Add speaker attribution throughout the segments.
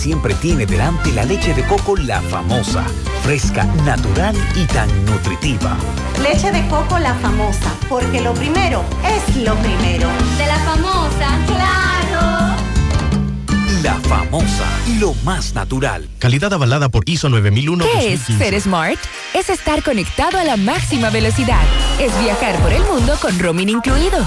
Speaker 1: siempre tiene delante la leche de coco La Famosa, fresca, natural y tan nutritiva.
Speaker 2: Leche de coco La Famosa, porque lo primero es lo primero.
Speaker 3: De la famosa, claro.
Speaker 1: La Famosa, lo más natural.
Speaker 4: Calidad avalada por ISO 9001.
Speaker 5: ¿Qué es ser smart? Es estar conectado a la máxima velocidad. Es viajar por el mundo con roaming incluido.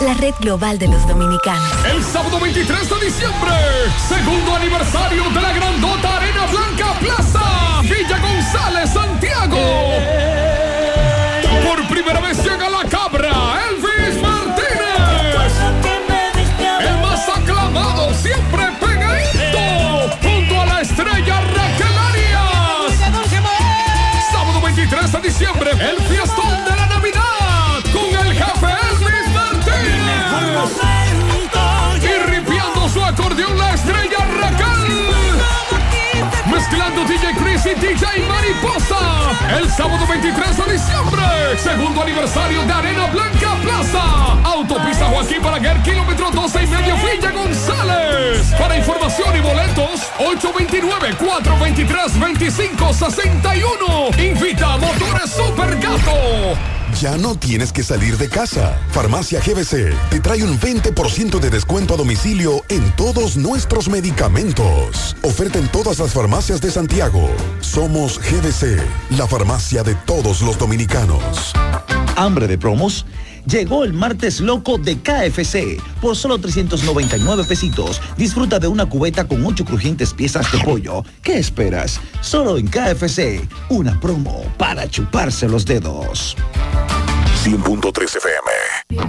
Speaker 6: la red global de los dominicanos.
Speaker 7: El sábado 23 de diciembre, segundo aniversario de la grandota Arena Blanca Plaza, Villa González, Santiago. Por primera vez llega la cabra, El sábado 23 de diciembre. Segundo aniversario de Arena Blanca Plaza. Autopista Joaquín Balaguer, kilómetro 12 y medio Villa González. Para información y boletos, 829-423-2561. Invita a Motores Super Gato.
Speaker 8: Ya no tienes que salir de casa. Farmacia GBC te trae un 20% de descuento a domicilio en todos nuestros medicamentos. Oferta en todas las farmacias de Santiago. Somos GBC, la farmacia de todos los dominicanos.
Speaker 9: Hambre de promos. Llegó el martes loco de KFC. Por solo 399 pesitos, disfruta de una cubeta con 8 crujientes piezas de pollo. ¿Qué esperas? Solo en KFC. Una promo para chuparse los dedos.
Speaker 8: 100.3 FM.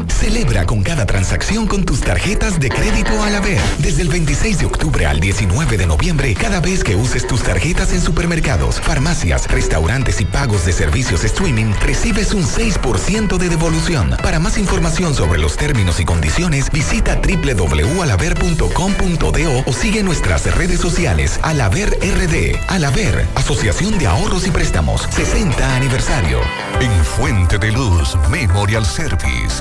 Speaker 10: Celebra con cada transacción con tus tarjetas de crédito Alaber. Desde el 26 de octubre al 19 de noviembre, cada vez que uses tus tarjetas en supermercados, farmacias, restaurantes y pagos de servicios streaming, recibes un 6% de devolución. Para más información sobre los términos y condiciones, visita www.alaber.com.do o sigue nuestras redes sociales Alaber RD. Alaber, Asociación de Ahorros y Préstamos, 60 aniversario.
Speaker 11: En Fuente de Luz Memorial Service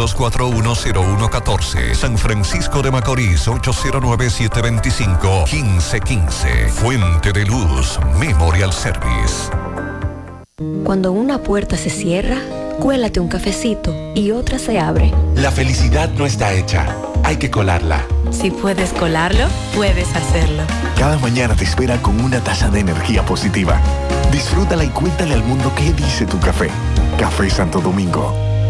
Speaker 11: 809-241-0114. San Francisco de Macorís 809-725-1515. Fuente de Luz Memorial Service.
Speaker 12: Cuando una puerta se cierra, cuélate un cafecito y otra se abre.
Speaker 13: La felicidad no está hecha, hay que colarla.
Speaker 6: Si puedes colarlo, puedes hacerlo.
Speaker 13: Cada mañana te espera con una taza de energía positiva. Disfrútala y cuéntale al mundo qué dice tu café. Café Santo Domingo,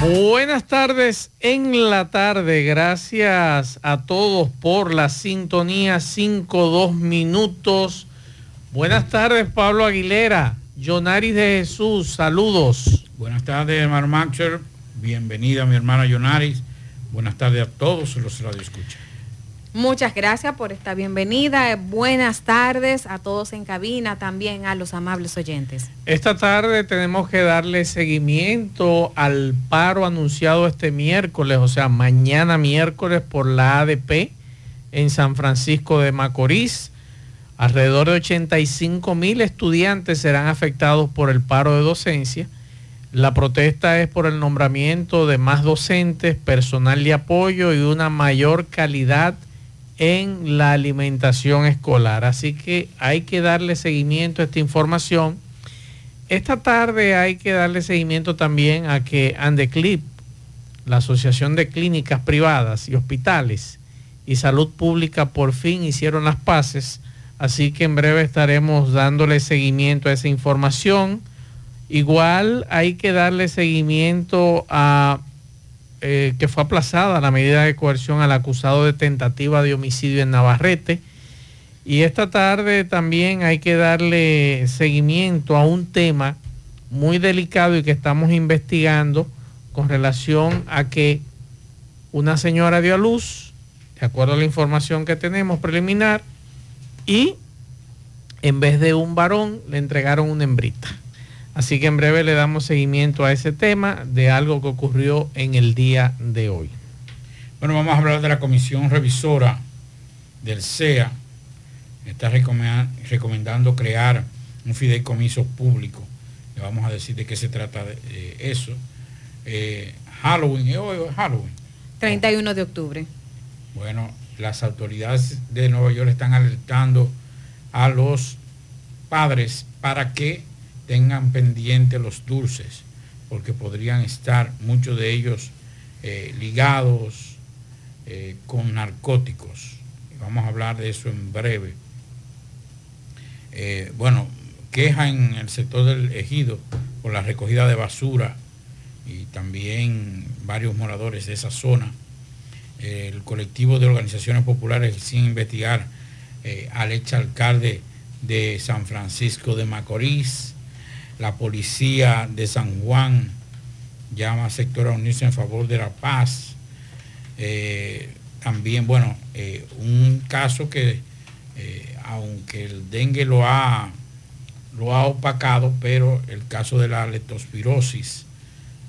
Speaker 14: Buenas tardes en la tarde. Gracias a todos por la sintonía 5-2 minutos. Buenas tardes, Pablo Aguilera. Jonaris de Jesús, saludos.
Speaker 15: Buenas tardes, Mar Maxer. Bienvenida, mi hermana Yonaris. Buenas tardes a todos los radioescuchas.
Speaker 16: Muchas gracias por esta bienvenida. Buenas tardes a todos en cabina, también a los amables oyentes.
Speaker 14: Esta tarde tenemos que darle seguimiento al paro anunciado este miércoles, o sea, mañana miércoles por la ADP en San Francisco de Macorís. Alrededor de 85 mil estudiantes serán afectados por el paro de docencia. La protesta es por el nombramiento de más docentes, personal de apoyo y una mayor calidad en la alimentación escolar. Así que hay que darle seguimiento a esta información. Esta tarde hay que darle seguimiento también a que Andeclip, la Asociación de Clínicas Privadas y Hospitales y Salud Pública por fin hicieron las paces. Así que en breve estaremos dándole seguimiento a esa información. Igual hay que darle seguimiento a eh, que fue aplazada la medida de coerción al acusado de tentativa de homicidio en Navarrete. Y esta tarde también hay que darle seguimiento a un tema muy delicado y que estamos investigando con relación a que una señora dio a luz, de acuerdo a la información que tenemos preliminar, y en vez de un varón le entregaron una hembrita. Así que en breve le damos seguimiento a ese tema de algo que ocurrió en el día de hoy.
Speaker 15: Bueno, vamos a hablar de la comisión revisora del CEA. Está recomendando crear un fideicomiso público. Le vamos a decir de qué se trata de eh, eso. Eh, Halloween, ¿eh? hoy Halloween.
Speaker 16: 31 de octubre.
Speaker 15: Bueno, las autoridades de Nueva York están alertando a los padres para que tengan pendiente los dulces, porque podrían estar muchos de ellos eh, ligados eh, con narcóticos. Vamos a hablar de eso en breve. Eh, bueno, queja en el sector del ejido por la recogida de basura y también varios moradores de esa zona. el colectivo de organizaciones populares sin investigar al ex alcalde de San Francisco de Macorís, la policía de San Juan llama a sector a unirse en favor de la paz. Eh, también, bueno, eh, un caso que, eh, aunque el dengue lo ha, lo ha opacado, pero el caso de la leptospirosis,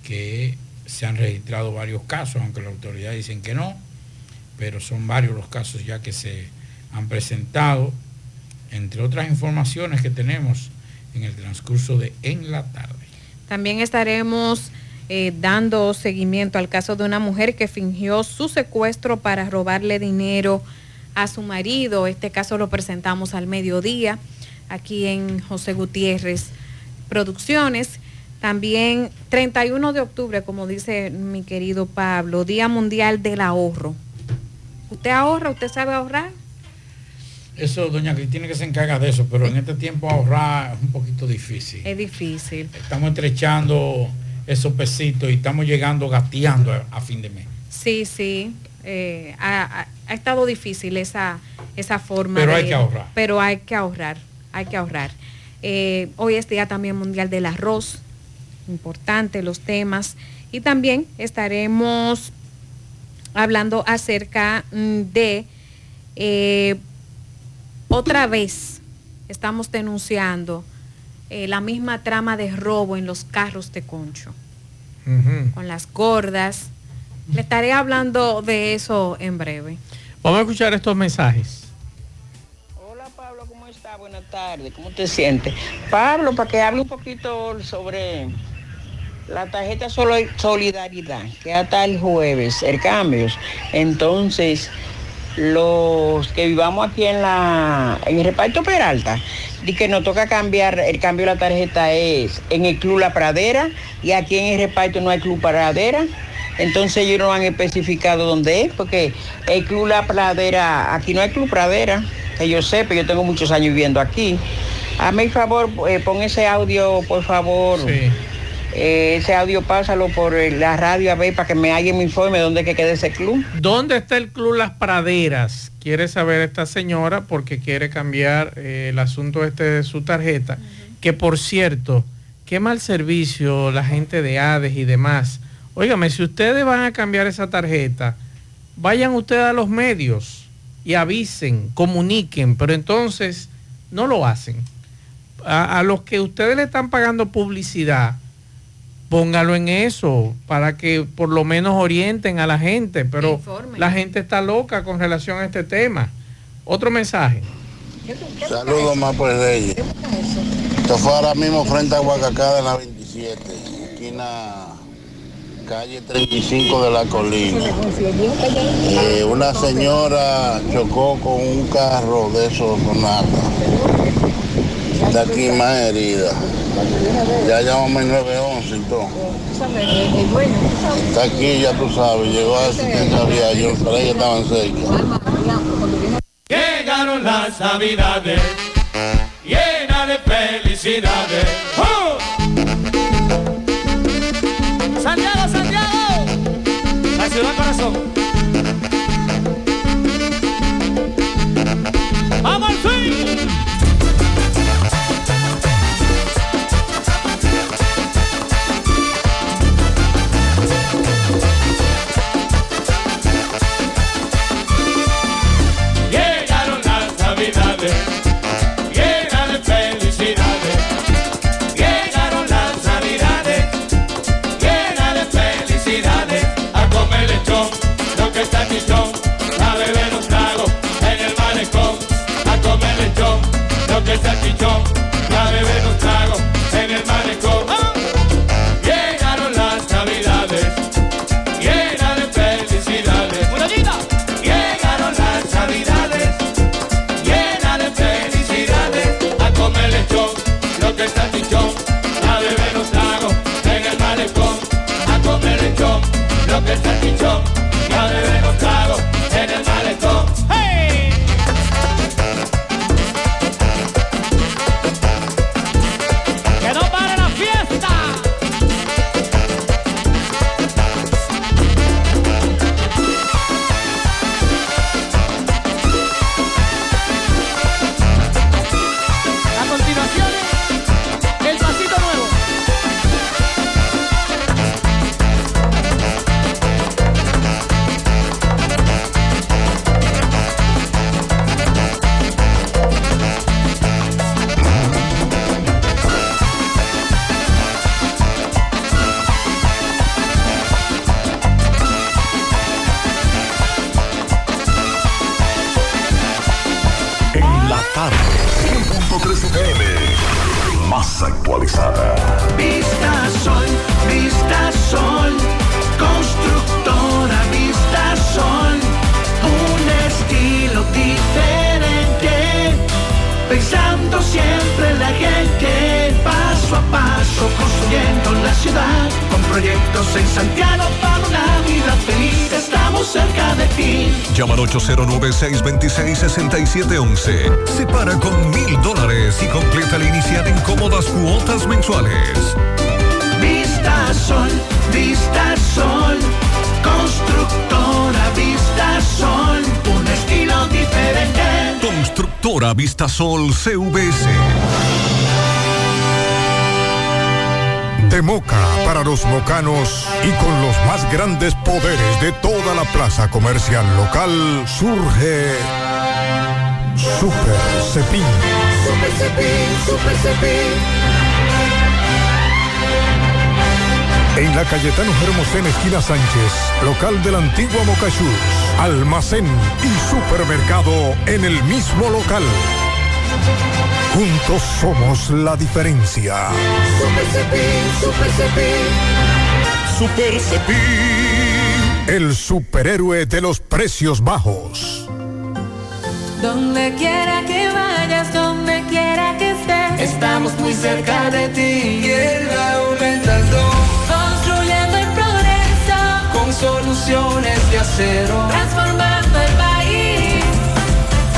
Speaker 15: que se han registrado varios casos, aunque las autoridades dicen que no, pero son varios los casos ya que se han presentado, entre otras informaciones que tenemos en el transcurso de en la tarde.
Speaker 16: También estaremos eh, dando seguimiento al caso de una mujer que fingió su secuestro para robarle dinero a su marido. Este caso lo presentamos al mediodía aquí en José Gutiérrez Producciones. También 31 de octubre, como dice mi querido Pablo, Día Mundial del Ahorro. ¿Usted ahorra? ¿Usted sabe ahorrar?
Speaker 15: Eso, doña Cristina, que se encarga de eso, pero en este tiempo ahorrar es un poquito difícil.
Speaker 16: Es difícil.
Speaker 15: Estamos estrechando esos pesitos y estamos llegando gateando a, fin de mes.
Speaker 16: Sí, sí. Eh, ha, estado difícil esa, esa forma.
Speaker 15: Pero hay que ahorrar.
Speaker 16: Pero hay que ahorrar, hay que ahorrar. Eh, hoy es Día también Mundial del Arroz. Importante los temas. Y también estaremos hablando acerca mm, de... Eh, otra vez estamos denunciando eh, la misma trama de robo en los carros de concho, con las gordas. Le estaré hablando de eso en breve.
Speaker 14: Vamos a escuchar estos mensajes.
Speaker 17: Hola Pablo, ¿cómo está? Buenas tardes, ¿cómo te sientes? Pablo, para que hable un poquito sobre La tarjeta solo solidaridad, que hasta el jueves, el cambio. Entonces, los que vivamos aquí en la en el reparto Peralta, y que nos toca cambiar, el cambio de la tarjeta es en el Club La Pradera y aquí en el reparto no hay Club Pradera. Entonces ellos no han especificado dónde es, porque el Club La Pradera, aquí no hay Club Pradera, que yo sé, pero yo tengo muchos años viviendo aquí. Hazme el favor, eh, pon ese audio, por favor. Eh, ese audio pásalo por eh, la radio a ver para que me alguien me informe dónde que quede ese club.
Speaker 14: ¿Dónde está el club Las Praderas? Quiere saber esta señora porque quiere cambiar eh, el asunto este de su tarjeta. Que por cierto, qué mal servicio la gente de Hades y demás. Óigame, si ustedes van a cambiar esa tarjeta, vayan ustedes a los medios y avisen, comuniquen, pero entonces no lo hacen. A, a los que ustedes le están pagando publicidad, póngalo en eso para que por lo menos orienten a la gente, pero la gente está loca con relación a este tema. Otro mensaje.
Speaker 18: Saludos más por Reyes. Esto fue ahora mismo frente a Huacacada en la 27, esquina calle 35 de la colina. Eh, una señora chocó con un carro de esos sonatas. Está aquí más herida. Ya llamamos el 911 y todo. Está aquí, ya tú sabes, llegó a asistencia vial, yo para que estaban cerca.
Speaker 7: Llegaron las navidades, llenas de felicidades. ¡Oh!
Speaker 19: Santiago, Santiago. La ciudad corazón. Vamos al swing.
Speaker 11: 809-626-6711. Separa con mil dólares y completa la inicial en cómodas cuotas mensuales.
Speaker 20: Vista Sol, Vista Sol, constructora Vista Sol, un estilo diferente.
Speaker 11: Constructora Vistasol CVS.
Speaker 21: De Moca para los mocanos y con los más grandes poderes de toda la plaza comercial local surge Super Cepín.
Speaker 20: Super Cepín, Super Cepín.
Speaker 21: En la Cayetano Hermosén, esquina Sánchez, local de la antigua Mocachus, almacén y supermercado en el mismo local. Juntos somos la diferencia.
Speaker 20: Super Cepín, Super Cepín.
Speaker 21: Super Cepín. El superhéroe de los precios bajos.
Speaker 20: Donde quiera que vayas, donde quiera que estés, estamos muy cerca de ti. El aumentando, construyendo el progreso, con soluciones de acero, transformando el país.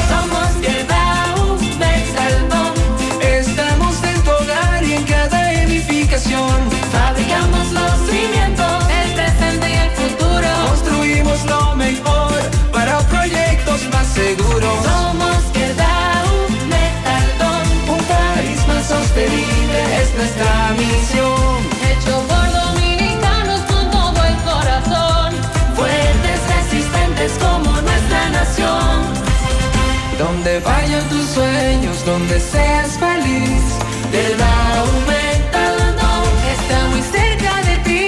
Speaker 20: Somos Quebrao, Metalbón, estamos en tu hogar y en cada edificación. Fabricamos los cimientos, el presente y el futuro. Construimos lo mejor para proyectos más seguros. Nuestra misión. Hecho por dominicanos con todo el corazón, fuertes, resistentes como nuestra nación. Donde vayan tus sueños, donde seas feliz, te da aumentando, está muy cerca de ti.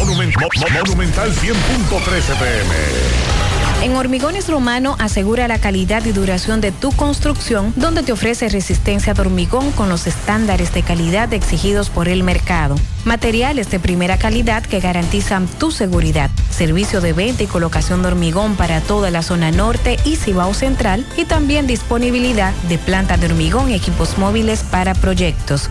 Speaker 22: Monument- Mo- Mo- Monumental 100.13 pm.
Speaker 16: En Hormigones Romano asegura la calidad y duración de tu construcción, donde te ofrece resistencia de hormigón con los estándares de calidad exigidos por el mercado. Materiales de primera calidad que garantizan tu seguridad. Servicio de venta y colocación de hormigón para toda la zona norte y Cibao Central y también disponibilidad de planta de hormigón y equipos móviles para proyectos.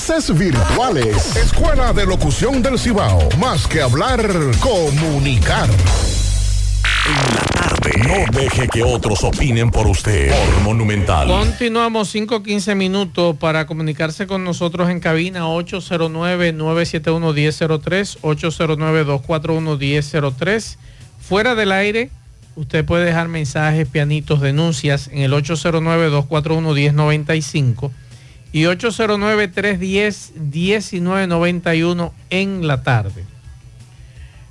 Speaker 23: virtuales.
Speaker 24: Escuela de Locución del Cibao. Más que hablar, comunicar.
Speaker 22: No deje que otros opinen por usted. Por Monumental.
Speaker 14: Continuamos 5-15 minutos para comunicarse con nosotros en cabina 809-971-1003, 809-241-1003. Fuera del aire, usted puede dejar mensajes, pianitos, denuncias en el 809-241-1095 y 809-310-1991 en la tarde.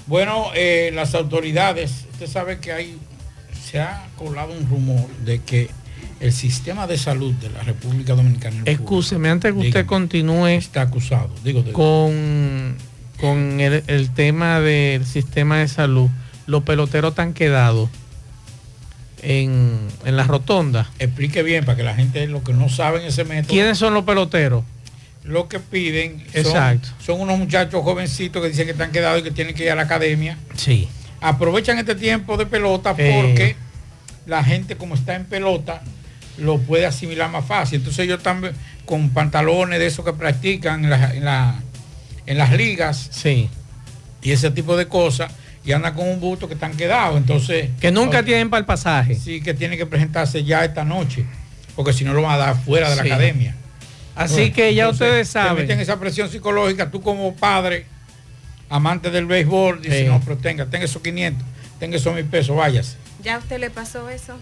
Speaker 15: Bueno, eh, las autoridades, usted sabe que hay, se ha colado un rumor de que el sistema de salud de la República Dominicana.
Speaker 14: Excúseme, antes que usted
Speaker 15: Dígame.
Speaker 14: continúe
Speaker 15: Está acusado, digo, de-
Speaker 14: con, con el, el tema del sistema de salud, los peloteros están quedados en, en la rotonda.
Speaker 15: Explique bien para que la gente lo que no saben ese método.
Speaker 14: ¿Quiénes son los peloteros?
Speaker 15: Lo que piden son,
Speaker 14: Exacto.
Speaker 15: son unos muchachos jovencitos que dicen que están quedados y que tienen que ir a la academia.
Speaker 14: Sí.
Speaker 15: Aprovechan este tiempo de pelota
Speaker 14: Eh.
Speaker 15: porque la gente como está en pelota lo puede asimilar más fácil. Entonces ellos están con pantalones de esos que practican en, la- en la- en las ligas.
Speaker 14: Sí.
Speaker 15: y ese tipo de cosas y anda con un busto que están quedados. Entonces.
Speaker 14: Que nunca tienen para el pasaje.
Speaker 15: Sí, que tiene que presentarse ya esta noche, porque si no lo van a dar fuera de la academia.
Speaker 14: Así que ya
Speaker 15: Entonces,
Speaker 14: ustedes
Speaker 15: te
Speaker 14: saben.
Speaker 15: meten esa presión psicológica, tú como padre, amante del béisbol, dices,
Speaker 14: Sí.
Speaker 15: no, pero tenga, tenga esos 500, tenga esos mil pesos, váyase.
Speaker 16: ¿Ya a usted le pasó eso?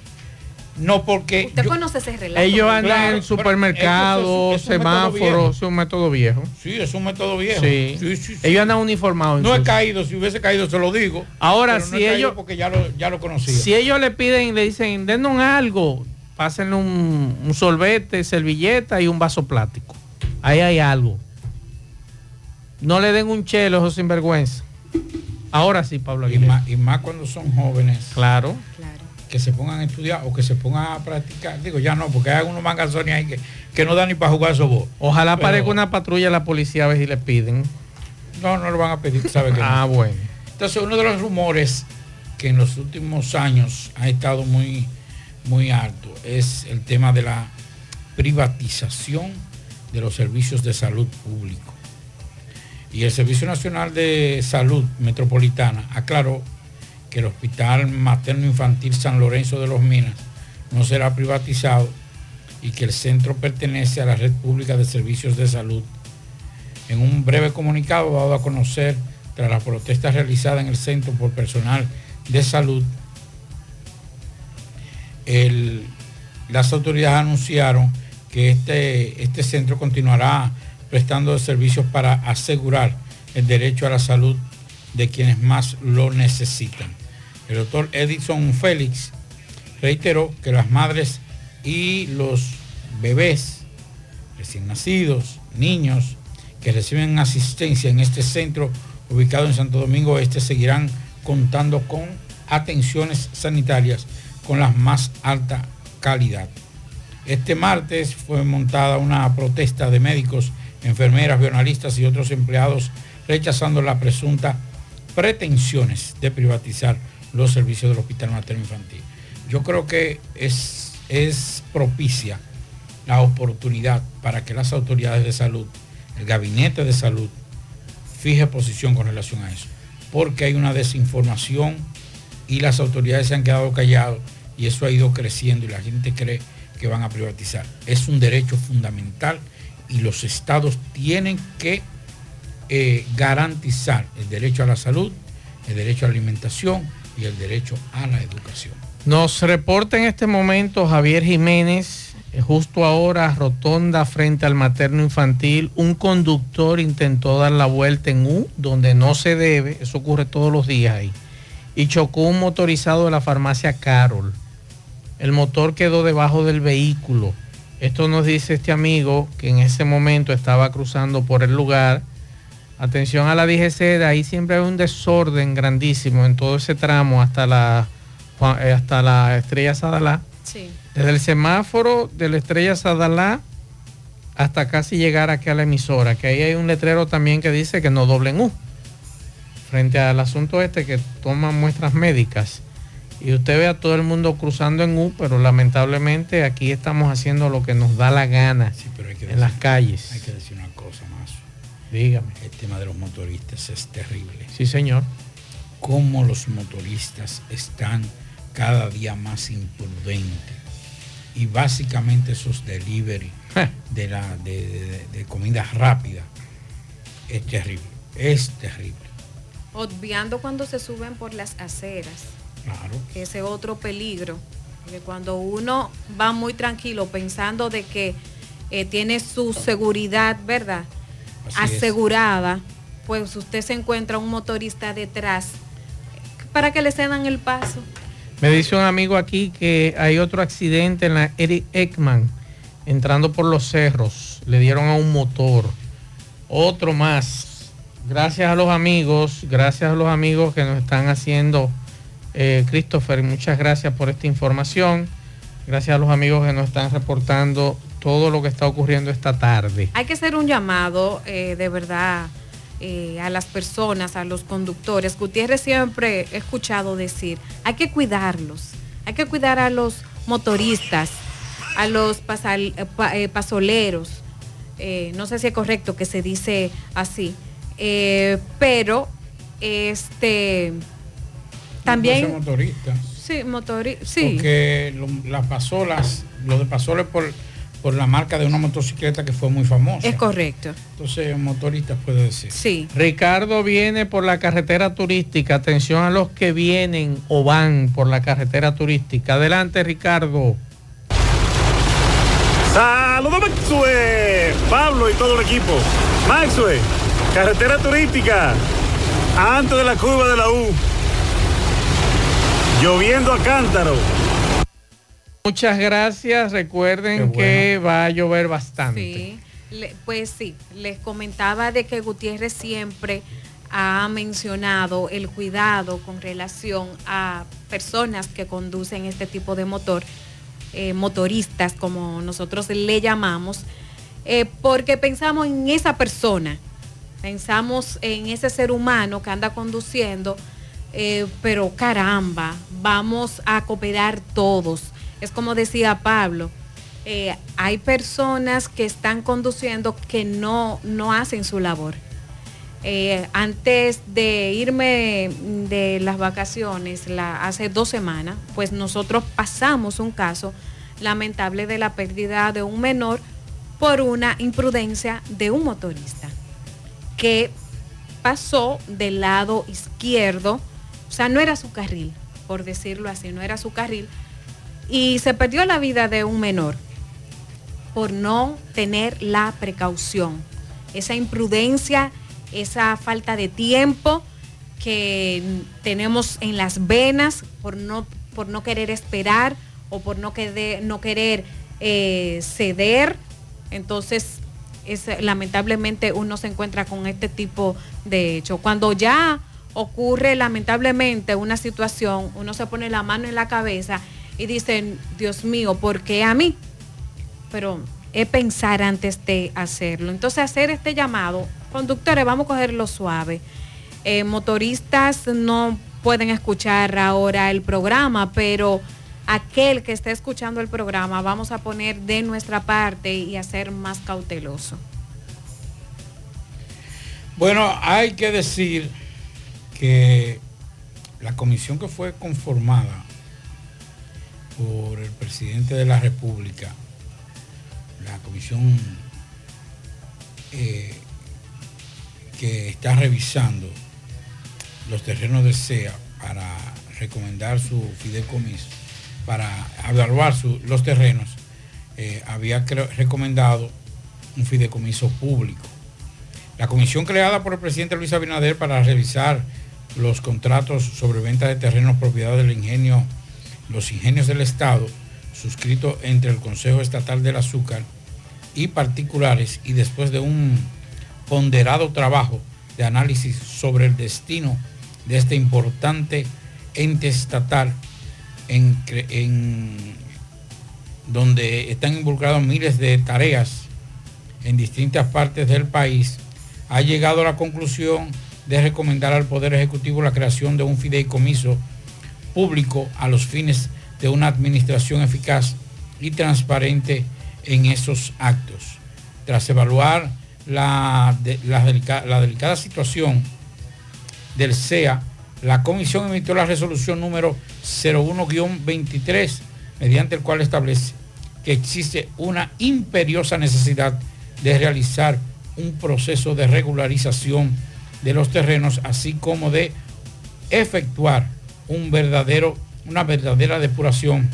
Speaker 15: No porque
Speaker 16: Usted conoce ese relato.
Speaker 14: Ellos andan
Speaker 15: Claro,
Speaker 14: en supermercados,
Speaker 15: eso es- eso es un método
Speaker 14: semáforos, es un método viejo.
Speaker 15: Sí, es un método viejo.
Speaker 14: Sí.
Speaker 15: Sí, sí, sí.
Speaker 14: Ellos andan uniformados.
Speaker 15: No he caído, si hubiese caído se lo digo.
Speaker 14: Ahora,
Speaker 15: pero no
Speaker 14: si ellos-
Speaker 15: Porque ya lo, ya lo conocía.
Speaker 14: Si ellos le piden, le dicen, denos algo, pásenle un, un sorbete, servilleta y un vaso plástico. Ahí hay algo. No le den un chelo, esos sinvergüenza. Ahora sí, Pablo
Speaker 15: y, más, y más cuando son jóvenes.
Speaker 14: Claro.
Speaker 15: Que se pongan a estudiar o que se pongan a practicar. Digo, ya no, porque hay algunos mangazones ahí que, que no dan ni para jugar softball.
Speaker 14: Ojalá
Speaker 15: Pero-
Speaker 14: aparezca una patrulla de la policía a ver si le piden.
Speaker 15: No, no lo van a pedir, sabe que no.
Speaker 14: Ah, bueno.
Speaker 15: Entonces, uno de los rumores que en los últimos años ha estado muy, muy alto es el tema de la privatización de los servicios de salud público. Y el Servicio Nacional de Salud Metropolitana aclaró que el Hospital Materno Infantil San Lorenzo de los Minas no será privatizado y que el centro pertenece a la red pública de servicios de salud en un breve comunicado dado a conocer tras las protestas realizadas en el centro por personal de salud, las autoridades anunciaron que este, este centro continuará prestando servicios para asegurar el derecho a la salud de quienes más lo necesitan. El doctor Edison Félix reiteró que las madres y los bebés recién nacidos, niños que reciben asistencia en este centro ubicado en Santo Domingo Este seguirán contando con atenciones sanitarias con la más alta calidad. Este martes fue montada una protesta de médicos, enfermeras, bionalistas y otros empleados rechazando la presunta pretensiones de privatizar los servicios del Hospital Materno Infantil. Yo creo que es, es propicia la oportunidad para que las autoridades de salud, el gabinete de salud, fije posición con relación a eso. Porque hay una desinformación y las autoridades se han quedado callados y eso ha ido creciendo y la gente cree que van a privatizar. Es un derecho fundamental y los estados tienen que eh, garantizar el derecho a la salud, el derecho a la alimentación y el derecho a la educación.
Speaker 14: Nos reporta en este momento Javier Jiménez, eh, justo ahora, rotonda frente al materno infantil, un conductor intentó dar la vuelta en U, donde no se debe, eso ocurre todos los días ahí, y chocó un motorizado de la farmacia Carol. El motor quedó debajo del vehículo. Esto nos dice este amigo que en ese momento estaba cruzando por el lugar. Atención a la DGC, de ahí siempre hay un desorden grandísimo en todo ese tramo hasta la, eh, hasta la Estrella Sadalá.
Speaker 16: Sí.
Speaker 14: Desde el semáforo de la Estrella Sadalá hasta casi llegar aquí a la emisora, que ahí hay un letrero también que dice que no doblen U. Frente al asunto este que toman muestras médicas. Y usted ve a todo el mundo cruzando en U, pero lamentablemente aquí estamos haciendo lo que nos da la gana en las calles.
Speaker 15: Hay que decir una cosa más.
Speaker 14: Dígame.
Speaker 15: Tema de los motoristas es terrible.
Speaker 14: Sí, señor.
Speaker 15: Cómo los motoristas están cada día más imprudentes. Y básicamente esos delivery de, la, de, de- de comida rápida es terrible. Es terrible.
Speaker 16: Obviando cuando se suben por las aceras,
Speaker 15: Claro.
Speaker 16: que ese otro peligro. Que cuando uno va muy tranquilo pensando de que eh, tiene su seguridad, ¿verdad?
Speaker 15: Así es.
Speaker 16: Asegurada, pues usted se encuentra un motorista detrás para que le cedan el paso.
Speaker 14: Me dice un amigo aquí que hay otro accidente en la Eric Ekman, entrando por los cerros. Le dieron a un motor. Otro más. Gracias a los amigos, gracias a los amigos que nos están haciendo. eh, Christopher, muchas gracias por esta información. Gracias a los amigos que nos están reportando todo lo que está ocurriendo esta tarde.
Speaker 16: Hay que hacer un llamado eh, de verdad eh, a las personas, a los conductores. Gutiérrez siempre he escuchado decir, hay que cuidarlos, hay que cuidar a los motoristas, a los pasal- eh, eh, pasoleros. Eh, no sé si es correcto que se dice así, eh, pero este también
Speaker 15: ser motorista.
Speaker 16: sí, motori sí.
Speaker 15: Porque lo- las pasolas, lo de pasolas por, por la marca de una motocicleta que fue muy famosa.
Speaker 16: Es correcto.
Speaker 15: Entonces, motorista puede decir.
Speaker 16: Sí.
Speaker 14: Ricardo viene por la carretera turística. Atención a los que vienen o van por la carretera turística. Adelante, Ricardo.
Speaker 25: Saludos Maxwell, Pablo y todo el equipo. Maxwell, carretera turística, antes de la curva de la U. Lloviendo a cántaro.
Speaker 14: Muchas gracias. Recuerden que va a llover bastante.
Speaker 16: Sí, le- pues sí, les comentaba de que Gutiérrez siempre ha mencionado el cuidado con relación a personas que conducen este tipo de motor, eh, motoristas como nosotros le llamamos, eh, porque pensamos en esa persona, pensamos en ese ser humano que anda conduciendo, eh, pero caramba, vamos a cooperar todos. Es como decía Pablo, eh, hay personas que están conduciendo que no, no hacen su labor. Eh, antes de irme de las vacaciones, hace dos semanas, pues nosotros pasamos un caso lamentable de la pérdida de un menor por una imprudencia de un motorista que pasó del lado izquierdo, o sea, no era su carril, por decirlo así, no era su carril, y se perdió la vida de un menor por no tener la precaución, esa imprudencia, esa falta de tiempo que tenemos en las venas por no, por no querer esperar o por no, quede- no querer eh, ceder. Entonces, es, lamentablemente uno se encuentra con este tipo de hecho. Cuando ya ocurre lamentablemente una situación, uno se pone la mano en la cabeza y dice, Dios mío, ¿por qué a mí? Pero es pensar antes de hacerlo. Entonces hacer este llamado, conductores, vamos a cogerlo suave. Eh, motoristas no pueden escuchar ahora el programa, pero aquel que esté escuchando el programa vamos a poner de nuestra parte y a ser más cauteloso.
Speaker 15: Bueno, hay que decir que la comisión que fue conformada por el presidente de la República, la comisión eh, que está revisando los terrenos de SEA para recomendar su fideicomiso, para evaluar su- los terrenos, eh, había recomendado un fideicomiso público. La comisión creada por el presidente Luis Abinader para revisar los contratos sobre venta de terrenos propiedad del ingenio, los ingenios del Estado, suscrito entre el Consejo Estatal del Azúcar y particulares, y después de un ponderado trabajo de análisis sobre el destino de este importante ente estatal en, en donde están involucrados miles de tareas en distintas partes del país, ha llegado a la conclusión de recomendar al Poder Ejecutivo la creación de un fideicomiso público a los fines de una administración eficaz y transparente en esos actos. Tras evaluar la, la delicada situación del CEA, la comisión emitió la resolución número 01-23, mediante el cual establece que existe una imperiosa necesidad de realizar un proceso de regularización de los terrenos, así como de efectuar un verdadero, una verdadera depuración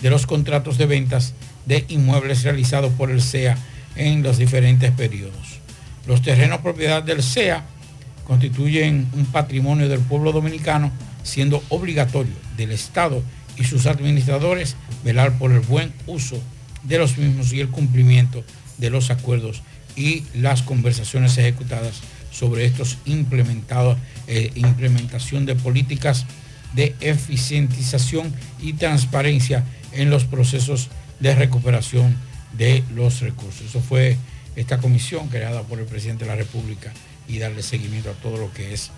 Speaker 15: de los contratos de ventas de inmuebles realizados por el CEA en los diferentes periodos. Los terrenos propiedad del CEA constituyen un patrimonio del pueblo dominicano, siendo obligatorio del Estado y sus administradores velar por el buen uso de los mismos y el cumplimiento de los acuerdos y las conversaciones ejecutadas sobre estos implementados, eh, implementación de políticas de eficientización y transparencia en los procesos de recuperación de los recursos. Eso fue esta comisión creada por el presidente de la República y darle seguimiento a todo lo que es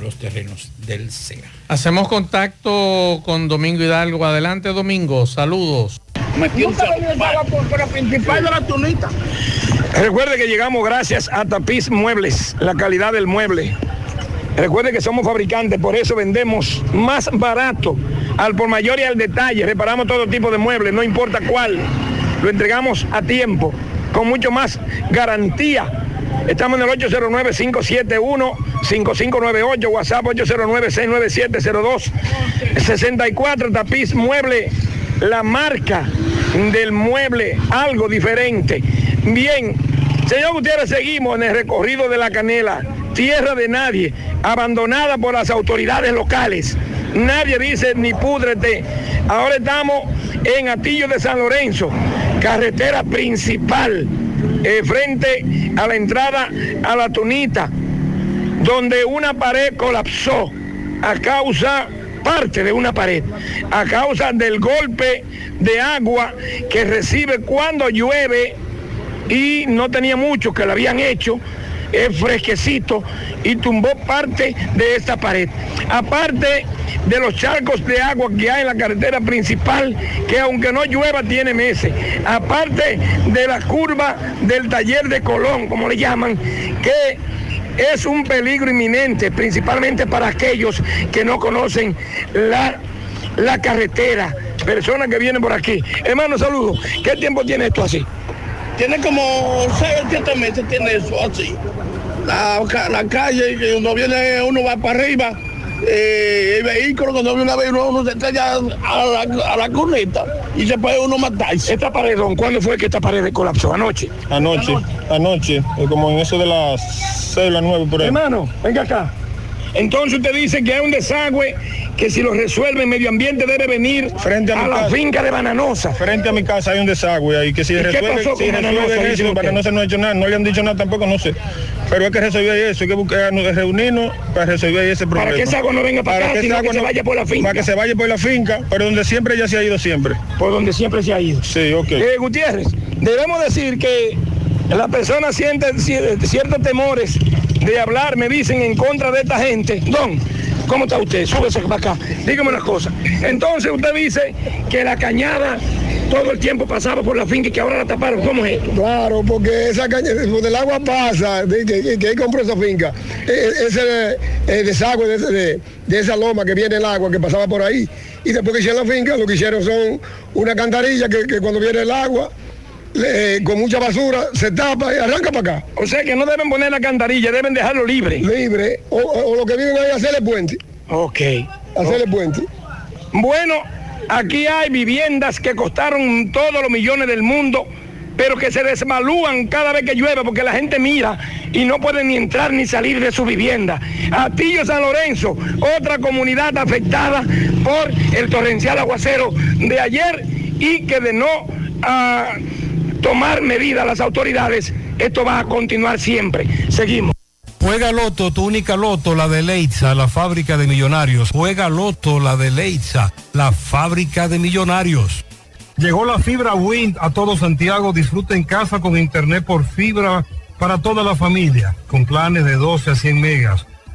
Speaker 15: los terrenos del SEA.
Speaker 14: Hacemos contacto con Domingo Hidalgo. Adelante, Domingo. Saludos.
Speaker 26: por la principal de la tunita. Recuerde que llegamos gracias a Tapiz Muebles, la calidad del mueble. Recuerde que somos fabricantes, por eso vendemos más barato, al por mayor y al detalle. Reparamos todo tipo de muebles, no importa cuál. Lo entregamos a tiempo, con mucho más garantía. Estamos en el 809-571-5598, WhatsApp 809-697-0264, tapiz mueble, la marca del mueble, algo diferente. Bien, señor Gutiérrez, seguimos en el recorrido de la canela, tierra de nadie, abandonada por las autoridades locales. Nadie dice ni púdrete. Ahora estamos en Atillo de San Lorenzo, carretera principal, eh, frente a la entrada a la Tunita, donde una pared colapsó a causa parte de una pared a causa del golpe de agua que recibe cuando llueve y no tenía mucho que lo habían hecho es fresquecito y tumbó parte de esta pared. Aparte de los charcos de agua que hay en la carretera principal, que aunque no llueva tiene meses. Aparte de la curva del taller de Colón, como le llaman, que es un peligro inminente, principalmente para aquellos que no conocen la, la carretera, personas que vienen por aquí. Hermano, saludos. ¿Qué tiempo tiene esto así?
Speaker 27: Tiene como 6 o 7 meses, tiene eso así. La, la calle, que cuando viene uno va para arriba, eh, el vehículo cuando viene una vez uno, uno se estrella a la, a la cuneta y se puede uno matarse.
Speaker 26: Esta paredón, ¿cuándo fue que esta pared colapsó? ¿Anoche?
Speaker 28: Anoche, anoche, eh, como en eso de las 6 o las 9 por ahí.
Speaker 26: Hermano, venga acá. Entonces usted dice que hay un desagüe que si lo resuelve el medio ambiente debe venir
Speaker 28: Frente a,
Speaker 26: la finca de Bananosa.
Speaker 28: Frente a mi casa hay un desagüe ahí que si
Speaker 26: ¿Y qué
Speaker 28: resuelven,
Speaker 26: pasó
Speaker 28: si
Speaker 26: dice
Speaker 28: eso? Bananosa no ha hecho nada, no le han dicho nada tampoco, no sé. Pero hay que resolver eso, hay que buscar, reunirnos para resolver ese
Speaker 26: Para
Speaker 28: problema.
Speaker 26: que esa agua no venga para acá,
Speaker 28: que
Speaker 26: sino que se vaya por la finca.
Speaker 28: Para que se vaya por la finca, pero donde siempre ella se ha ido siempre.
Speaker 26: Por donde siempre se ha ido.
Speaker 28: Sí, ok.
Speaker 26: Eh, Gutiérrez, debemos decir que las personas sienten cier- ciertos temores de hablar, me dicen, en contra de esta gente. Don, ¿cómo está usted? Súbese para acá. Dígame una cosa. Entonces usted dice que la cañada todo el tiempo pasaba por la finca y que ahora la taparon. ¿Cómo es esto?
Speaker 29: Claro, porque esa caña, donde el agua pasa, de, que, ahí compró esa finca, eh, ese eh, desagüe de, esa loma que viene el agua que pasaba por ahí. Y después que hicieron la finca, lo que hicieron son una cantarilla que cuando viene el agua, le- con mucha basura, se tapa y arranca para acá.
Speaker 26: O sea que no deben poner la cantarilla, deben dejarlo libre.
Speaker 29: Libre. O, o- lo que viven ahí, hacerle puente.
Speaker 26: Ok.
Speaker 29: Hacerle puente.
Speaker 26: Bueno, aquí hay viviendas que costaron todos los millones del mundo, pero que se desvalúan cada vez que llueve porque la gente mira y no pueden ni entrar ni salir de su vivienda. Atillo San Lorenzo, otra comunidad afectada por el torrencial aguacero de ayer y que de no ah, tomar medidas las autoridades, esto va a continuar siempre. Seguimos.
Speaker 30: Juega Loto, tu única Loto, la de Leitza, la fábrica de millonarios. Juega Loto, la de Leitza, la fábrica de millonarios. Llegó la fibra Wind a todo Santiago. Disfruta en casa con internet por fibra para toda la familia, con planes de 12 a 100 megas,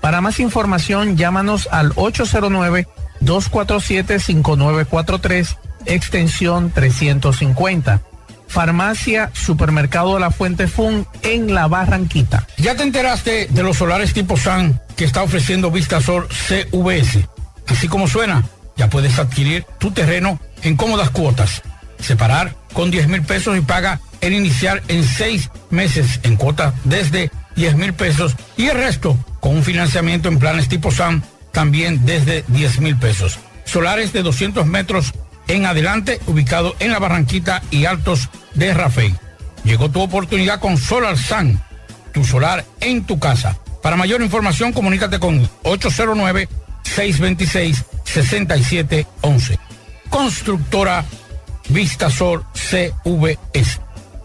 Speaker 14: Para más información llámanos al 809-247-5943 extensión 350. Farmacia Supermercado La Fuente Fun en La Barranquita.
Speaker 15: ¿Ya te enteraste de los solares tipo SAN que está ofreciendo Vistasol CVS? Así como suena, ya puedes adquirir tu terreno en cómodas cuotas. Separar con 10 mil pesos y paga el inicial en seis meses en cuotas desde 10 mil pesos y el resto con un financiamiento en planes tipo SAM también desde 10 mil pesos. Solares de 200 metros
Speaker 31: en adelante, ubicado en la Barranquita y Altos de Rafey. Llegó tu oportunidad con Solar Sun, tu solar en tu casa. Para mayor información, comunícate con 809-626-6711. Constructora Vistasol CVS.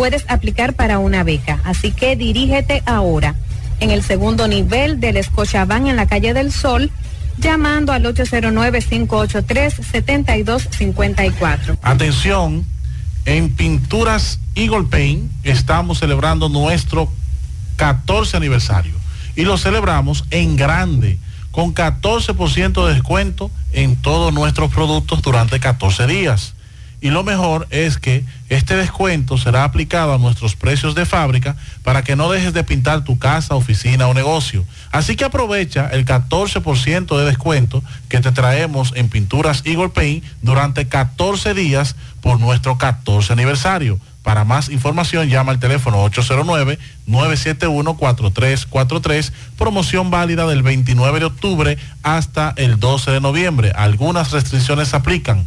Speaker 16: puedes aplicar para una beca. Así que dirígete ahora en el segundo nivel del Scotiabank en la calle del Sol, llamando al 809-583-7254.
Speaker 32: Atención, en Pinturas Eagle Paint estamos celebrando nuestro 14 aniversario y lo celebramos en grande con 14% de descuento en todos nuestros productos durante 14 días. Y lo mejor es que este descuento será aplicado a nuestros precios de fábrica para que no dejes de pintar tu casa, oficina o negocio. Así que aprovecha el 14% de descuento que te traemos en Pinturas Eagle Paint durante 14 días por nuestro 14 aniversario. Para más información llama al teléfono 809-971-4343, promoción válida del 29 de octubre hasta el 12 de noviembre. Algunas restricciones aplican.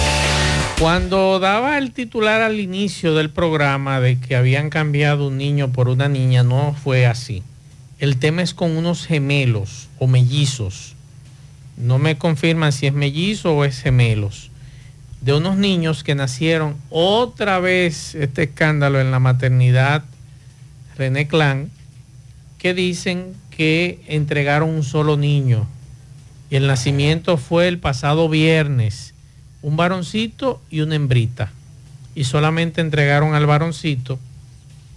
Speaker 14: Cuando daba el titular al inicio del programa de que habían cambiado un niño por una niña, no fue así. El tema es con unos gemelos o mellizos. No me confirman si es mellizo o es gemelos. De unos niños que nacieron otra vez este escándalo en la maternidad René Clan, que dicen que entregaron un solo niño. Y el nacimiento fue el pasado viernes un varoncito y una hembrita. Y solamente entregaron al varoncito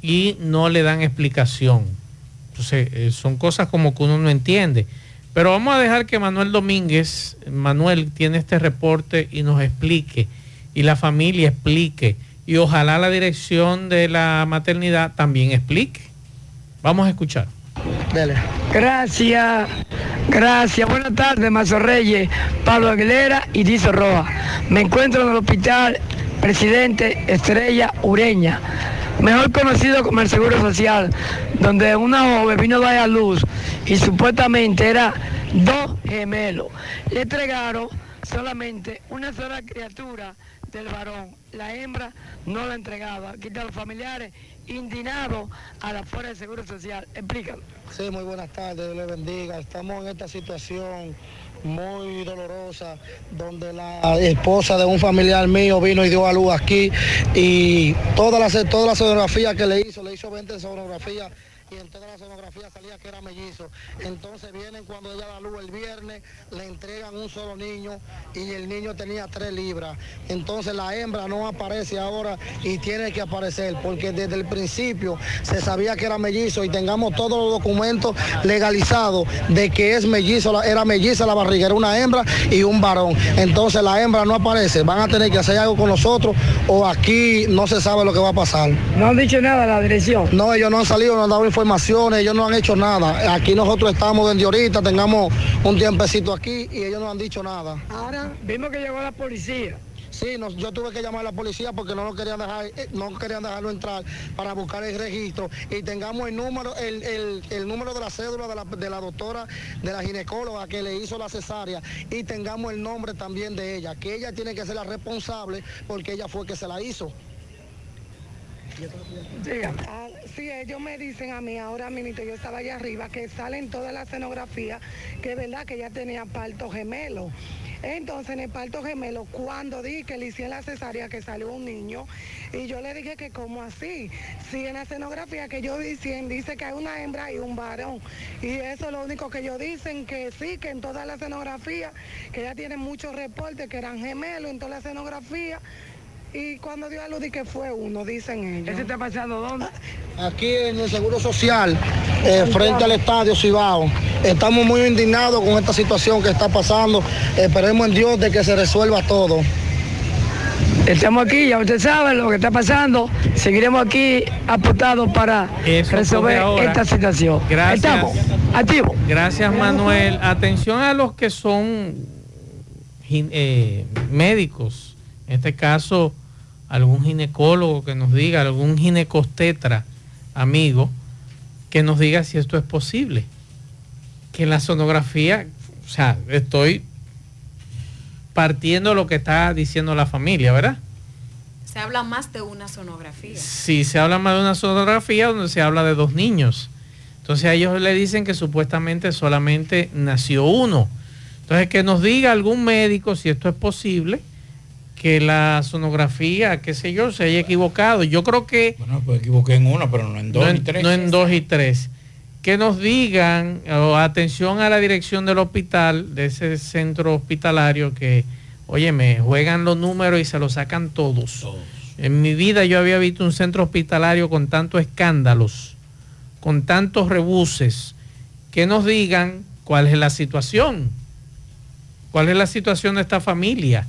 Speaker 14: y no le dan explicación. Entonces, eh, son cosas como que uno no entiende. Pero vamos a dejar que Manuel Domínguez, Manuel tiene este reporte y nos explique, y la familia explique, y ojalá la dirección de la maternidad también explique. Vamos a escuchar.
Speaker 33: Gracias, gracias. Buenas tardes, Mazo Reyes, Pablo Aguilera y Dizo Roja. Me encuentro en el hospital Presidente Estrella Ureña, mejor conocido como el Seguro Social, donde una joven vino a dar a luz y supuestamente era dos gemelos. Le entregaron solamente una sola criatura del varón. La hembra no la entregaba. Aquí están los familiares indignados a la fuera del Seguro Social. Explícalo.
Speaker 34: Sí, muy buenas tardes, Dios le bendiga. Estamos en esta situación muy dolorosa, donde la esposa de un familiar mío vino y dio a luz aquí y toda la, toda la sonografía que le hizo, le hizo 20 sonografías y en toda la sonografía salía que era mellizo. Entonces vienen cuando ella da luz el viernes, le entregan un solo niño y el niño tenía tres libras. Entonces la hembra no aparece ahora y tiene que aparecer porque desde el principio se sabía que era mellizo y tengamos todos los documentos legalizados de que es mellizo, era melliza la barriga, era una hembra y un varón. Entonces la hembra no aparece, van a tener que hacer algo con nosotros o aquí no se sabe lo que va a pasar.
Speaker 33: No han dicho nada la dirección.
Speaker 34: No, ellos no han salido, no han dado informaciones, ellos no han hecho nada. Aquí nosotros estamos desde ahorita, tengamos un tiempecito aquí y ellos no han dicho nada.
Speaker 33: Ahora vimos que llegó la policía.
Speaker 34: Sí, nos- yo tuve que llamar a la policía porque no lo querían dejar, eh, no querían dejarlo entrar para buscar el registro y tengamos el número, el, el- el número de la cédula de la, de la doctora, de la ginecóloga que le hizo la cesárea y tengamos el nombre también de ella, que ella tiene que ser la responsable porque ella fue que se la hizo.
Speaker 35: Ah, sí, ellos me dicen a mí ahora mismo, yo estaba allá arriba, que salen toda la escenografía, que es verdad que ella tenía parto gemelo. Entonces en el parto gemelo, cuando di que le hicieron la cesárea, que salió un niño, y yo le dije que como así, si en la escenografía que yo dicen, dice que hay una hembra y un varón, y eso es lo único que ellos dicen, que sí, que en toda la escenografía, que ella tiene muchos reportes que eran gemelos en toda la escenografía, y cuando dio a luz di que fue uno, dicen ellos.
Speaker 33: ¿Eso está pasando dónde?
Speaker 34: Aquí en el Seguro Social, eh, frente al Estadio Cibao. Estamos muy indignados con esta situación que está pasando. Esperemos en Dios de que se resuelva todo.
Speaker 33: Estamos aquí, ya usted sabe lo que está pasando. Seguiremos aquí apostados para
Speaker 14: Eso
Speaker 33: resolver esta situación.
Speaker 14: Gracias.
Speaker 33: Estamos activos.
Speaker 14: Gracias, Manuel. Atención a los que son eh, médicos. En este caso, algún ginecólogo que nos diga, algún ginecostetra amigo, que nos diga si esto es posible. Que en la sonografía, o sea, estoy partiendo lo que está diciendo la familia, ¿verdad?
Speaker 16: Se habla más de una sonografía.
Speaker 14: si se habla más de una sonografía donde se habla de dos niños. Entonces a ellos le dicen que supuestamente solamente nació uno. Entonces que nos diga algún médico si esto es posible, que la sonografía, qué sé yo, se haya equivocado. Yo creo que
Speaker 15: Bueno, pues equivoqué en uno, pero no en dos
Speaker 14: no en,
Speaker 15: tres.
Speaker 14: no en dos y tres. Que nos digan, o atención a la dirección del hospital, de ese centro hospitalario, que, oye, me juegan los números y se los sacan todos. En mi vida yo había visto un centro hospitalario con tantos escándalos, con tantos rebuses, que nos digan cuál es la situación, cuál es la situación de esta familia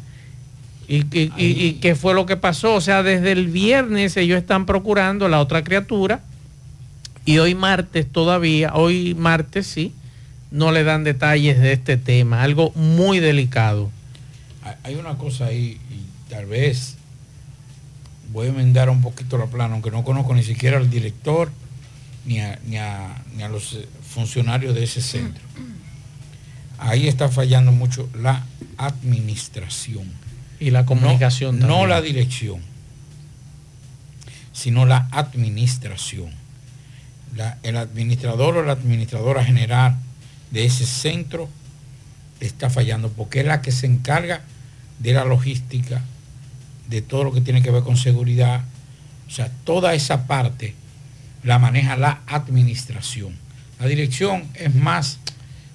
Speaker 14: y, y- y- y qué fue lo que pasó. O sea, desde el viernes ellos están procurando la otra criatura y hoy martes todavía, hoy martes sí, no le dan detalles de este tema, algo muy delicado.
Speaker 15: Hay- una cosa ahí, y tal vez voy a enmendar un poquito la plana, aunque no conozco ni siquiera al director ni a, ni a- ni a los eh, funcionarios de ese centro. Ahí está fallando mucho la administración.
Speaker 14: Y la comunicación
Speaker 15: No, no la dirección, sino la administración. La- el administrador o la administradora general de ese centro está fallando porque es la que se encarga de la logística, de todo lo que tiene que ver con seguridad. O sea, toda esa parte la maneja la administración. La dirección es más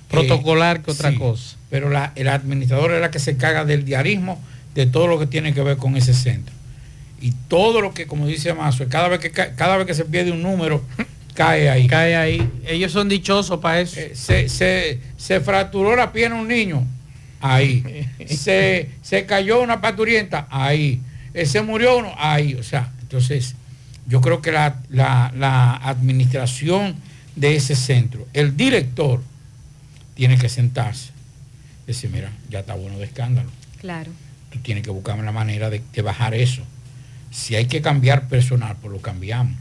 Speaker 14: Protocolar que otra
Speaker 15: sí,
Speaker 14: cosa.
Speaker 15: Pero la, el administrador es la que se encarga del diarismo de todo lo que tiene que ver con ese centro. Y todo lo que, como dice Mazo, cada vez que ca- cada vez que se pierde un número, cae ahí.
Speaker 14: Cae ahí. Ellos son dichosos para eso.
Speaker 15: Eh, se, se- se fracturó la pierna un niño, ahí. se, se cayó una paturienta, ahí. Eh, se murió uno, ahí. O sea, entonces, yo creo que la, la- la administración de ese centro, el director, tiene que sentarse. Decir, mira, ya está bueno de escándalo.
Speaker 16: Claro.
Speaker 15: Tú tienes que buscar la manera de, de bajar eso. Si hay que cambiar personal, pues lo cambiamos.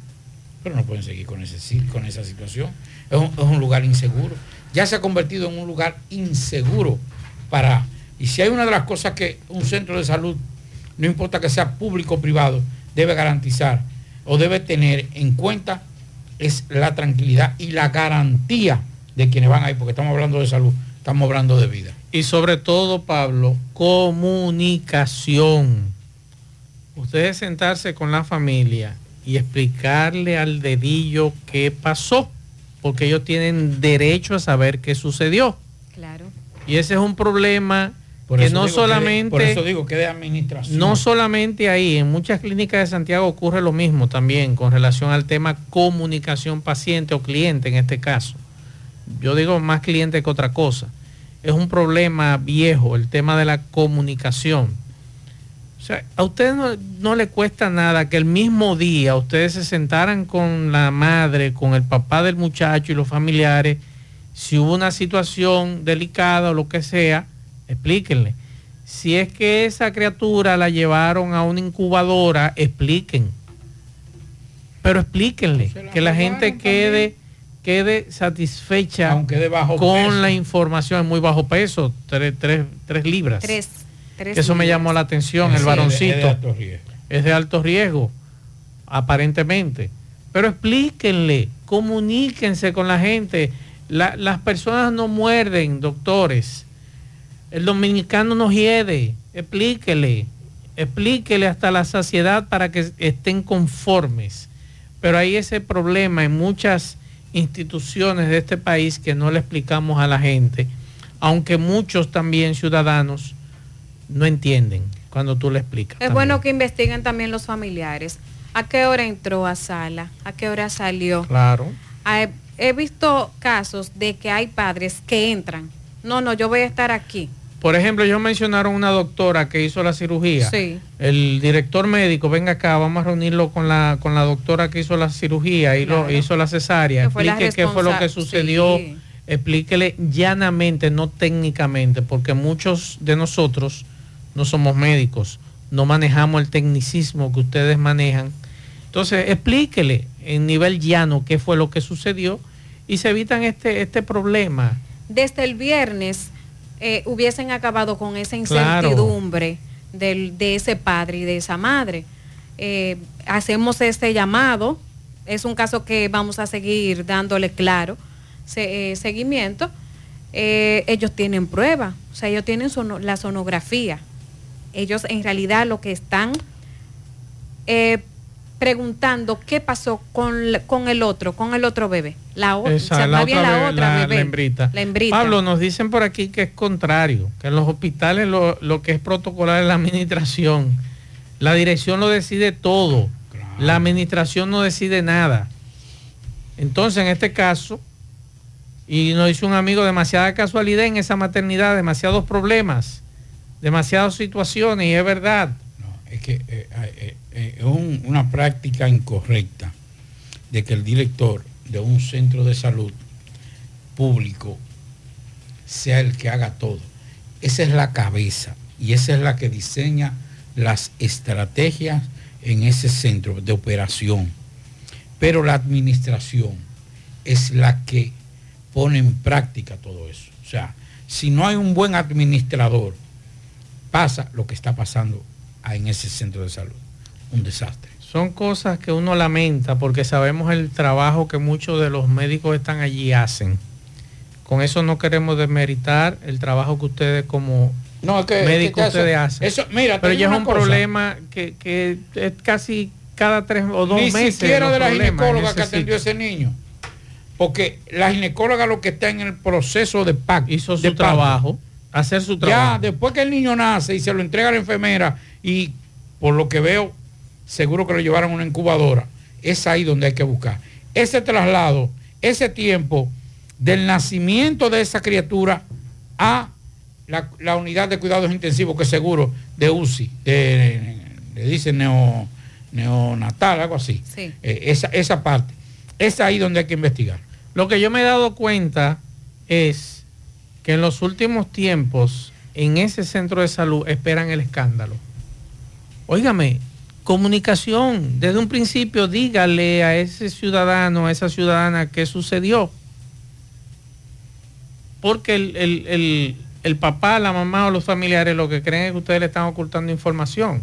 Speaker 15: Pero no pueden seguir con, ese, con esa situación. Es un, es un lugar inseguro. Ya se ha convertido en un lugar inseguro para... Y si hay una de las cosas que un centro de salud, no importa que sea público o privado, debe garantizar o debe tener en cuenta, es la tranquilidad y la garantía de quienes van ahí, porque estamos hablando de salud, estamos hablando de vida.
Speaker 14: Y sobre todo, Pablo, comunicación. Ustedes sentarse con la familia y explicarle al dedillo qué pasó. porque ellos tienen derecho a saber qué sucedió.
Speaker 16: Claro.
Speaker 14: Y ese es un problema
Speaker 15: Por
Speaker 14: que no
Speaker 15: digo que de-
Speaker 14: solamente...
Speaker 15: por eso digo que de administración.
Speaker 14: No solamente ahí, en muchas clínicas de Santiago ocurre lo mismo también con relación al tema comunicación paciente o cliente en este caso. Yo digo más cliente que otra cosa. Es un problema viejo el tema de la comunicación. O sea, a ustedes no, no le cuesta nada que el mismo día ustedes se sentaran con la madre, con el papá del muchacho y los familiares, si hubo una situación delicada o lo que sea, explíquenle. Si es que esa criatura la llevaron a una incubadora, expliquen. Pero explíquenle, que la gente quede, quede satisfecha
Speaker 15: Aunque de bajo
Speaker 14: con
Speaker 15: peso.
Speaker 14: la información, es muy bajo peso, tres, tres- tres libras.
Speaker 16: Tres. tres
Speaker 14: eso me llamó la atención,
Speaker 15: Sí,
Speaker 14: el varoncito.
Speaker 15: es de alto riesgo.
Speaker 14: Es de alto riesgo, aparentemente. Pero explíquenle, comuníquense con la gente. La- las personas no muerden, doctores. El dominicano no hiede. Explíquele, explíquele hasta la saciedad para que estén conformes. Pero hay ese problema en muchas instituciones de este país que no le explicamos a la gente, aunque muchos también ciudadanos no entienden cuando tú le explicas.
Speaker 16: Es bueno que investiguen también los familiares. ¿A qué hora entró a sala? ¿A qué hora salió?
Speaker 14: Claro.
Speaker 16: Ah, He, he visto casos de que hay padres que entran. No, no, yo voy a estar aquí.
Speaker 14: Por ejemplo, ellos mencionaron una doctora que hizo la cirugía.
Speaker 16: Sí.
Speaker 14: El director médico, venga acá, vamos a reunirlo con la, con la doctora que hizo la cirugía y lo hizo la cesárea.
Speaker 16: La
Speaker 14: Explique qué fue lo que sucedió.
Speaker 16: Sí.
Speaker 14: Explíquele llanamente, no técnicamente, porque muchos de nosotros no somos médicos, no manejamos el tecnicismo que ustedes manejan. Entonces, explíquele en nivel llano qué fue lo que sucedió y se evitan este, este problema.
Speaker 16: Desde el viernes eh, hubiesen acabado con esa
Speaker 14: Claro.
Speaker 16: incertidumbre del- de ese padre y de esa madre. Eh, hacemos este llamado. Es un caso que vamos a seguir dándole claro se- eh, seguimiento. Ellos tienen prueba, o sea, ellos tienen la sonografía. Ellos en realidad lo que están preguntando qué pasó con, con el otro, con el otro bebé. La, o-
Speaker 14: Esa,
Speaker 16: o sea,
Speaker 14: la otra
Speaker 16: la
Speaker 14: be-
Speaker 16: otra
Speaker 14: la-
Speaker 16: bebé.
Speaker 14: la hembrita.
Speaker 16: La hembrita.
Speaker 14: Pablo, nos dicen por aquí que es contrario, que en los hospitales lo, lo que es protocolar es la administración. La dirección lo decide todo. La administración no decide nada. Entonces, en este caso, y nos dice un amigo, demasiada casualidad en esa maternidad, demasiados problemas, demasiadas situaciones, y es verdad.
Speaker 15: Es que eh, eh, eh, es un- una práctica incorrecta de que el director de un centro de salud público sea el que haga todo. Esa es la cabeza y esa es la que diseña las estrategias en ese centro de operación. Pero la administración es la que pone en práctica todo eso. O sea, si no hay un buen administrador, pasa lo que está pasando en ese centro de salud. Un desastre.
Speaker 14: Son cosas que uno lamenta porque sabemos el trabajo que muchos de los médicos están allí hacen. Con eso no queremos demeritar el trabajo que ustedes como
Speaker 15: No, es que-
Speaker 14: médicos
Speaker 15: es que
Speaker 14: ustedes hacen.
Speaker 15: eso- mira,
Speaker 14: Pero ya es un
Speaker 15: cosa.
Speaker 14: problema que, que es casi cada tres o dos
Speaker 15: Ni
Speaker 14: meses.
Speaker 15: siquiera
Speaker 14: los
Speaker 15: de la ginecóloga que atendió ese niño. Porque la ginecóloga lo que está en el proceso de PAC.
Speaker 14: Hizo su trabajo, hacer su
Speaker 15: Ya,
Speaker 14: trabajo.
Speaker 15: después que el niño nace y se lo entrega a la enfermera y por lo que veo, seguro que lo llevaron a una incubadora, es ahí donde hay que buscar. Ese traslado, ese tiempo del nacimiento de esa criatura a la, la unidad de cuidados intensivos, que seguro de UCI, de- le dicen neo, neonatal, algo así.
Speaker 16: Sí.
Speaker 15: Eh, esa, esa parte, es ahí donde hay que investigar.
Speaker 14: Lo que yo me he dado cuenta es que en los últimos tiempos en ese centro de salud esperan el escándalo. Óigame, comunicación, desde un principio dígale a ese ciudadano, a esa ciudadana qué sucedió. Porque el, el- el- el papá, la mamá o los familiares lo que creen es que ustedes le están ocultando información.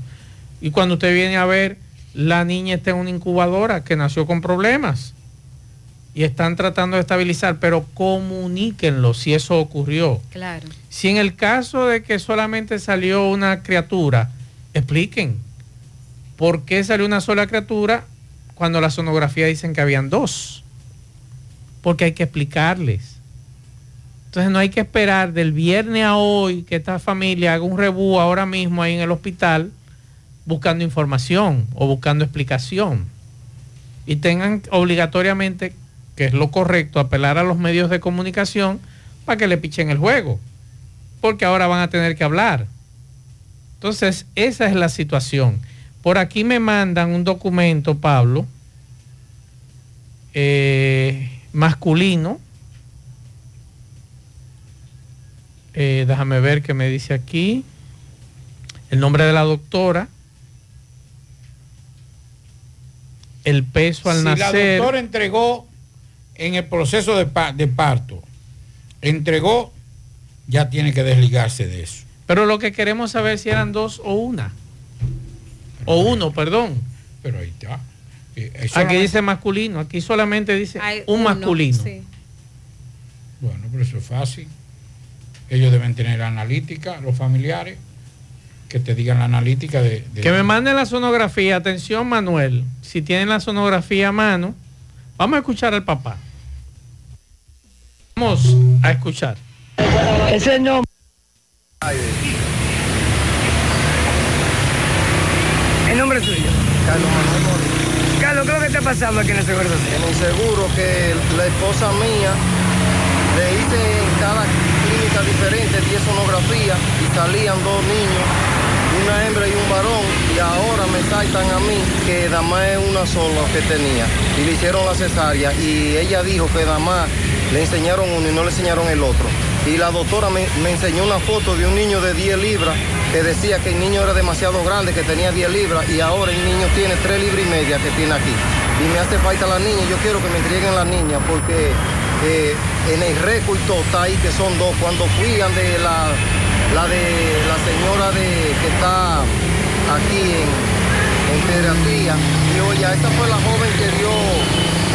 Speaker 14: Y cuando usted viene a ver, la niña está en una incubadora que nació con problemas y están tratando de estabilizar, pero comuníquenlo si eso ocurrió.
Speaker 16: Claro.
Speaker 14: Si en el caso de que solamente salió una criatura, expliquen por qué salió una sola criatura cuando la sonografía dicen que habían dos. porque hay que explicarles. Entonces no hay que esperar del viernes a hoy que esta familia haga un rebú ahora mismo ahí en el hospital buscando información o buscando explicación. Y tengan obligatoriamente, que es lo correcto, apelar a los medios de comunicación para que le pichen el juego. Porque ahora van a tener que hablar. Entonces, esa es la situación. Por aquí me mandan un documento, Pablo, eh, masculino. Eh, déjame ver qué me dice aquí. El nombre de la doctora. El peso al
Speaker 15: si
Speaker 14: nacer.
Speaker 15: la doctora entregó en el proceso de, pa- de parto, entregó, ya tiene que desligarse de eso.
Speaker 14: Pero lo que queremos saber si eran dos o una. O uno, perdón.
Speaker 15: Pero ahí está. Eh,
Speaker 14: Aquí dice masculino, aquí solamente dice
Speaker 16: Hay
Speaker 14: un
Speaker 16: uno,
Speaker 14: masculino.
Speaker 16: sí.
Speaker 15: Bueno, pero eso es fácil. Ellos deben tener analítica, los familiares, que te digan la analítica de... de-
Speaker 14: Que me manden la sonografía. Atención, Manuel. Si tienen la sonografía a mano, vamos a escuchar al papá. Vamos a escuchar.
Speaker 33: Ese nombre. El nombre suyo.
Speaker 36: Carlos Manuel.
Speaker 33: Carlos, ¿qué es lo que está pasando aquí en el Seguro Social?
Speaker 36: En el seguro que la esposa mía le hice en cada clínica diferente 10 sonografías y salían dos niños, una hembra y un varón, y ahora me saltan a mí que nada más es una sola que tenía. Y le hicieron la cesárea y ella dijo que nada más le enseñaron uno y no le enseñaron el otro. Y la doctora me, me enseñó una foto de un niño de 10 libras que decía que el niño era demasiado grande, que tenía 10 libras, y ahora el niño tiene 3 libras y media que tiene aquí. Y me hace falta la niña, yo quiero que me entreguen la niña porque eh, en el récord está ahí que son dos. Cuando fui de la, la de la señora de que está aquí en, en pediatría, dijo ya, esta fue la joven que dio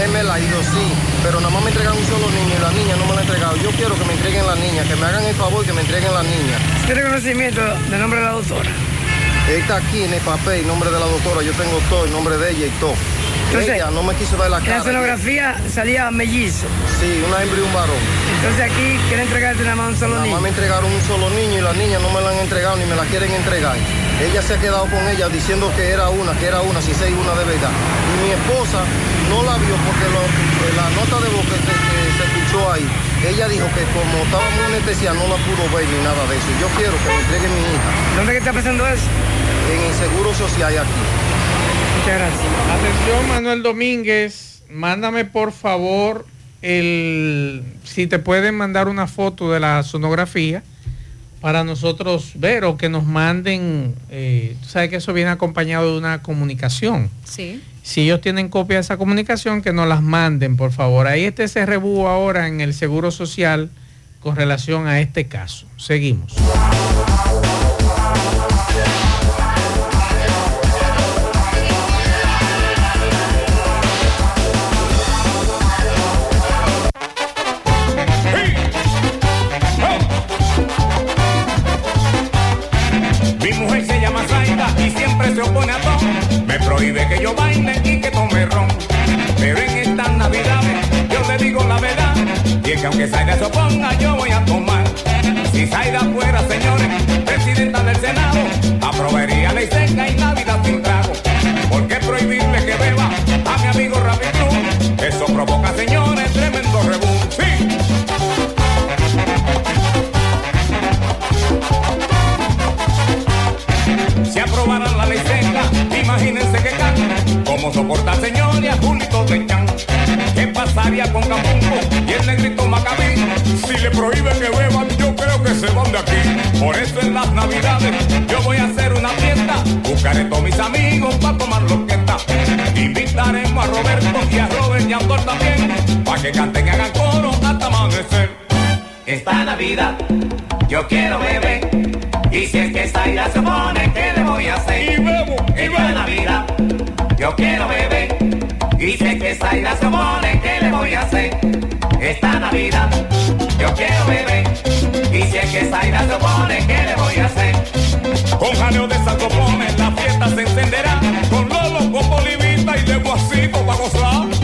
Speaker 36: gemela y yo sí, pero nada más me entregan un solo niño y la niña no me la ha entregado. Yo quiero que me entreguen la niña, que me hagan el favor y que me entreguen la niña.
Speaker 33: ¿Tiene conocimiento del nombre de la doctora?
Speaker 36: Está aquí en el papel, el nombre de la doctora, yo tengo todo, el nombre de ella y todo.
Speaker 33: Entonces,
Speaker 36: ella no me quiso dar la
Speaker 33: En
Speaker 36: cara.
Speaker 33: la sonografía salía mellizo.
Speaker 36: Sí, una hembra y un varón.
Speaker 33: Entonces aquí quiere entregarte nada más un solo
Speaker 36: Nada
Speaker 33: niño.
Speaker 36: más me entregaron un solo niño y la niña no me la han entregado ni me la quieren entregar. Ella se ha quedado con ella diciendo que era una, que era una, si sé una de verdad. Y mi esposa no la vio porque lo- la nota de voz que, que- que se escuchó ahí, ella dijo que como estaba muy anestesiada no la pudo ver ni nada de eso. Yo quiero que me entregue mi hija.
Speaker 33: ¿Dónde que está pasando eso?
Speaker 36: En el Seguro Social aquí.
Speaker 33: Muchas gracias.
Speaker 14: Atención, Manuel Domínguez, mándame por favor el si te pueden mandar una foto de la sonografía para nosotros ver o que nos manden, eh, tú sabes que eso viene acompañado de una comunicación.
Speaker 16: Sí.
Speaker 14: Si ellos tienen copia de esa comunicación, que nos las manden, por favor. Ahí está ese rebú ahora en el Seguro Social con relación a este caso. Seguimos.
Speaker 37: Se opone a todo. Me prohíbe que yo baile y que tome ron. Pero en estas navidades yo le digo la verdad. Y es que aunque Zaida se oponga, yo voy a tomar. Si Zaida fuera, señores, presidenta del Senado, aprobaría ley seca y Navidad sin soporta señoría Julito de Chan. ¿Qué pasaría con Capumbo y el negrito Macabí? Si le prohíben que beban, yo creo que se van de aquí. Por eso en las navidades yo voy a hacer una fiesta. Buscaré todos mis amigos para tomar lo que está. Invitaremos a Roberto y a Robert y a Andor también, para que canten y hagan coro hasta amanecer. Esta Navidad yo quiero beber. Y si es que Zaira se pone, ¿qué le voy a hacer? Y bebo, y Esta Navidad yo quiero beber. Y es que Zaira se pone, ¿qué le voy a hacer? Esta Navidad yo quiero beber. Y es que Zaira se pone, ¿qué le voy a hacer? Con jaleo de saxofones la fiesta se encenderá. Con Lolo, con Bolivita y de Guasico para gozar.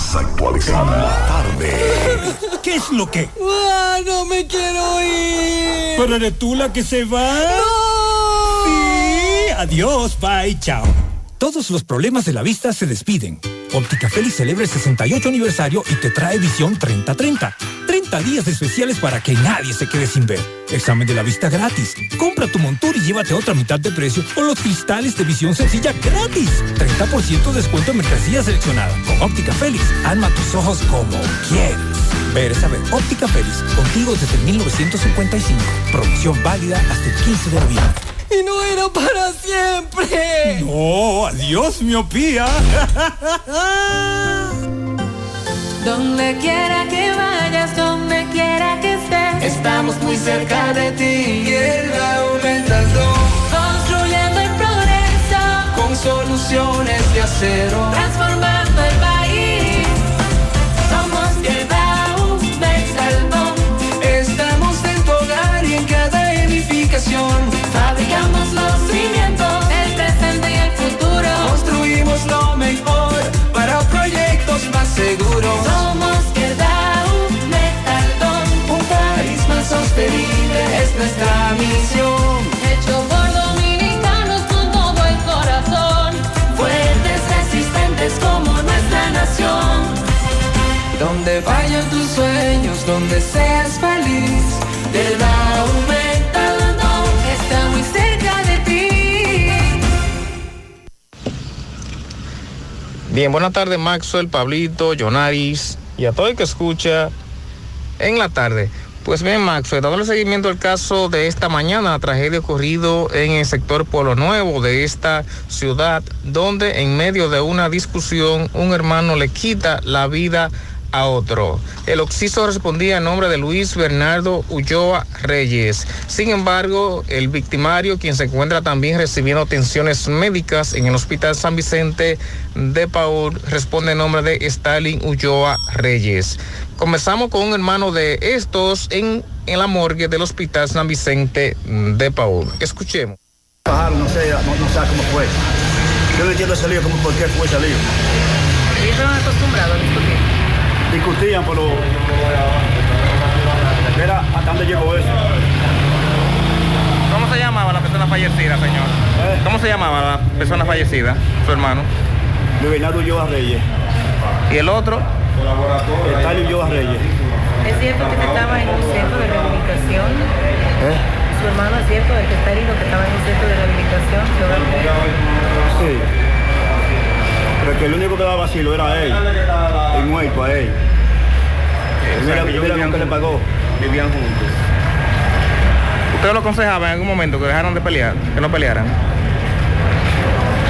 Speaker 22: Más actualizada. Tarde.
Speaker 38: ¿Qué es lo que?
Speaker 39: ¡Ah, no me quiero ir!
Speaker 38: ¿Pero eres tú la que se va?
Speaker 39: ¡No!
Speaker 38: Sí, adiós, bye, chao. Todos los problemas de la vista se despiden. Óptica Félix celebra el 68 aniversario y te trae visión 30-30. 30 días especiales para que nadie se quede sin ver. Examen de la vista gratis. Compra tu montura y llévate otra mitad de precio o los cristales de visión sencilla gratis. 30% descuento en mercancía seleccionada. Con Óptica Félix, alma tus ojos como quieres. Ver es saber. Óptica Félix, contigo desde 1955. Promoción válida hasta el 15 de noviembre.
Speaker 39: Y no era para siempre.
Speaker 38: No, adiós, miopía.
Speaker 39: Donde quiera que vayas, donde quiera que estés, estamos muy cerca de ti. Tierra aumentando, construyendo el progreso, con soluciones de acero, transformando el país. Nuestra misión. Hecho por dominicanos con todo el corazón, fuertes, resistentes como nuestra nación. Donde vayan tus sueños, donde seas feliz, Quedao Metaldón está muy cerca de ti.
Speaker 40: Bien, buenas tardes Maxwell, Pablito, Jonaris y a todo el que escucha en la tarde. Pues bien, Maxwell, dándole seguimiento al caso de esta mañana, tragedia ocurrido en el sector Pueblo Nuevo de esta ciudad, donde en medio de una discusión un hermano le quita la vida a otro. El occiso respondía en nombre de Luis Bernardo Ulloa Reyes. Sin embargo, el victimario, quien se encuentra también recibiendo atenciones médicas en el Hospital San Vicente de Paul, responde en nombre de Stalin Ulloa Reyes. Comenzamos con un hermano de estos en, en la morgue del Hospital San Vicente de Paul. Escuchemos.
Speaker 41: Bajaron, no sé, no, no sé cómo fue. Yo no entiendo ese lío, cómo por qué fue ese lío.
Speaker 42: ¿Y estaban acostumbrados a discutir?
Speaker 41: Discutían, pero. Mira, ¿hasta dónde llegó eso?
Speaker 40: ¿Cómo se llamaba la persona fallecida, señor? ¿Cómo se llamaba la persona fallecida, su hermano?
Speaker 41: Luis Bernardo Ulloa Reyes.
Speaker 40: ¿Y el otro?
Speaker 41: Stalin Ulloa Reyes.
Speaker 42: ¿Es cierto que estaba en un centro de rehabilitación?
Speaker 41: ¿Eh?
Speaker 42: ¿Su hermano es cierto, el que está herido, que estaba en un centro de rehabilitación?
Speaker 41: Sí. Pero que el único que daba vacilo era él. El muerto a él.
Speaker 40: O sea,
Speaker 41: Mira,
Speaker 40: que ellos
Speaker 41: mira
Speaker 40: vivían
Speaker 41: lo que le pagó.
Speaker 40: Vivían juntos. ¿Usted lo aconsejaba en algún momento que dejaron de pelear, que no pelearan?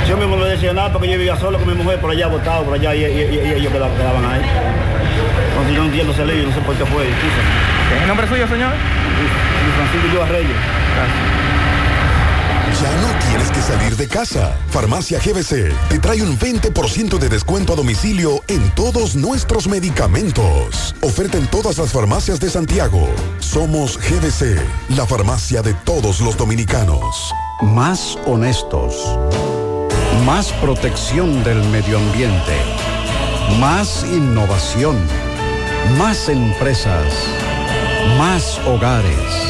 Speaker 41: Yo mismo no decía nada porque yo vivía solo con mi mujer por allá, botado por allá y, y- y- y ellos quedaban, quedaban ahí. Entonces yo no entiendo ese lío, no sé por qué fue.
Speaker 40: ¿Es el nombre suyo, señor?
Speaker 41: Francisco Ulloa Reyes.
Speaker 8: Ya no tienes que salir de casa. Farmacia GBC te trae un 20% de descuento a domicilio en todos nuestros medicamentos. Oferta en todas las farmacias de Santiago. Somos GBC, la farmacia de todos los dominicanos.
Speaker 43: Más honestos. Más protección del medio ambiente. Más innovación. Más empresas. Más hogares.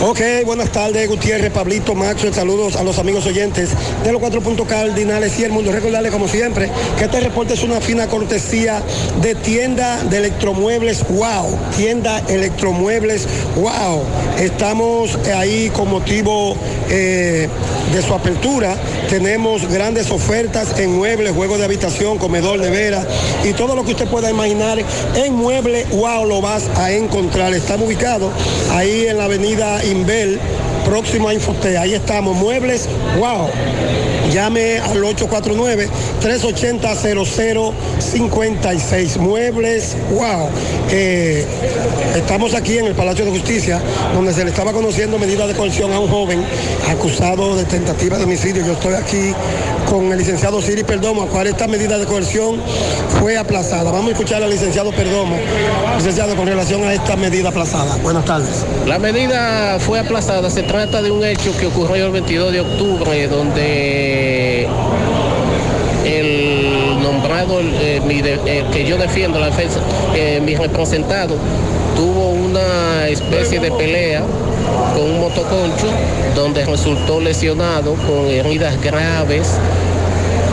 Speaker 29: Ok, buenas tardes, Gutiérrez, Pablito, Maxwell, saludos a los amigos oyentes de los cuatro puntos cardinales y el mundo. Recordarles, como siempre, que este reporte es una fina cortesía de tienda de electromuebles Wow, tienda electromuebles Wow. Estamos ahí con motivo eh, de su apertura. Tenemos grandes ofertas en muebles, juegos de habitación, comedor, nevera y todo lo que usted pueda imaginar en Mueble Wow lo vas a encontrar. Estamos ubicados ahí en la avenida Inbel, próximo a Infote. Ahí estamos, muebles, wow. Llame al 849-380-0056. Muebles, wow. Eh, estamos aquí en el Palacio de Justicia, donde se le estaba conociendo medida de coerción a un joven acusado de tentativa de homicidio. Yo estoy aquí con el licenciado Siri Perdomo, a cual esta medida de coerción fue aplazada. Vamos a escuchar al licenciado Perdomo, licenciado, con relación a esta medida aplazada. Buenas tardes.
Speaker 44: La medida fue aplazada. Se trata de un hecho que ocurrió el 22 de octubre, donde el nombrado, eh, eh, que yo defiendo la defensa, eh, mi representado, tuvo una especie de pelea con un motoconcho donde resultó lesionado con heridas graves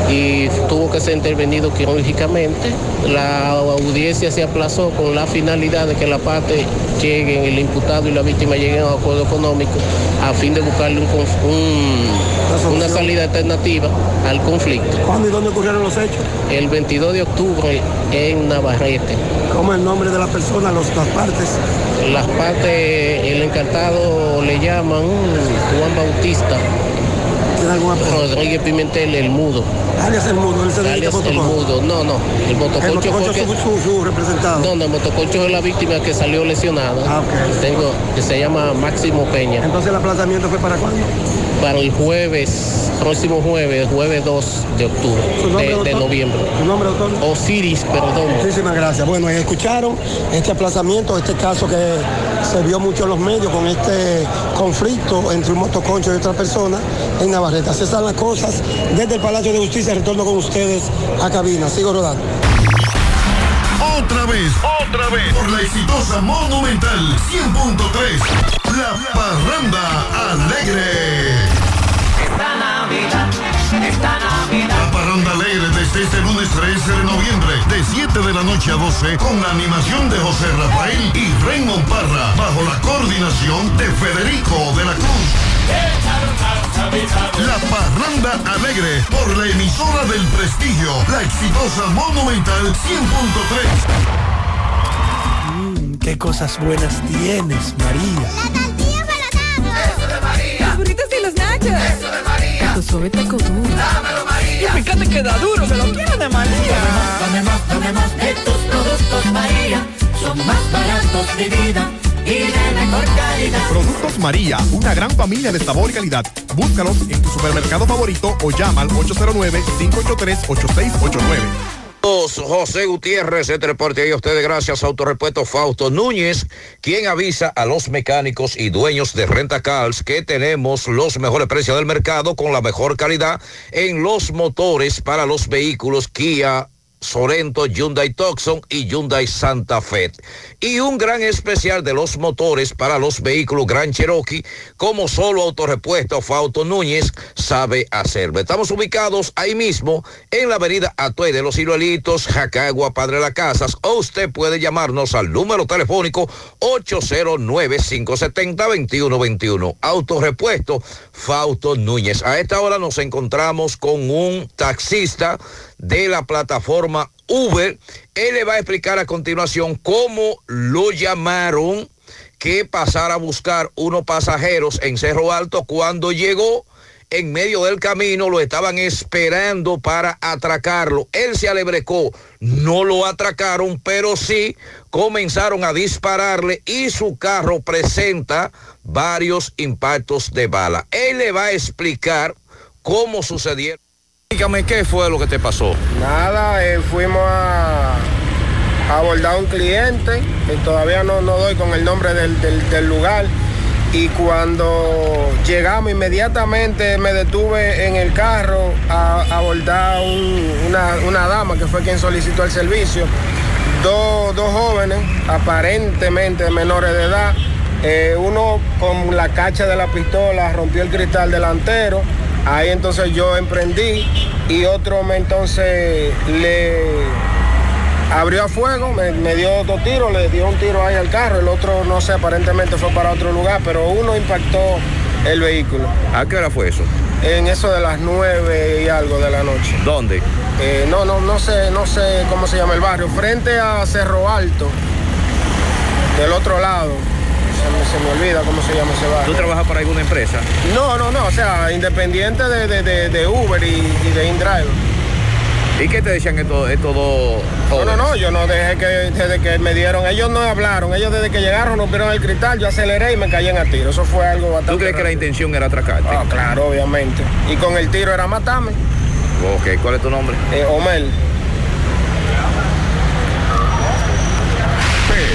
Speaker 44: y tuvo que ser intervenido quirúrgicamente. La audiencia se aplazó con la finalidad de que la parte lleguen, el imputado y la víctima lleguen a un acuerdo económico a fin de buscarle un un- una salida alternativa al conflicto.
Speaker 29: ¿Cuándo y dónde ocurrieron los hechos?
Speaker 44: El 22 de octubre en Navarrete.
Speaker 29: ¿Cómo es el nombre de la persona, los, las partes?
Speaker 44: Las partes, el encantado le llaman Juan Bautista. Rodríguez Pimentel, el mudo.
Speaker 29: Alias el mudo, dedica
Speaker 44: Alias el mudo. No, no. El motoconcho,
Speaker 29: El motoconcho
Speaker 44: fue que-
Speaker 29: es su, su- su representado.
Speaker 44: No, no, el motoconcho es la víctima que salió lesionada. Tengo, que se llama Máximo Peña.
Speaker 29: Entonces el aplazamiento fue para cuándo?
Speaker 44: Para el jueves, próximo jueves, jueves 2 de octubre,
Speaker 29: ¿Su nombre,
Speaker 44: de, de noviembre.
Speaker 29: ¿Su nombre, doctor?
Speaker 44: Osiris, perdón.
Speaker 29: Muchísimas gracias. Bueno, escucharon este aplazamiento, este caso que se vio mucho en los medios con este conflicto entre un motoconcho y otra persona en Navarrete. Así están las cosas desde el Palacio de Justicia. Retorno con ustedes a cabina. Sigo rodando.
Speaker 45: Otra vez, otra vez, por la exitosa Monumental 100.3, La Parranda Alegre.
Speaker 19: Esta Navidad.
Speaker 45: La Parranda Alegre desde este lunes 13 de noviembre, de 7 de la noche a 12, con la animación de José Rafael y Raymond Parra, bajo la coordinación de Federico de la Cruz. La Parranda Alegre, por la emisora del prestigio, la exitosa Monumental 100.3.
Speaker 46: Mm, qué cosas buenas tienes, María.
Speaker 19: Eso de María.
Speaker 47: Los burritos y los nachos.
Speaker 19: Eso de María.
Speaker 47: Tu suave taco duro.
Speaker 19: Dámelo, María.
Speaker 47: Y fíjate que da duro, que lo quiero de María.
Speaker 19: Dame más, dame más de tus productos, María. Son más baratos de vida y de mejor calidad.
Speaker 48: Productos María, una gran familia de sabor y calidad. Búscalos en tu supermercado favorito o llama al 809-583-8689.
Speaker 49: José Gutiérrez, este reporte ahí a ustedes gracias Autorepuesto Fausto Núñez, quien avisa a los mecánicos y dueños de Renta Cars que tenemos los mejores precios del mercado con la mejor calidad en los motores para los vehículos Kia. Sorento, Hyundai Tucson y Hyundai Santa Fe. Y un gran especial de los motores para los vehículos Gran Cherokee, como solo Autorepuesto Fausto Núñez sabe hacerlo. Estamos ubicados ahí mismo en la avenida Atuey de los Ciruelitos, Jacagua, Padre de las Casas, o usted puede llamarnos al número telefónico 809-570-2121. Autorepuesto Fausto Núñez. A esta hora nos encontramos con un taxista de la plataforma Uber. Él le va a explicar a continuación cómo lo llamaron que pasara a buscar unos pasajeros en Cerro Alto cuando llegó. En medio del camino lo estaban esperando para atracarlo. Él se alebrecó. No lo atracaron, pero sí comenzaron a dispararle y su carro presenta varios impactos de bala. Él le va a explicar cómo sucedieron. Dígame, ¿qué fue lo que te pasó?
Speaker 50: Nada, eh, fuimos a, a abordar a un cliente, que todavía no, no doy con el nombre del, del- lugar. Y cuando llegamos inmediatamente me detuve en el carro a, a abordar un- una, una dama que fue quien solicitó el servicio. Dos, dos jóvenes, aparentemente menores de edad. Eh, uno con la cacha de la pistola rompió el cristal delantero. Ahí entonces yo emprendí y otro me entonces le abrió a fuego, me, me dio dos tiros, le dio un tiro ahí al carro, el otro no sé, aparentemente fue para otro lugar, pero uno impactó el vehículo.
Speaker 49: ¿A qué hora fue eso?
Speaker 50: En eso de las nueve y algo de la noche.
Speaker 49: ¿Dónde?
Speaker 50: Eh, no, no, no sé, no sé cómo se llama el barrio, frente a Cerro Alto, del otro lado.
Speaker 51: Se me, se me olvida cómo se llama ese barrio.
Speaker 49: ¿Tú trabajas para alguna empresa?
Speaker 51: No, no, no, o sea, independiente de, de- de- de Uber y, y de InDrive.
Speaker 49: ¿Y qué te decían estos, estos dos
Speaker 51: No,
Speaker 49: jóvenes?
Speaker 51: no, no, yo no dejé que desde que me dieron, ellos no hablaron, ellos desde que llegaron rompieron el cristal, yo aceleré y me caí en a tiro. Eso fue algo bastante.
Speaker 49: ¿Tú crees que la intención era atracarte?
Speaker 51: Ah, claro, obviamente. Y con el tiro era matarme.
Speaker 49: Ok, ¿cuál es tu nombre?
Speaker 51: Eh, Omel.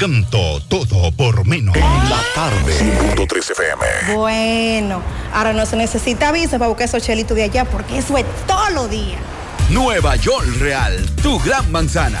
Speaker 52: Encanto todo por menos.
Speaker 11: La tarde. 103 FM.
Speaker 53: Bueno, ahora no se necesita visa para buscar esos chelitos de allá porque eso es todos los días.
Speaker 54: Nueva York Real, tu gran manzana.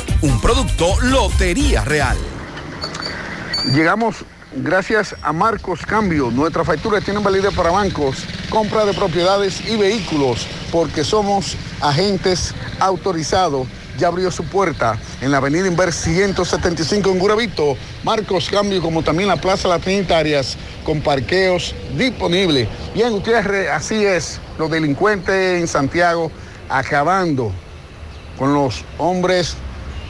Speaker 54: Un producto Lotería Real.
Speaker 55: Llegamos gracias a Marcos Cambio. Nuestras facturas tienen validez para bancos, compra de propiedades y vehículos, porque somos agentes autorizados. Ya abrió su puerta en la avenida Inver 175 en Guravito. Marcos Cambio, como también la Plaza Las Trinitarias, con parqueos disponibles. Bien, Gutiérrez, así es. Los delincuentes en Santiago acabando con los hombres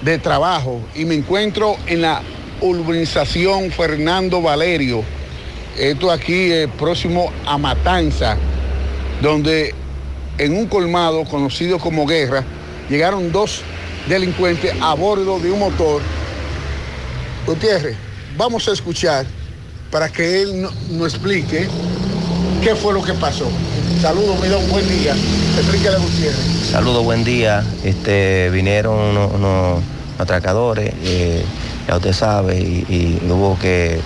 Speaker 55: de trabajo y me encuentro en la urbanización Fernando Valerio. Esto aquí es próximo a Matanza, donde en un colmado conocido como Guerra llegaron dos delincuentes a bordo de un motor. Gutiérrez, vamos a escuchar para que él no- nos explique qué fue lo que pasó. Saludos, mi don, buen día. Explícale a Gutiérrez.
Speaker 50: Saludos, buen día. Este, vinieron unos, unos atracadores, eh, ya usted sabe, y, y hubo que,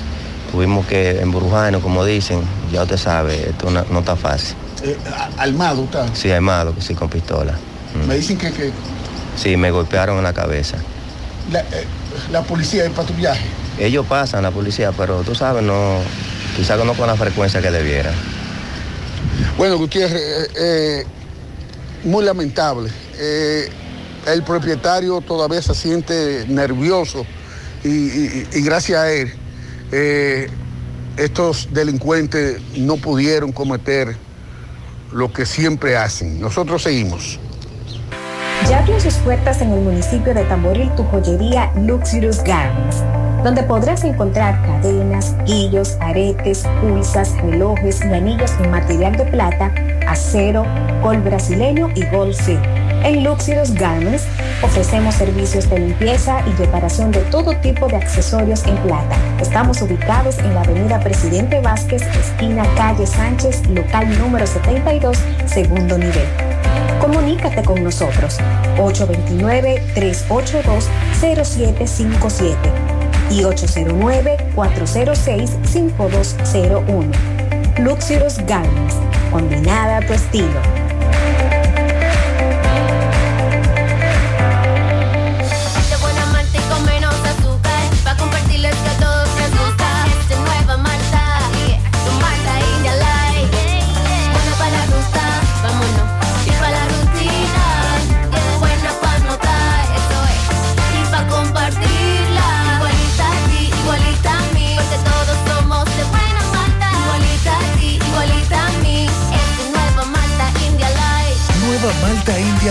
Speaker 50: tuvimos que embrujarnos, como dicen, ya usted sabe, esto no, no está fácil.
Speaker 55: Eh, armado, está.
Speaker 50: Sí, armado, sí, con pistola. Mm.
Speaker 55: Me dicen que, que
Speaker 50: Sí, me golpearon en la cabeza.
Speaker 55: la, eh, la policía de patrullaje.
Speaker 50: Ellos pasan, la policía, pero tú sabes, no, quizás no con la frecuencia que debiera.
Speaker 55: Bueno, Gutiérrez, eh, eh, muy lamentable. Eh, el propietario todavía se siente nervioso y, gracias a él estos delincuentes no pudieron cometer lo que siempre hacen. Nosotros seguimos.
Speaker 56: Ya abrió sus puertas en el municipio de Tamboril tu joyería Luxurious Garments, donde podrás encontrar cadenas, guillos, aretes, pulsas, relojes y anillos en material de plata, acero, gol brasileño y gol C. En Luxurious Garments ofrecemos servicios de limpieza y reparación de todo tipo de accesorios en plata. Estamos ubicados en la avenida Presidente Vázquez, esquina calle Sánchez, local número 72, segundo nivel. Comunícate con nosotros 829-382-0757 y 809-406-5201. Luxurious Garments, combinada a tu estilo.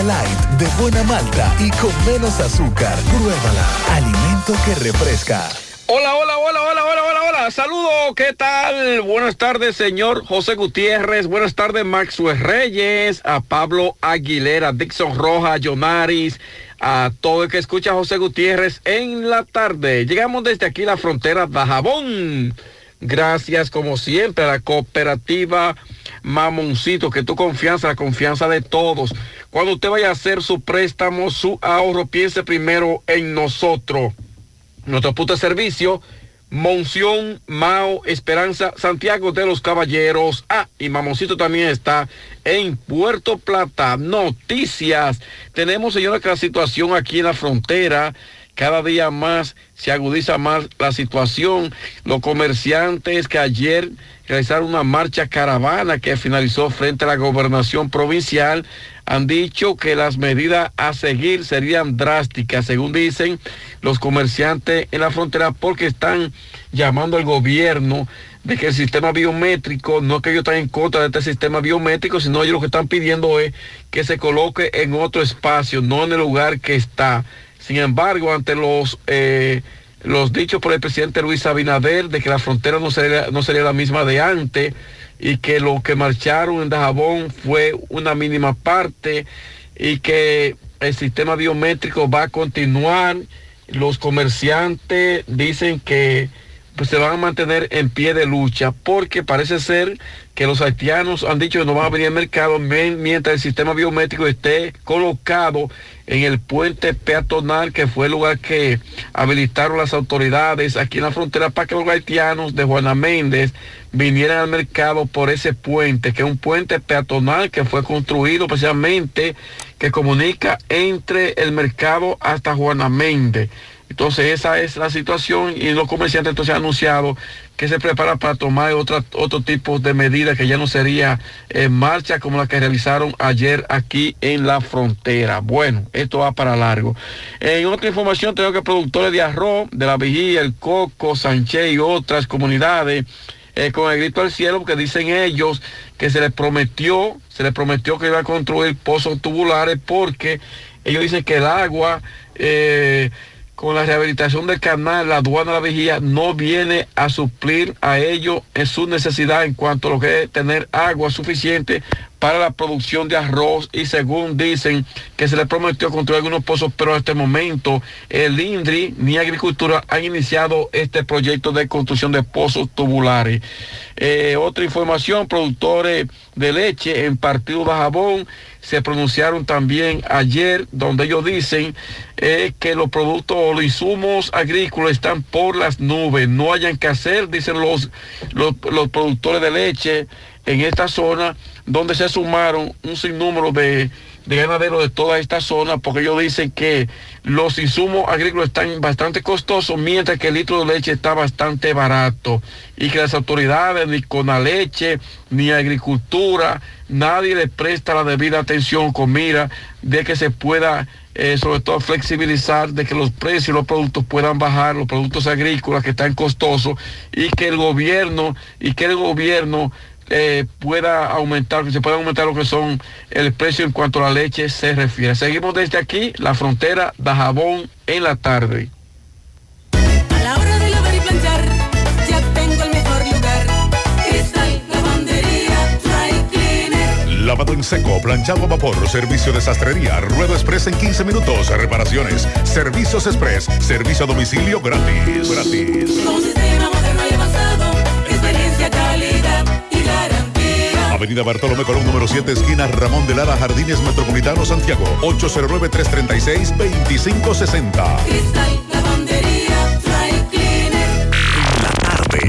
Speaker 57: Light, de buena malta y con menos azúcar. Pruébala. Alimento que refresca.
Speaker 58: Hola, hola, hola, hola, hola, hola, hola. Saludos, ¿qué tal? Buenas tardes, señor José Gutiérrez. Buenas tardes, Maxwell Reyes, a Pablo Aguilera, Dixon Roja, Jonaris, a todo el que escucha José Gutiérrez en la tarde. Llegamos desde aquí la frontera de Jabón. Gracias, como siempre, a la cooperativa Mamoncito, que tu confianza, la confianza de todos. Cuando usted vaya a hacer su préstamo, su ahorro, piense primero en nosotros. Nuestro punto de servicio, Monción, Mao, Esperanza, Santiago de los Caballeros. Ah, y Mamoncito también está en Puerto Plata. Noticias. Tenemos, señora, que la situación aquí en la frontera cada día más se agudiza más la situación. Los comerciantes que ayer realizaron una marcha caravana que finalizó frente a la gobernación provincial han dicho que las medidas a seguir serían drásticas, según dicen los comerciantes en la frontera, porque están llamando al gobierno de que el sistema biométrico, no que ellos están en contra de este sistema biométrico, sino ellos lo que están pidiendo es que se coloque en otro espacio, no en el lugar que está. Sin embargo, ante los... Eh, los dichos por el presidente Luis Abinader de que la frontera no sería, no sería la misma de antes y que lo que marcharon en Dajabón fue una mínima parte y que el sistema biométrico va a continuar. Los comerciantes dicen que pues, se van a mantener en pie de lucha porque parece ser que los haitianos han dicho que no van a venir al mercado mientras el sistema biométrico esté colocado en el puente peatonal, que fue el lugar que habilitaron las autoridades aquí en la frontera para que los haitianos de Juana Méndez vinieran al mercado por ese puente, que es un puente peatonal que fue construido precisamente que comunica entre el mercado hasta Juana Méndez. Entonces esa es la situación y los comerciantes entonces han anunciado que se prepara para tomar otra, otro tipo de medidas que ya no sería en marcha como la que realizaron ayer aquí en la frontera. Bueno, esto va para largo. En otra información tengo que productores de arroz, de la Vigía, el Coco, Sánchez y otras comunidades eh, con el grito al cielo porque dicen ellos que se les prometió, se les prometió que iba a construir pozos tubulares porque ellos dicen que el agua... Eh, con la rehabilitación del canal, la aduana de la vigía no viene a suplir a ellos en su necesidad en cuanto a lo que es tener agua suficiente para la producción de arroz y según dicen que se les prometió construir algunos pozos, pero en este momento el INDRI ni Agricultura han iniciado este proyecto de construcción de pozos tubulares. Eh, otra información, productores de leche en Partido de Jabón se pronunciaron también ayer, donde ellos dicen eh, que los productos o los insumos agrícolas están por las nubes, no hayan que hacer, dicen los, los, los productores de leche en esta zona, donde se sumaron un sinnúmero de de ganaderos de toda esta zona, porque ellos dicen que los insumos agrícolas están bastante costosos, mientras que el litro de leche está bastante barato, y que las autoridades, ni con la leche, ni agricultura, nadie le presta la debida atención con mira de que se pueda, eh, sobre todo, flexibilizar, de que los precios de los productos puedan bajar, los productos agrícolas que están costosos, y que el gobierno, y que el gobierno eh, pueda aumentar, que se pueda aumentar lo que son el precio en cuanto a la leche se refiere. Seguimos desde aquí, la frontera de Jabón en la tarde.
Speaker 39: A la hora de lavar y planchar, ya tengo el mejor lugar. Cristal, lavandería, dry cleaner.
Speaker 22: Lavado en seco, planchado a vapor, servicio de sastrería, ruedo express en 15 minutos, reparaciones, servicios express, servicio a domicilio gratis. Gratis. Avenida Bartolomé Colón, número 7, esquina Ramón de Lara, Jardines Metropolitano, Santiago. 809-336-2560.
Speaker 39: Cristal, lavandería, dry cleaner.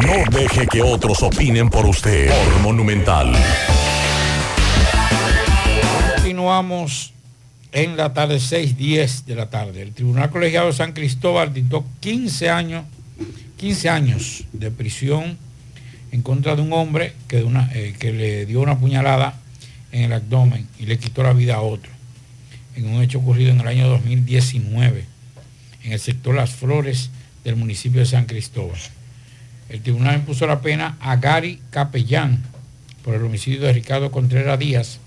Speaker 22: No deje que otros opinen por usted. Por Monumental.
Speaker 59: Continuamos en la tarde, 6:10 de la tarde. El Tribunal Colegiado de San Cristóbal dictó 15 años, 15 años de prisión en contra de un hombre eh, que le dio una puñalada en el abdomen y le quitó la vida a otro, en un hecho ocurrido en el año 2019, en el sector Las Flores del municipio de San Cristóbal. El tribunal impuso la pena a Gary Capellán por el homicidio de Ricardo Contreras Díaz,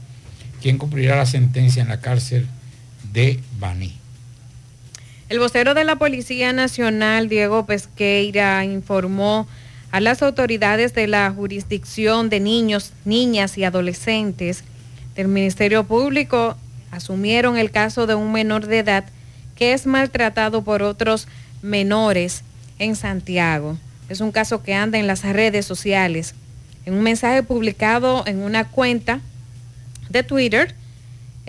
Speaker 59: quien cumplirá la sentencia en la cárcel
Speaker 15: de Baní.
Speaker 16: El vocero de la Policía Nacional, Diego Pesqueira, informó a las autoridades de la jurisdicción de niños, niñas y adolescentes del Ministerio Público asumieron el caso de un menor de edad que es maltratado por otros menores en Santiago. Es un caso que anda en las redes sociales. En un mensaje publicado en una cuenta de Twitter,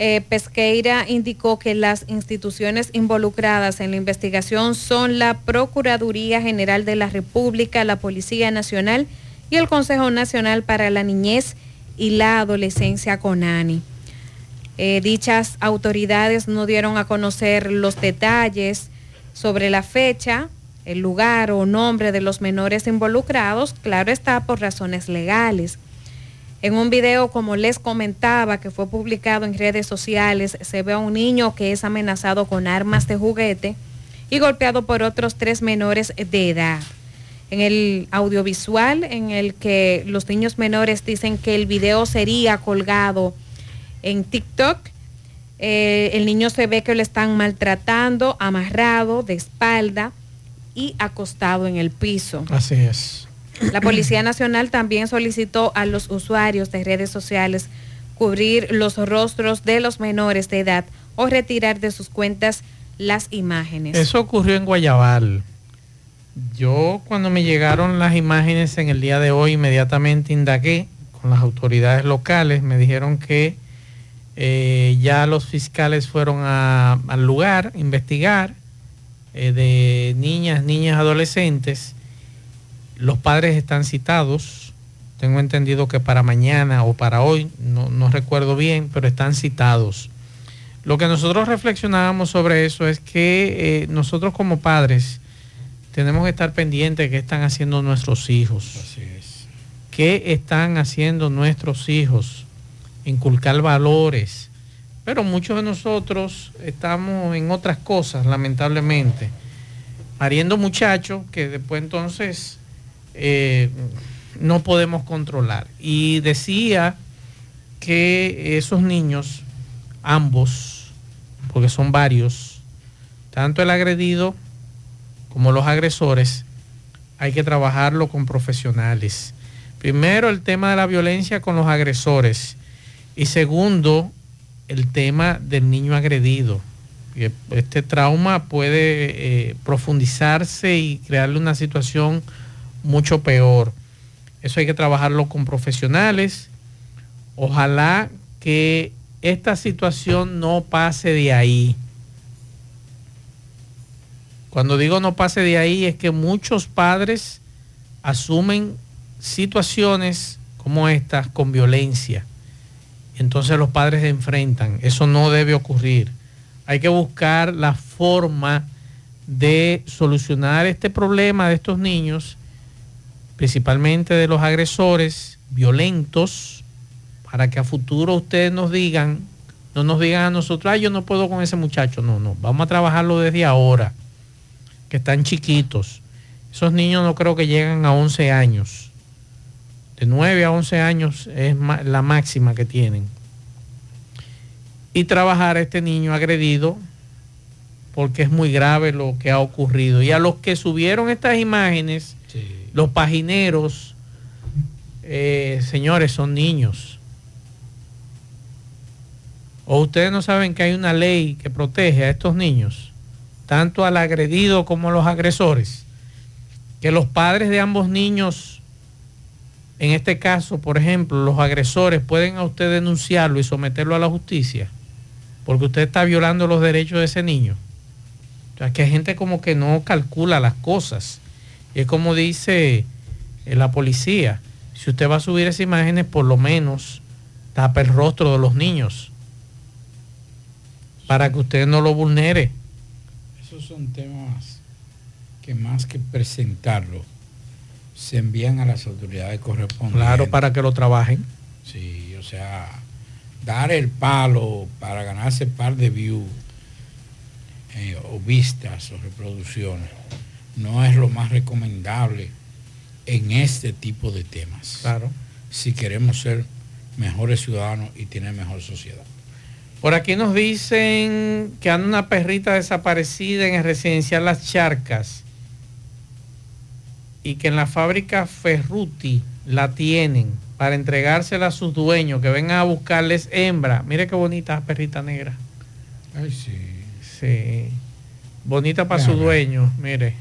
Speaker 16: eh, Pesqueira indicó que las instituciones involucradas en la investigación son la Procuraduría General de la República, la Policía Nacional y el Consejo Nacional para la Niñez y la Adolescencia CONANI. Eh, dichas autoridades no dieron a conocer los detalles sobre la fecha, el lugar o nombre de los menores involucrados, claro está por razones legales. En un video, como les comentaba, que fue publicado en redes sociales, se ve a un niño que es amenazado con armas de juguete y golpeado por otros tres menores de edad. En el audiovisual en el que los niños menores dicen que el video sería colgado en TikTok, eh, el niño se ve que lo están maltratando, amarrado de espalda y acostado en el piso.
Speaker 14: Así es.
Speaker 16: La Policía Nacional también solicitó a los usuarios de redes sociales cubrir los rostros de los menores de edad o retirar de sus cuentas las imágenes.
Speaker 14: Eso ocurrió en Guayabal. Yo cuando me llegaron las imágenes en el día de hoy inmediatamente indagué con las autoridades locales. Me dijeron que eh, ya los fiscales fueron al lugar a investigar eh, de niñas, niñas, adolescentes los padres están citados. Tengo entendido que para mañana o para hoy, no, recuerdo bien, pero están citados. Lo que nosotros reflexionábamos sobre eso es que eh, nosotros como padres tenemos que estar pendientes de qué están haciendo nuestros hijos.
Speaker 15: Así es.
Speaker 14: ¿Qué están haciendo nuestros hijos? Inculcar valores. Pero muchos de nosotros estamos en otras cosas, lamentablemente. Pariendo muchachos que después entonces eh, no podemos controlar. Y decía que esos niños, ambos, porque son varios, tanto el agredido como los agresores, hay que trabajarlo con profesionales. Primero, el tema de la violencia con los agresores. Y segundo, el tema del niño agredido. Este trauma puede eh, profundizarse y crearle una situación mucho peor. Eso hay que trabajarlo con profesionales. Ojalá que esta situación no pase de ahí. Cuando digo no pase de ahí es que muchos padres asumen situaciones como estas con violencia. Entonces los padres se enfrentan. Eso no debe ocurrir. Hay que buscar la forma de solucionar este problema de estos niños principalmente de los agresores violentos, para que a futuro ustedes nos digan, no nos digan a nosotros, ay, yo no puedo con ese muchacho. No, no, vamos a trabajarlo desde ahora, que están chiquitos. Esos niños no creo que llegan a 11 años. De 9 a 11 años es la máxima que tienen. Y trabajar a este niño agredido porque es muy grave lo que ha ocurrido. Y a los que subieron estas imágenes, los pagineros, eh, señores, son niños. ¿O ustedes no saben que hay una ley que protege a estos niños, tanto al agredido como a los agresores? Que los padres de ambos niños, en este caso, por ejemplo, los agresores, pueden a usted denunciarlo y someterlo a la justicia, porque usted está violando los derechos de ese niño. O sea, que hay gente como que no calcula las cosas. Y es como dice eh, la policía, si usted va a subir esas imágenes, por lo menos tapa el rostro de los niños para que usted no lo vulnere.
Speaker 15: Esos son temas que más que presentarlo, se envían a las autoridades correspondientes.
Speaker 14: Claro, para que lo trabajen.
Speaker 15: Sí, o sea, dar el palo para ganarse par de views eh, o vistas o reproducciones no es lo más recomendable en este tipo de temas.
Speaker 14: Claro.
Speaker 15: Si queremos ser mejores ciudadanos y tener mejor sociedad.
Speaker 14: Por aquí nos dicen que anda una perrita desaparecida en el residencial Las Charcas y que en la fábrica Ferruti la tienen para entregársela a sus dueños, que vengan a buscarles hembra. Mire qué bonita perrita negra.
Speaker 15: Ay, sí.
Speaker 14: Sí. Bonita para su dueño, mire.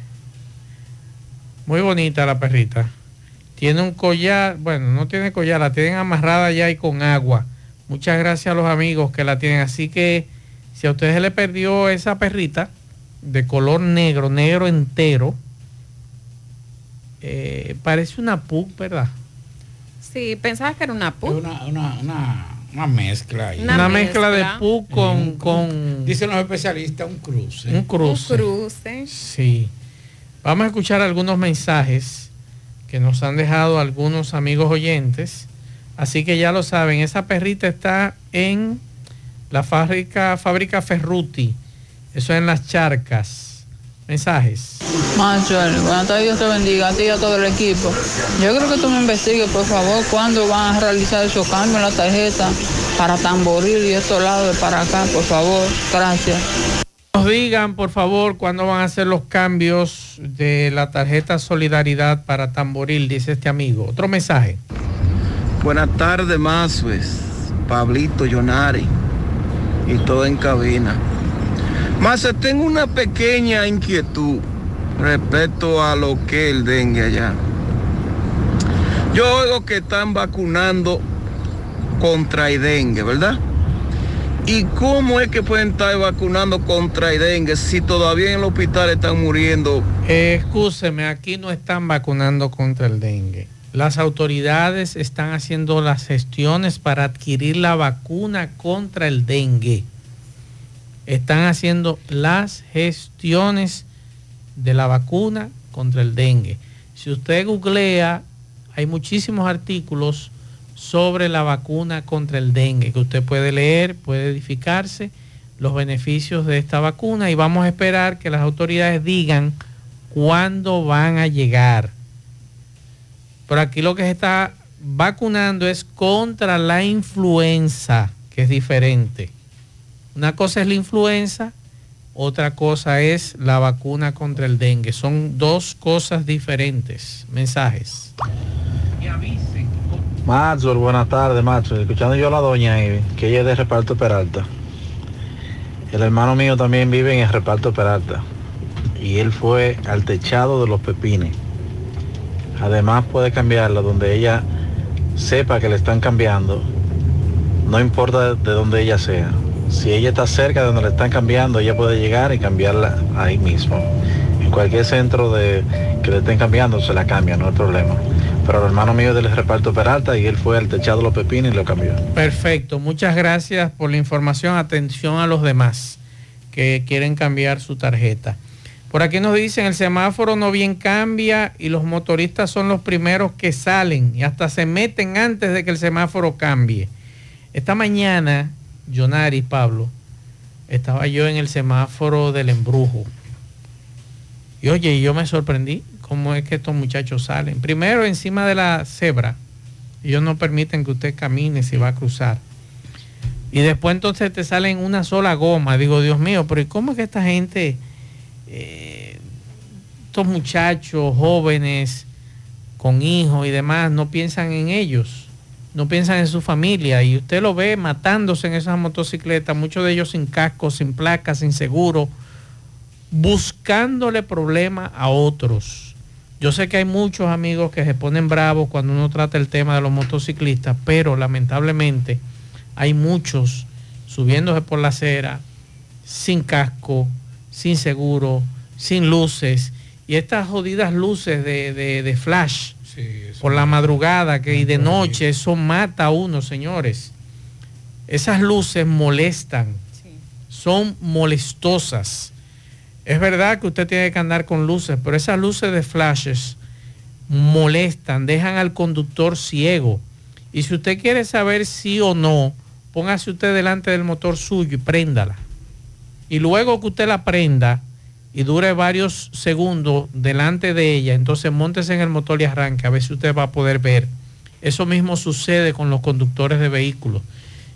Speaker 14: Muy bonita la perrita. Tiene un collar, bueno, no tiene collar, la tienen amarrada ya y con agua. Muchas gracias a los amigos que la tienen. Así que si a ustedes se le perdió esa perrita de color negro, negro entero, eh, parece una pug, ¿verdad?
Speaker 16: Sí, pensaba que era una pu.
Speaker 15: Una, una, una, una mezcla ahí.
Speaker 16: Una
Speaker 14: Una, mezcla, de
Speaker 16: mezcla.
Speaker 14: pug con,
Speaker 15: un-
Speaker 14: con
Speaker 15: Dicen los especialistas, un cruce.
Speaker 14: un cruce.
Speaker 16: Un cruce.
Speaker 14: Sí. Vamos a escuchar algunos mensajes que nos han dejado algunos amigos oyentes. Así que ya lo saben, esa perrita está en la fábrica, fábrica Ferruti. Eso es en las charcas. Mensajes.
Speaker 39: Maxwell, buenas tardes, Dios te bendiga a ti y a todo el equipo. Yo creo que tú me investigues, por favor, cuándo van a realizar esos cambios en la tarjeta para Tamboril y estos lados de para acá, por favor. Gracias.
Speaker 14: Nos digan, por favor, cuándo van a hacer los cambios de la tarjeta Solidaridad para Tamboril, dice este amigo. Otro mensaje.
Speaker 60: Buenas tardes, Mazues, Pablito Yonari y todo en cabina. Más tengo una pequeña inquietud respecto a lo que el dengue allá. Yo oigo que están vacunando contra el dengue, ¿verdad? ¿Y cómo es que pueden estar vacunando contra el dengue si todavía en el hospital están muriendo?
Speaker 14: Eh, excúseme, aquí no están vacunando contra el dengue. Las autoridades están haciendo las gestiones para adquirir la vacuna contra el dengue. Están haciendo las gestiones de la vacuna contra el dengue. Si usted googlea, hay muchísimos artículos sobre la vacuna contra el dengue que usted puede leer, puede edificarse los beneficios de esta vacuna y vamos a esperar que las autoridades digan cuándo van a llegar. Pero aquí lo que se está vacunando es contra la influenza, que es diferente. Una cosa es la influenza, otra cosa es la vacuna contra el dengue. Son dos cosas diferentes. Mensajes.
Speaker 61: Maxwell, buenas tardes, Maxwell. Escuchando yo a la doña que ella es de reparto Peralta. El hermano mío también vive en el reparto Peralta. Y él fue al techado de los pepines. Además puede cambiarla donde ella sepa que le están cambiando. No importa de dónde ella sea. Si ella está cerca de donde le están cambiando, ella puede llegar y cambiarla ahí mismo. En cualquier centro de que le estén cambiando se la cambia, no hay problema. Pero el hermano mío del reparto Peralta y él fue al techado de los pepines y lo cambió.
Speaker 14: Perfecto, muchas gracias por la información. Atención a los demás que quieren cambiar su tarjeta. Por aquí nos dicen, el semáforo no bien cambia y los motoristas son los primeros que salen y hasta se meten antes de que el semáforo cambie. Esta mañana, Jonari, Pablo, estaba yo en el semáforo del embrujo. Y oye, yo me sorprendí cómo es que estos muchachos salen. Primero encima de la cebra. Ellos no permiten que usted camine si va a cruzar. Y después entonces te salen una sola goma. Digo, Dios mío, pero ¿y cómo es que esta gente, eh, estos muchachos jóvenes con hijos y demás, no piensan en ellos? No piensan en su familia. Y usted lo ve matándose en esas motocicletas, muchos de ellos sin casco, sin placas, sin seguro, buscándole problemas a otros. Yo sé que hay muchos amigos que se ponen bravos cuando uno trata el tema de los motociclistas, pero lamentablemente hay muchos subiéndose por la acera sin casco, sin seguro, sin luces. Y estas jodidas luces de, de- de flash por la madrugada que, y de noche, eso mata a uno, señores. Esas luces molestan, son molestosas. Es verdad que usted tiene que andar con luces, pero esas luces de flashes molestan, dejan al conductor ciego. Y si usted quiere saber sí o no, póngase usted delante del motor suyo y préndala. Y luego que usted la prenda y dure varios segundos delante de ella, entonces montese en el motor y arranque, a ver si usted va a poder ver. Eso mismo sucede con los conductores de vehículos.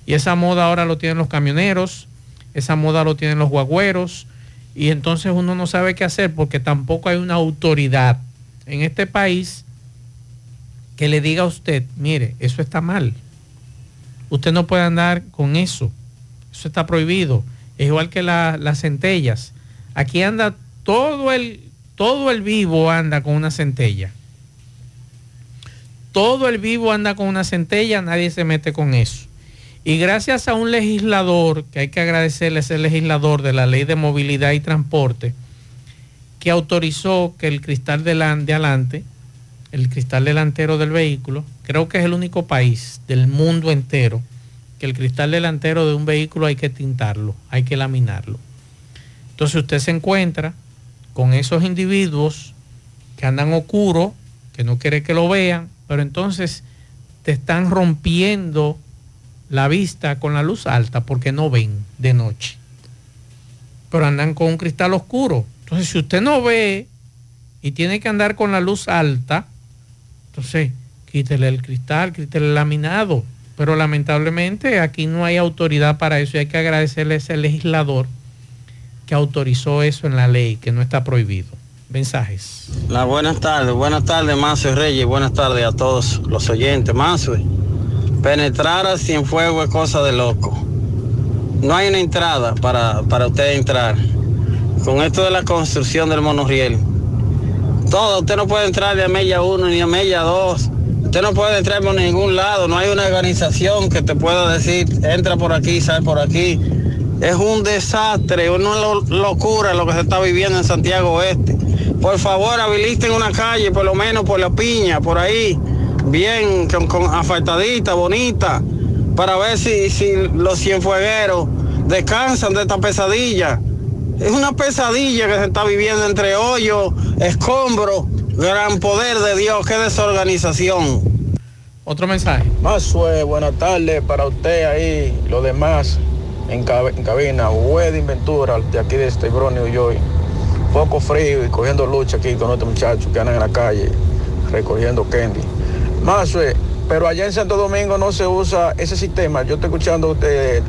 Speaker 14: Y esa moda ahora lo tienen los camioneros, esa moda lo tienen los guagüeros, y entonces uno no sabe qué hacer porque tampoco hay una autoridad en este país que le diga a usted, mire, eso está mal. Usted no puede andar con eso. Eso está prohibido. Es igual que la- las centellas. Aquí anda todo el, todo el vivo anda con una centella. Todo el vivo anda con una centella, nadie se mete con eso. Y gracias a un legislador, que hay que agradecerle ese legislador de la ley de movilidad y transporte, que autorizó que el cristal de adelante, el cristal delantero del vehículo, creo que es el único país del mundo entero que el cristal delantero de un vehículo hay que tintarlo, hay que laminarlo. Entonces usted se encuentra con esos individuos que andan oscuros, que no quiere que lo vean, pero entonces te están rompiendo la vista con la luz alta porque no ven de noche. Pero andan con un cristal oscuro. Entonces si usted no ve y tiene que andar con la luz alta, entonces quítele el cristal, quítele el laminado. Pero lamentablemente aquí no hay autoridad para eso y hay que agradecerle a ese legislador que autorizó eso en la ley, que no está prohibido. Mensajes.
Speaker 62: La buenas tardes, buenas tardes, Mazo Reyes, buenas tardes a todos los oyentes. Mazo, penetrar a Cienfuegos es cosa de loco. No hay una entrada para, para usted entrar. Con esto de la construcción del monorriel. Todo, usted no puede entrar de a Mella 1 ni a Mella 2. Usted no puede entrar por ningún lado. No hay una organización que te pueda decir, entra por aquí, sale por aquí. Es un desastre, una lo- locura lo que se está viviendo en Santiago Oeste. Por favor, habiliten una calle, por lo menos por la piña, por ahí, bien, con, con afeitadita, bonita, para ver si, si los cienfuegueros descansan de esta pesadilla. Es una pesadilla que se está viviendo entre hoyos, escombros, gran poder de Dios, qué desorganización.
Speaker 14: Otro mensaje.
Speaker 58: Mazue, buenas tardes para usted ahí, los demás en, cab- en cabina. Wedding Ventura, de aquí de este New York. Poco frío y cogiendo lucha aquí con otros muchachos que andan en la calle recogiendo candy. Mazue, pero allá en Santo Domingo no se usa ese sistema. Yo estoy escuchando de,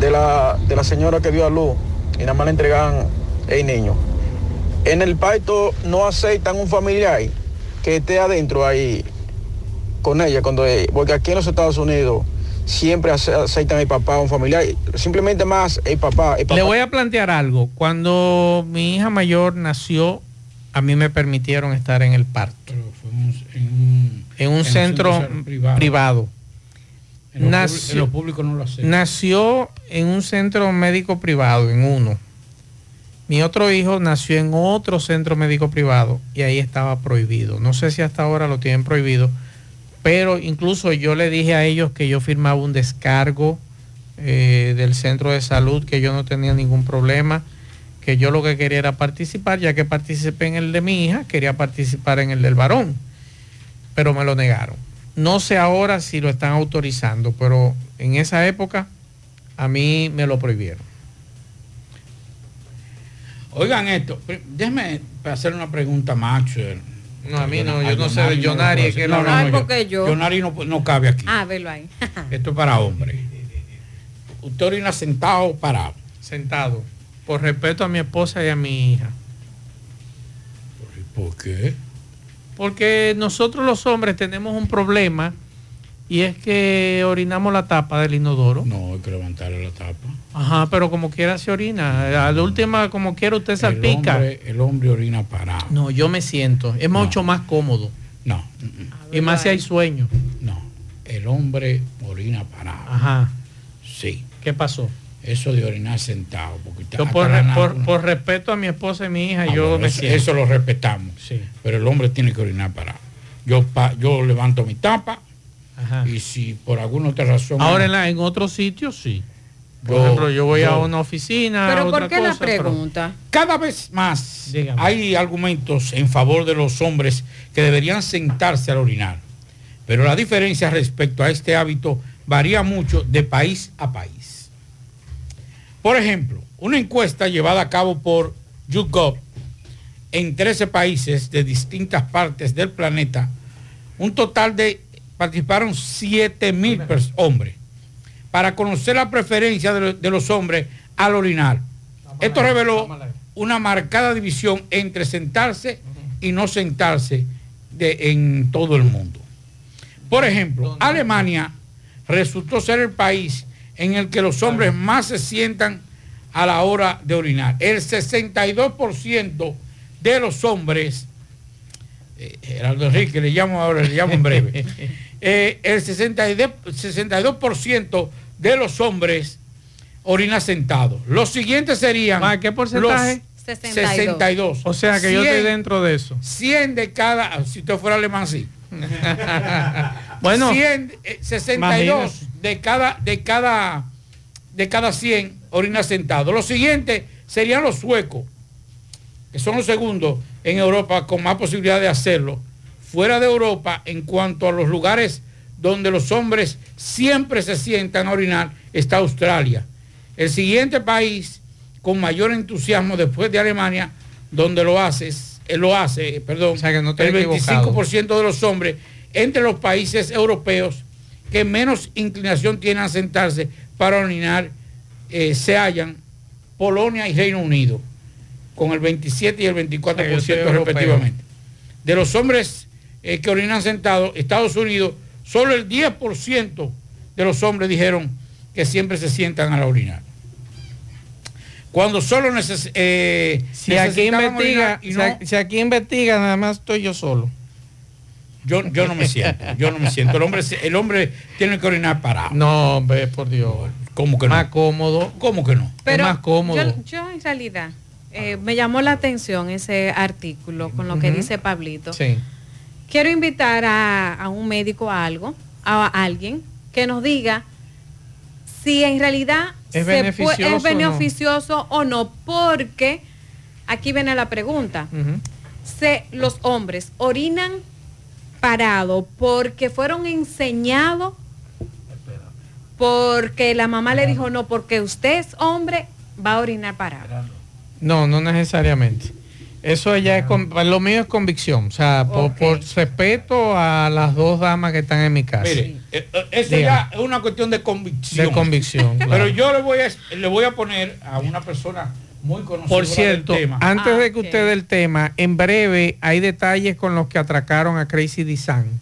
Speaker 58: de, la, de la señora que dio a luz y nada más le entregan el niño. En el paito no aceptan un familiar que esté adentro ahí con ella cuando porque aquí en los Estados Unidos siempre ace- aceitan el papá un familiar simplemente más el papá.
Speaker 14: Le voy a plantear algo. Cuando mi hija mayor nació, a mí me permitieron estar en el parto. En un, centro,
Speaker 15: centro privado.
Speaker 14: privado.
Speaker 15: En lo,
Speaker 14: Nació-
Speaker 15: en lo público no lo hace.
Speaker 14: Nació en un centro médico privado, en uno. Mi otro hijo nació en otro centro médico privado y ahí estaba prohibido. No sé si hasta ahora lo tienen prohibido, pero incluso yo le dije a ellos que yo firmaba un descargo eh, del centro de salud, que yo no tenía ningún problema, que yo lo que quería era participar, ya que participé en el de mi hija, quería participar en el del varón, pero me lo negaron. No sé ahora si lo están autorizando, pero en esa época a mí me lo prohibieron.
Speaker 15: Oigan esto, déjeme hacer una pregunta a Maxwell.
Speaker 14: No, a mí no, yo no sé de Yonari, es que
Speaker 15: no,
Speaker 14: no-
Speaker 15: no,
Speaker 14: Ay,
Speaker 15: no,
Speaker 14: ¿por
Speaker 15: yo-
Speaker 14: yo?
Speaker 15: No, no cabe aquí.
Speaker 16: Ah, velo ahí.
Speaker 15: Esto es para hombres. Usted orina sentado o parado.
Speaker 14: Sentado. Por respeto a mi esposa y a mi hija.
Speaker 15: ¿Por qué?
Speaker 14: Porque nosotros los hombres tenemos un problema y es que orinamos la tapa del inodoro.
Speaker 15: No, hay que levantarle la tapa.
Speaker 14: Ajá, pero como quiera se orina. A la última, como quiera, usted salpica.
Speaker 15: El hombre, el hombre orina parado.
Speaker 14: No, yo me siento. Es mucho más cómodo.
Speaker 15: No.
Speaker 14: Y más si hay sueño.
Speaker 15: No. El hombre orina parado.
Speaker 14: Ajá.
Speaker 15: Sí.
Speaker 14: ¿Qué pasó?
Speaker 15: Eso de orinar sentado. Porque
Speaker 14: Yo
Speaker 15: hasta
Speaker 14: por,
Speaker 15: la
Speaker 14: re-
Speaker 15: na-
Speaker 14: por- por respeto a mi esposa y mi hija,
Speaker 15: Ah,
Speaker 14: yo
Speaker 15: bueno,
Speaker 14: me
Speaker 15: eso,
Speaker 14: siento.
Speaker 15: eso lo respetamos.
Speaker 14: Sí.
Speaker 15: Pero el hombre tiene que orinar parado. Yo, pa- yo levanto mi tapa
Speaker 14: Ajá.
Speaker 15: y si por alguna otra razón...
Speaker 14: Ahora en, la- en otros sitios sí. Por
Speaker 15: Yo-
Speaker 14: ejemplo, yo voy a una oficina.
Speaker 16: Pero
Speaker 14: otra
Speaker 16: ¿por qué la
Speaker 14: cosa, pero-
Speaker 16: pregunta?
Speaker 15: Cada vez más hay argumentos en favor de los hombres que deberían sentarse al orinar. Pero la diferencia respecto a este hábito varía mucho de país a país. Por ejemplo, una encuesta llevada a cabo por YouGov en 13 países de distintas partes del planeta, un total de participaron 7 mil hombres. para conocer la preferencia de, lo- de los hombres al orinar. Esto reveló una marcada división entre sentarse y no sentarse de- en todo el mundo. Por ejemplo, Alemania resultó ser el país en el que los hombres más se sientan a la hora de orinar. El 62% de los hombres, eh, Gerardo Enrique, le llamo ahora, le llamo en breve, eh, el 62%, 62% de los hombres orina sentado. Los siguientes serían...
Speaker 14: ¿Qué porcentaje?
Speaker 15: Los 62.
Speaker 14: O sea que yo estoy
Speaker 15: 100
Speaker 14: dentro de eso.
Speaker 15: 100 de cada, si usted fuera alemán, sí.
Speaker 14: Bueno,
Speaker 15: 100, eh, 62
Speaker 14: imagínese.
Speaker 15: de cada, de cada, de cada 100 orina sentado. Los siguientes serían los suecos, que son los segundos en Europa con más posibilidad de hacerlo. Fuera de Europa, en cuanto a los lugares donde los hombres siempre se sientan a orinar, está Australia. El siguiente país con mayor entusiasmo después de Alemania, donde lo hace, eh, lo hace, eh, perdón, el
Speaker 14: equivocado.
Speaker 15: 25% de los hombres entre los países europeos que menos inclinación tienen a sentarse para orinar eh, se hallan Polonia y Reino Unido, con el 27 y el 24%
Speaker 14: yo soy europeo.
Speaker 15: respectivamente. De los hombres eh, que orinan sentados, Estados Unidos, solo el 10% de los hombres dijeron que siempre se sientan a la orinar. Cuando solo neces eh,
Speaker 14: Si aquí investiga,
Speaker 15: orinar y
Speaker 14: si,
Speaker 15: no-
Speaker 14: a- si aquí investiga, nada más estoy yo solo.
Speaker 15: yo, yo no me siento, yo no me siento. El hombre, el hombre tiene que orinar parado.
Speaker 14: No, hombre, por Dios.
Speaker 15: ¿Cómo que no?
Speaker 14: Más cómodo.
Speaker 15: ¿Cómo que no?
Speaker 16: Pero
Speaker 14: es más cómodo.
Speaker 16: Yo, yo en realidad eh, me llamó la atención ese artículo con lo que dice Pablito.
Speaker 14: Sí.
Speaker 16: Quiero invitar a, a un médico a algo, a alguien que nos diga si en realidad
Speaker 14: ¿Es beneficioso o no?
Speaker 16: beneficioso o no, porque aquí viene la pregunta. Se, los hombres orinan parado porque fueron enseñados porque la mamá le dijo no, porque usted es hombre, va a orinar parado.
Speaker 14: No, no necesariamente. Eso ya es, con- lo mío es convicción, o sea, por, respeto a las dos damas que están en mi casa.
Speaker 15: Mire, eh, eh, eso
Speaker 14: Diga.
Speaker 15: ya es una cuestión de convicción.
Speaker 14: De convicción, claro.
Speaker 15: Pero yo le voy a le voy a poner a una persona muy conocida
Speaker 14: Por cierto,
Speaker 15: del tema.
Speaker 14: antes
Speaker 16: Ah,
Speaker 14: de que usted dé el tema, en breve hay detalles con los que atracaron a Crazy Design.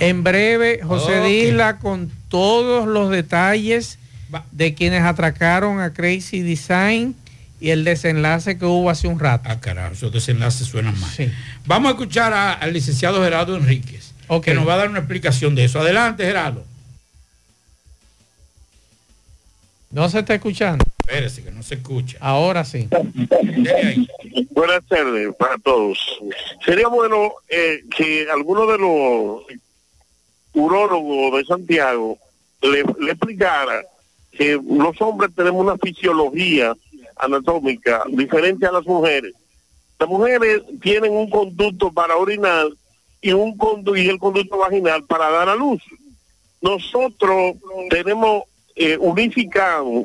Speaker 14: En breve, José
Speaker 15: Ah. Ok.
Speaker 14: Disla con todos los detalles de quienes atracaron a Crazy Design y el desenlace que hubo hace un rato.
Speaker 15: Ah, carajo, esos desenlaces suenan mal. Vamos a escuchar a- al licenciado Gerardo Enríquez, que nos va a dar una explicación de eso. Adelante, Gerardo.
Speaker 14: No se está escuchando.
Speaker 15: Espérese, que no se escucha.
Speaker 14: Ahora sí.
Speaker 63: Buenas tardes para todos. Sería bueno eh, que alguno de los urólogos de Santiago le, le explicara que los hombres tenemos una fisiología anatómica diferente a las mujeres. Las mujeres tienen un conducto para orinar y un condu y el conducto vaginal para dar a luz. Nosotros tenemos eh, unificado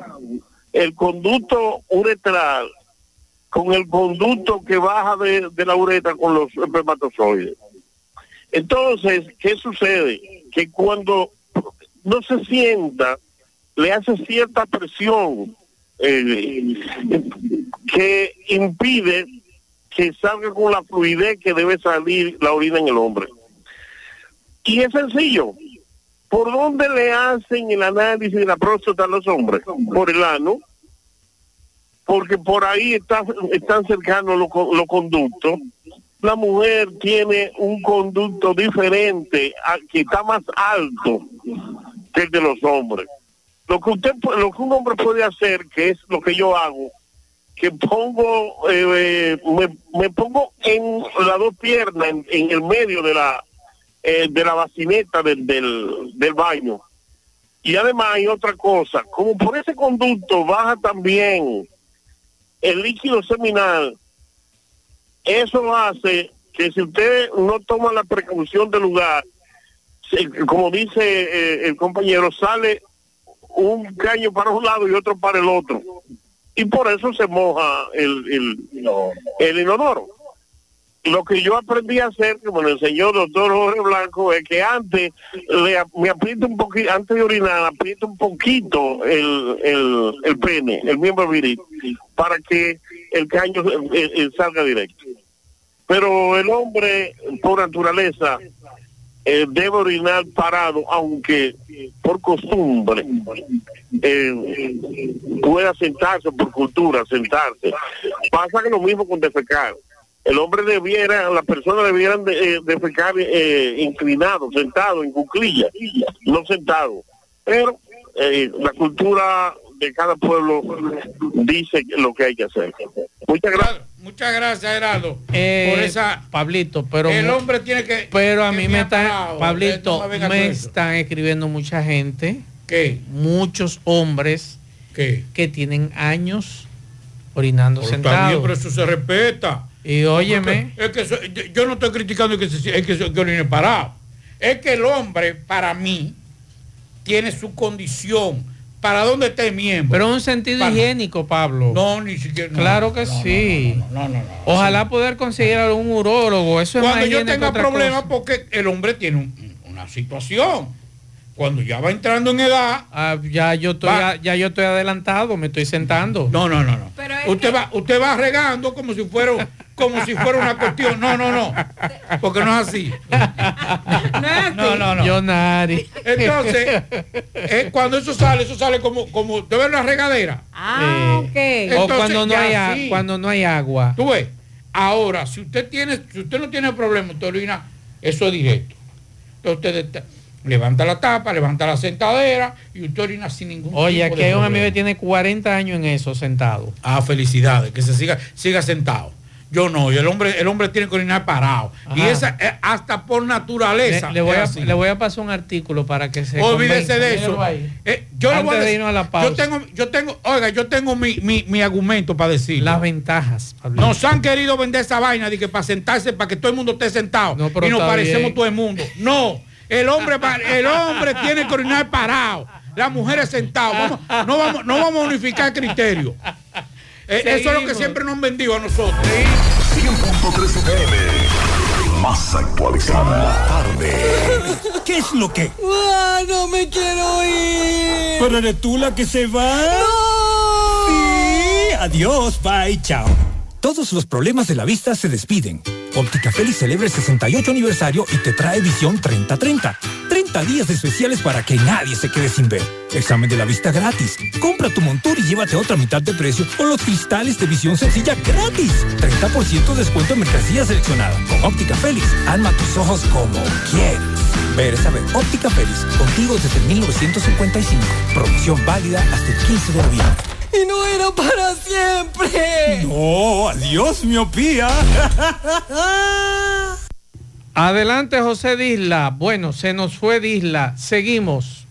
Speaker 63: el conducto uretral con el conducto que baja de, la uretra con los espermatozoides. Entonces, ¿qué sucede? Que cuando no se sienta, le hace cierta presión eh, que impide que salga con la fluidez que debe salir la orina en el hombre. Y es sencillo. ¿Por dónde le hacen el análisis de la próstata a los hombres? Por el ano porque por ahí está, están cercanos los, los conductos. La mujer tiene un conducto diferente, que está más alto que el de los hombres. Lo que usted, lo que un hombre puede hacer, que es lo que yo hago, que pongo, eh, me, me pongo en las dos piernas, en, en el medio de la, eh, de la bacineta del, del, del baño. Y además hay otra cosa, como por ese conducto baja también el líquido seminal, eso hace que si usted no toma la precaución del lugar, como dice eh, el compañero, sale un caño para un lado y otro para el otro. Y por eso se moja el, el, el inodoro. lo que yo aprendí a hacer, como me enseñó el doctor Jorge Blanco, es que antes le, me aprieto un poquito, antes de orinar, aprieto un poquito el, el, el pene, el miembro viril, para que el caño eh, eh, salga directo. Pero el hombre, por naturaleza, eh, debe orinar parado, aunque por costumbre eh, pueda sentarse, por cultura, sentarse. Pasa lo mismo con defecar. El hombre debiera, las personas debieran de, eh, defecar eh, inclinado, sentado, en cuclilla, no sentado. Pero eh, la cultura de cada pueblo dice lo que hay que hacer. Muchas gracias.
Speaker 15: Muchas gracias, Gerardo,
Speaker 14: Eh,
Speaker 15: por esa...
Speaker 14: Pablito, pero
Speaker 15: el hombre tiene que...
Speaker 14: Pero a
Speaker 15: que
Speaker 14: mí
Speaker 15: me
Speaker 14: me
Speaker 15: ha
Speaker 14: está,
Speaker 15: parado,
Speaker 14: Pablito,
Speaker 15: eh, no me
Speaker 14: están escribiendo mucha gente.
Speaker 15: ¿Qué?
Speaker 14: Muchos hombres
Speaker 15: ¿Qué?
Speaker 14: que tienen años orinando
Speaker 15: está
Speaker 14: sentados.
Speaker 15: pero eso se respeta.
Speaker 14: Y óyeme.
Speaker 15: Es que eso- yo, yo no estoy criticando que, se, es que orine parado. Es que el hombre, para mí, tiene su condición. ¿Para dónde está el miembro?
Speaker 14: Pero un sentido
Speaker 15: Para-
Speaker 14: higiénico, Pablo.
Speaker 15: No, ni siquiera. no,
Speaker 14: claro que
Speaker 15: no, no,
Speaker 14: sí.
Speaker 15: No, no, no. no.
Speaker 14: Ojalá poder conseguir algún urólogo. Eso es
Speaker 15: Cuando
Speaker 14: más
Speaker 15: yo tenga problemas,
Speaker 14: cosa.
Speaker 15: porque el hombre tiene un- una situación. Cuando ya va entrando en edad.
Speaker 14: Ah, ya yo estoy
Speaker 15: Va.
Speaker 14: a- ya yo estoy adelantado, me estoy sentando.
Speaker 15: No, no, no, no. Usted va, usted va regando como si fuera, como si fuera una cuestión. No, no, no. Porque no es así. No, no, no.
Speaker 14: Yo nari.
Speaker 15: Entonces, eh, cuando eso sale, eso sale como, como, ¿te ves una regadera?
Speaker 16: Ah, ok.
Speaker 14: o
Speaker 15: Entonces,
Speaker 14: cuando no hay a-
Speaker 15: sí.
Speaker 14: cuando no hay agua.
Speaker 15: Tú ves. Ahora, si usted tiene, si usted no tiene problema, usted orina, eso es directo. Entonces usted te- levanta la tapa, levanta la sentadera y usted orina sin ningún
Speaker 14: Oye,
Speaker 15: tipo
Speaker 14: aquí
Speaker 15: de
Speaker 14: hay un
Speaker 15: problema.
Speaker 14: amigo que tiene 40 años en eso sentado.
Speaker 15: Ah, felicidades, que se siga, siga sentado. Yo no, y el hombre, el hombre tiene que orinar parado. Y esa es hasta por naturaleza.
Speaker 14: Le, le voy a,
Speaker 15: así.
Speaker 14: le voy a pasar un artículo para que se
Speaker 15: Olvídese de eso. Eh, yo le
Speaker 14: Antes
Speaker 15: voy a
Speaker 14: de
Speaker 15: decir-
Speaker 14: irnos a la pausa.
Speaker 15: yo tengo, yo tengo, oiga, yo tengo mi, mi, mi argumento para decir.
Speaker 14: Las ventajas.
Speaker 15: Nos han querido vender esa vaina de que para sentarse, para que todo el mundo esté sentado
Speaker 14: pero
Speaker 15: y nos parecemos
Speaker 14: bien.
Speaker 15: todo el mundo. No, el hombre, el hombre tiene que orinar parado, las mujeres sentadas. Vamos- no, vamos, no vamos a unificar criterio. Eh, eso es lo que siempre nos han vendido a nosotros.
Speaker 11: 100.3 FM. Más actualizada. Tarde.
Speaker 64: ¿Qué es lo que?
Speaker 39: Ah, no me quiero ir.
Speaker 64: ¿Pero eres tú la que se va? Sí, adiós, bye, chao. Todos los problemas de la vista se despiden. Óptica Félix celebra el 68 aniversario y te trae visión 30-30. 30 días especiales para que nadie se quede sin ver. Examen de la vista gratis. Compra tu montura y llévate otra mitad de precio con los cristales de visión sencilla gratis. 30% de descuento en mercancía seleccionada. Con Óptica Félix, alma tus ojos como quieres. Ver saber. Óptica Félix, contigo desde 1955. Promoción válida hasta el 15 de noviembre.
Speaker 39: Y no era para siempre.
Speaker 64: No, adiós, miopía.
Speaker 14: Adelante, José Disla. Bueno, se nos fue Disla. Seguimos.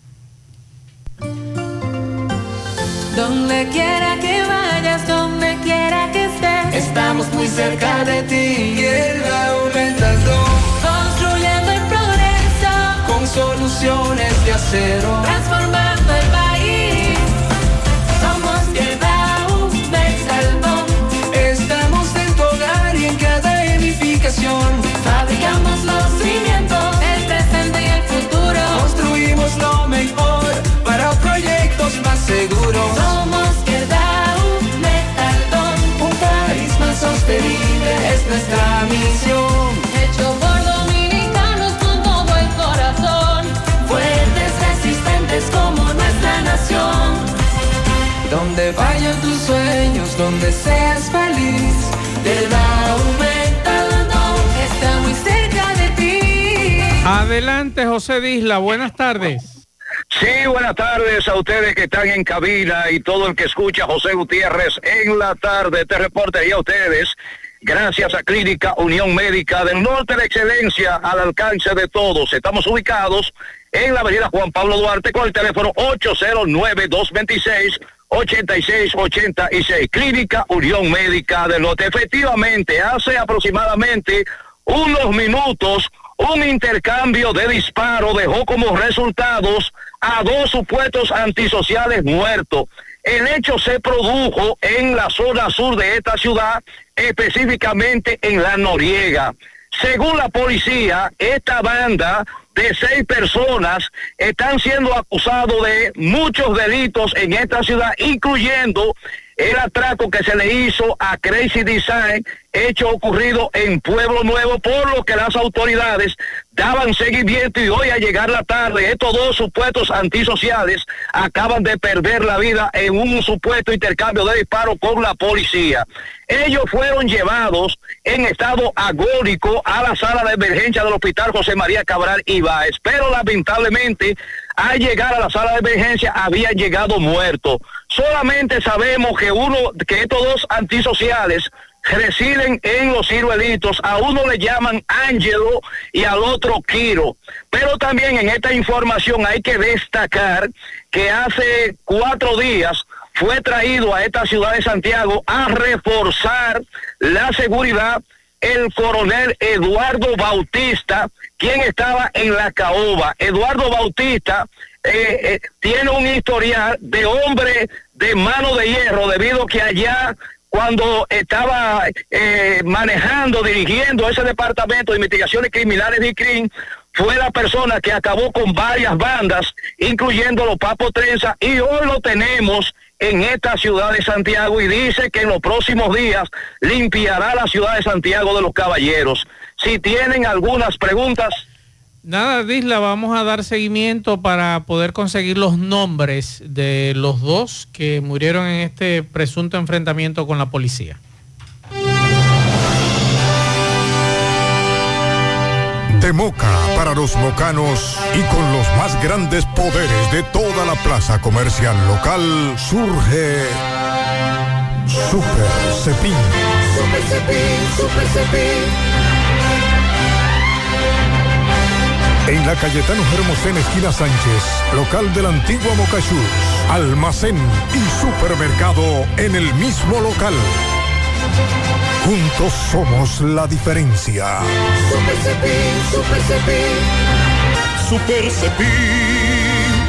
Speaker 39: Donde quiera que vayas, donde quiera que estés, estamos muy cerca de ti. Y el aumentando, construyendo el progreso, con soluciones de acero, transformando es nuestra misión. Hecho por dominicanos con todo el corazón. Fuertes, resistentes como nuestra nación. Donde vayan tus sueños, donde seas feliz, te va aumentando, está muy cerca de ti.
Speaker 14: Adelante, José Disla. Buenas tardes.
Speaker 49: Sí, buenas tardes a ustedes que están en cabina y todo el que escucha a José Gutiérrez en la tarde. Este reporte y a ustedes, gracias a Clínica Unión Médica del Norte de Excelencia, al alcance de todos. Estamos ubicados en la avenida Juan Pablo Duarte con el teléfono 809-226-8686. Clínica Unión Médica del Norte. Efectivamente, hace aproximadamente unos minutos un intercambio de disparo dejó como resultados a dos supuestos antisociales muertos. El hecho se produjo en la zona sur de esta ciudad, específicamente en la Noriega. Según la policía, esta banda de seis personas están siendo acusados de muchos delitos en esta ciudad, incluyendo el atraco que se le hizo a Crazy Design, hecho ocurrido en Pueblo Nuevo, por lo que las autoridades daban seguimiento y hoy a llegar la tarde, estos dos supuestos antisociales acaban de perder la vida en un supuesto intercambio de disparos con la policía. Ellos fueron llevados en estado agónico a la sala de emergencia del hospital José María Cabral Ibáez, pero lamentablemente al llegar a la sala de emergencia habían llegado muertos. Solamente sabemos que uno, que estos dos antisociales residen en los ciruelitos. A uno le llaman Ángelo y al otro Quiro. Pero también en esta información hay que destacar que hace cuatro días fue traído a esta ciudad de Santiago a reforzar la seguridad el coronel Eduardo Bautista, quien estaba en la caoba. Eduardo Bautista eh, eh, tiene un historial de hombre de mano de hierro, debido que allá cuando estaba eh, manejando, dirigiendo ese departamento de investigaciones criminales de CRIM, fue la persona que acabó con varias bandas, incluyendo los Papo Trenza, y hoy lo tenemos en esta ciudad de Santiago y dice que en los próximos días limpiará la ciudad de Santiago de los Caballeros. Si tienen algunas preguntas.
Speaker 14: Nada, Disla, vamos a dar seguimiento para poder conseguir los nombres de los dos que murieron en este presunto enfrentamiento con la policía.
Speaker 24: De Moca para los mocanos y con los más grandes poderes de toda la plaza comercial local surge Super Cepín.
Speaker 65: Super Cepín, Super Cepín.
Speaker 24: En la Cayetano Hermosén, esquina Sánchez, local de la antigua Mocachús, almacén y supermercado en el mismo local. Juntos somos la diferencia.
Speaker 65: Super Cepín, Super Cepín.
Speaker 24: Super Cepín.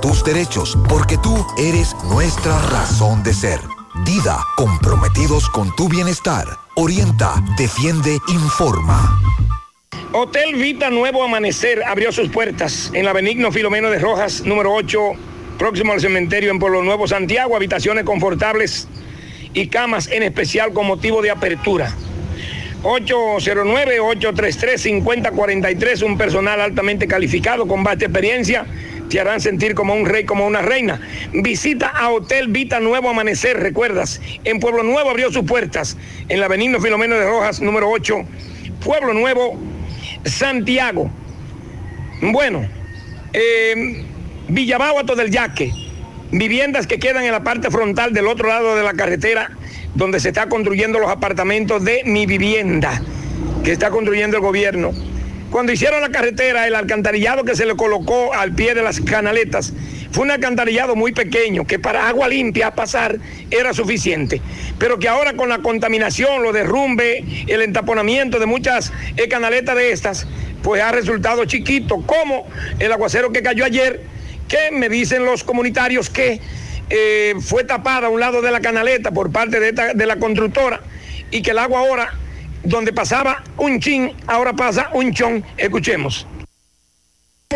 Speaker 66: tus derechos, porque tú eres nuestra razón de ser. Dida, comprometidos con tu bienestar. Orienta, defiende, informa.
Speaker 67: Hotel Vita Nuevo Amanecer abrió sus puertas en la Benigno Filomeno de Rojas, número 8, próximo al cementerio en Pueblo Nuevo, Santiago. Habitaciones confortables y camas en especial con motivo de apertura. 809-833-5043, un personal altamente calificado con vasta experiencia, te harán sentir como un rey, como una reina. Visita a Hotel Vita Nuevo Amanecer, recuerdas, en Pueblo Nuevo abrió sus puertas, en la Benigno Filomeno de Rojas, número 8, Pueblo Nuevo, Santiago. Bueno, eh, Villabáguato del Yaque, viviendas que quedan en la parte frontal del otro lado de la carretera, donde se está construyendo los apartamentos de mi vivienda, que está construyendo el gobierno. Cuando hicieron la carretera, el alcantarillado que se le colocó al pie de las canaletas fue un alcantarillado muy pequeño que para agua limpia pasar era suficiente, pero que ahora con la contaminación, lo derrumbe, el entaponamiento de muchas eh, canaletas de estas, pues ha resultado chiquito, como el aguacero que cayó ayer, que me dicen los comunitarios que eh, fue tapada a un lado de la canaleta por parte de la constructora y que el agua ahora, donde pasaba un chin, ahora pasa un chón. Escuchemos.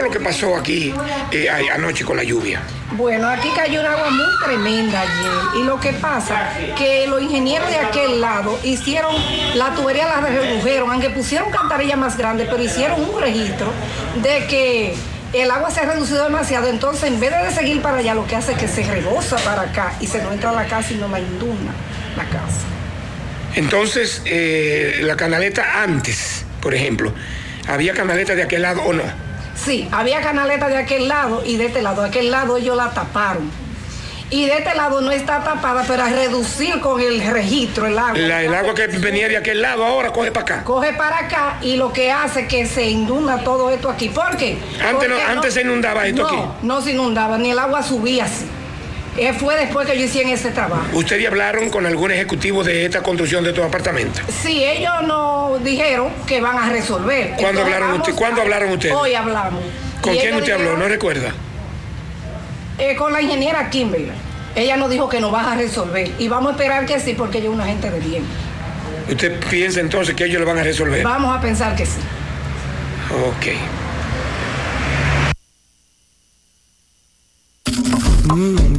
Speaker 68: lo que pasó aquí eh, anoche con la lluvia?
Speaker 69: Bueno, aquí cayó un agua muy tremenda ayer y lo que pasa que los ingenieros de aquel lado hicieron la tubería la redujeron, aunque pusieron cantarilla más grande, pero hicieron un registro de que el agua se ha reducido demasiado, entonces en vez de seguir para allá lo que hace es que se rebosa para acá y se no entra a la casa y no la inunda la casa.
Speaker 68: Entonces, eh, la canaleta antes, por ejemplo, ¿había canaleta de aquel lado o no?
Speaker 69: Sí, había canaleta de aquel lado y de este lado. De aquel lado ellos la taparon. y de este lado no está tapada, pero a reducir con el registro el agua.
Speaker 67: La- el agua que venía de aquel lado ahora coge para acá.
Speaker 69: Coge para acá y lo que hace que se inunda todo esto aquí. ¿Por qué?
Speaker 67: Antes no-
Speaker 69: Porque
Speaker 67: antes se inundaba esto
Speaker 69: no,
Speaker 67: aquí.
Speaker 69: No se inundaba, ni el agua subía así. Eh, fue después que yo hice en ese trabajo.
Speaker 67: ¿Ustedes hablaron con algún ejecutivo de esta construcción de estos apartamentos?
Speaker 69: Sí, ellos nos dijeron que van a resolver.
Speaker 67: ¿Cuándo
Speaker 69: Entonces,
Speaker 67: hablaron
Speaker 69: vamos
Speaker 67: usted- cuándo
Speaker 69: a-
Speaker 67: hablaron ustedes?
Speaker 69: Hoy hablamos.
Speaker 67: ¿Con
Speaker 69: Y
Speaker 67: quién usted habló? ¿No recuerda?
Speaker 69: eh, con la ingeniera Kimberly. Ella nos dijo que nos va a resolver. Y vamos a esperar que sí, porque ella es una gente de bien.
Speaker 67: ¿Usted piensa entonces que ellos lo van a resolver?
Speaker 69: Vamos a pensar que sí.
Speaker 67: Ok.
Speaker 70: Mmm,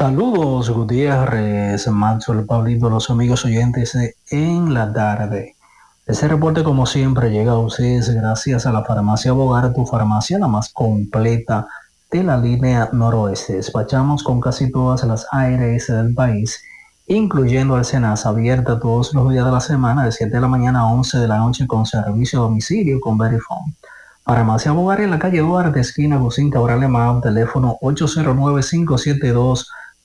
Speaker 71: Saludos Gutiérrez, Maxwell, Pablito, los amigos oyentes en la tarde. Este reporte como siempre llega a ustedes gracias a la farmacia Bogar, tu farmacia la más completa de la línea noroeste. Despachamos con casi todas las ARS del país, incluyendo el Senasa, abierta todos los días de la semana de 7 de la mañana a 11 de la noche con servicio a domicilio con Verifone. Farmacia Bogar en la calle Duarte, esquina Gusín Cabral Alemán, teléfono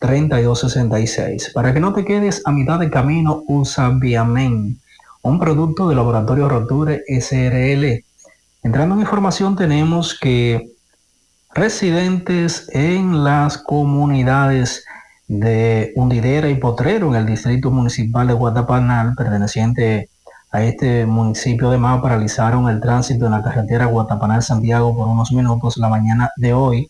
Speaker 71: 809-572-3266. Para que no te quedes a mitad de camino, usa Viamen, un producto de Laboratorio Roture SRL. Entrando en información, tenemos que residentes en las comunidades de Hundidera y Potrero, en el distrito municipal de Guatapanal, perteneciente a este municipio de Mao, paralizaron el tránsito en la carretera Guatapanal-Santiago por unos minutos la mañana de hoy,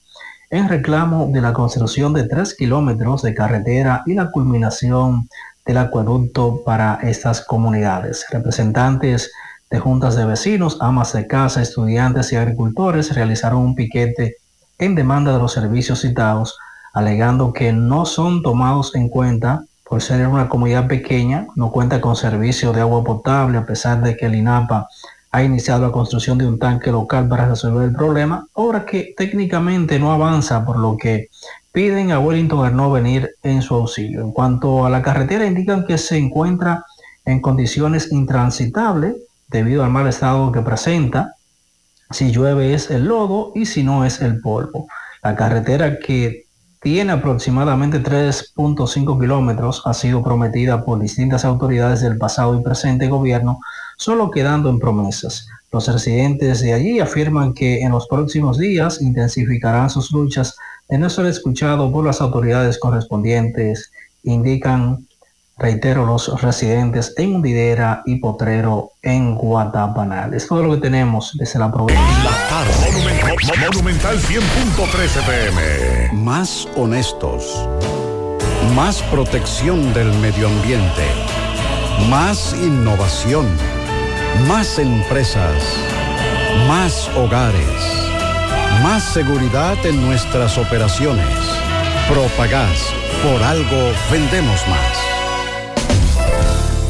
Speaker 71: en reclamo de la construcción de tres kilómetros de carretera y la culminación del acueducto para estas comunidades. Representantes de juntas de vecinos, amas de casa, estudiantes y agricultores realizaron un piquete en demanda de los servicios citados, alegando que no son tomados en cuenta por ser una comunidad pequeña, no cuenta con servicio de agua potable, a pesar de que el INAPA ha iniciado la construcción de un tanque local para resolver el problema, obra que técnicamente no avanza, por lo que piden a Wellington no venir en su auxilio. En cuanto a la carretera, indican que se encuentra en condiciones intransitables debido al mal estado que presenta. Si llueve es el lodo y si no es el polvo. La carretera que tiene aproximadamente 3.5 kilómetros ha sido prometida por distintas autoridades del pasado y presente gobierno, solo quedando en promesas. Los residentes de allí afirman que en los próximos días intensificarán sus luchas de no ser escuchado por las autoridades correspondientes, indican, reitero, los residentes en Hundidera y Potrero en Guatapanal. Es todo lo que tenemos desde la provincia.
Speaker 22: Mo- Monumental 100.13 pm.
Speaker 72: Más honestos. Más protección del medio ambiente. Más innovación. Más empresas. Más hogares. Más seguridad en nuestras operaciones. Propagás. Por algo vendemos más.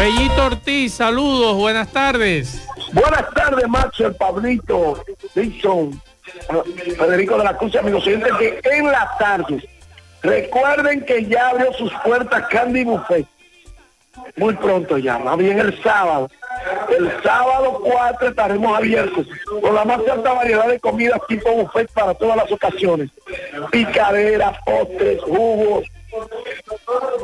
Speaker 73: Bellito Ortiz, saludos, buenas tardes.
Speaker 74: Buenas tardes, Macho, el Pablito, Dixon, Federico de la Cruz, amigos oyentes, que en las tardes, recuerden que ya abrió sus puertas Candy Buffet. Muy pronto ya, más bien el sábado. El sábado 4 estaremos abiertos con la más alta variedad de comidas tipo buffet para todas las ocasiones. Picaderas, postres, jugos.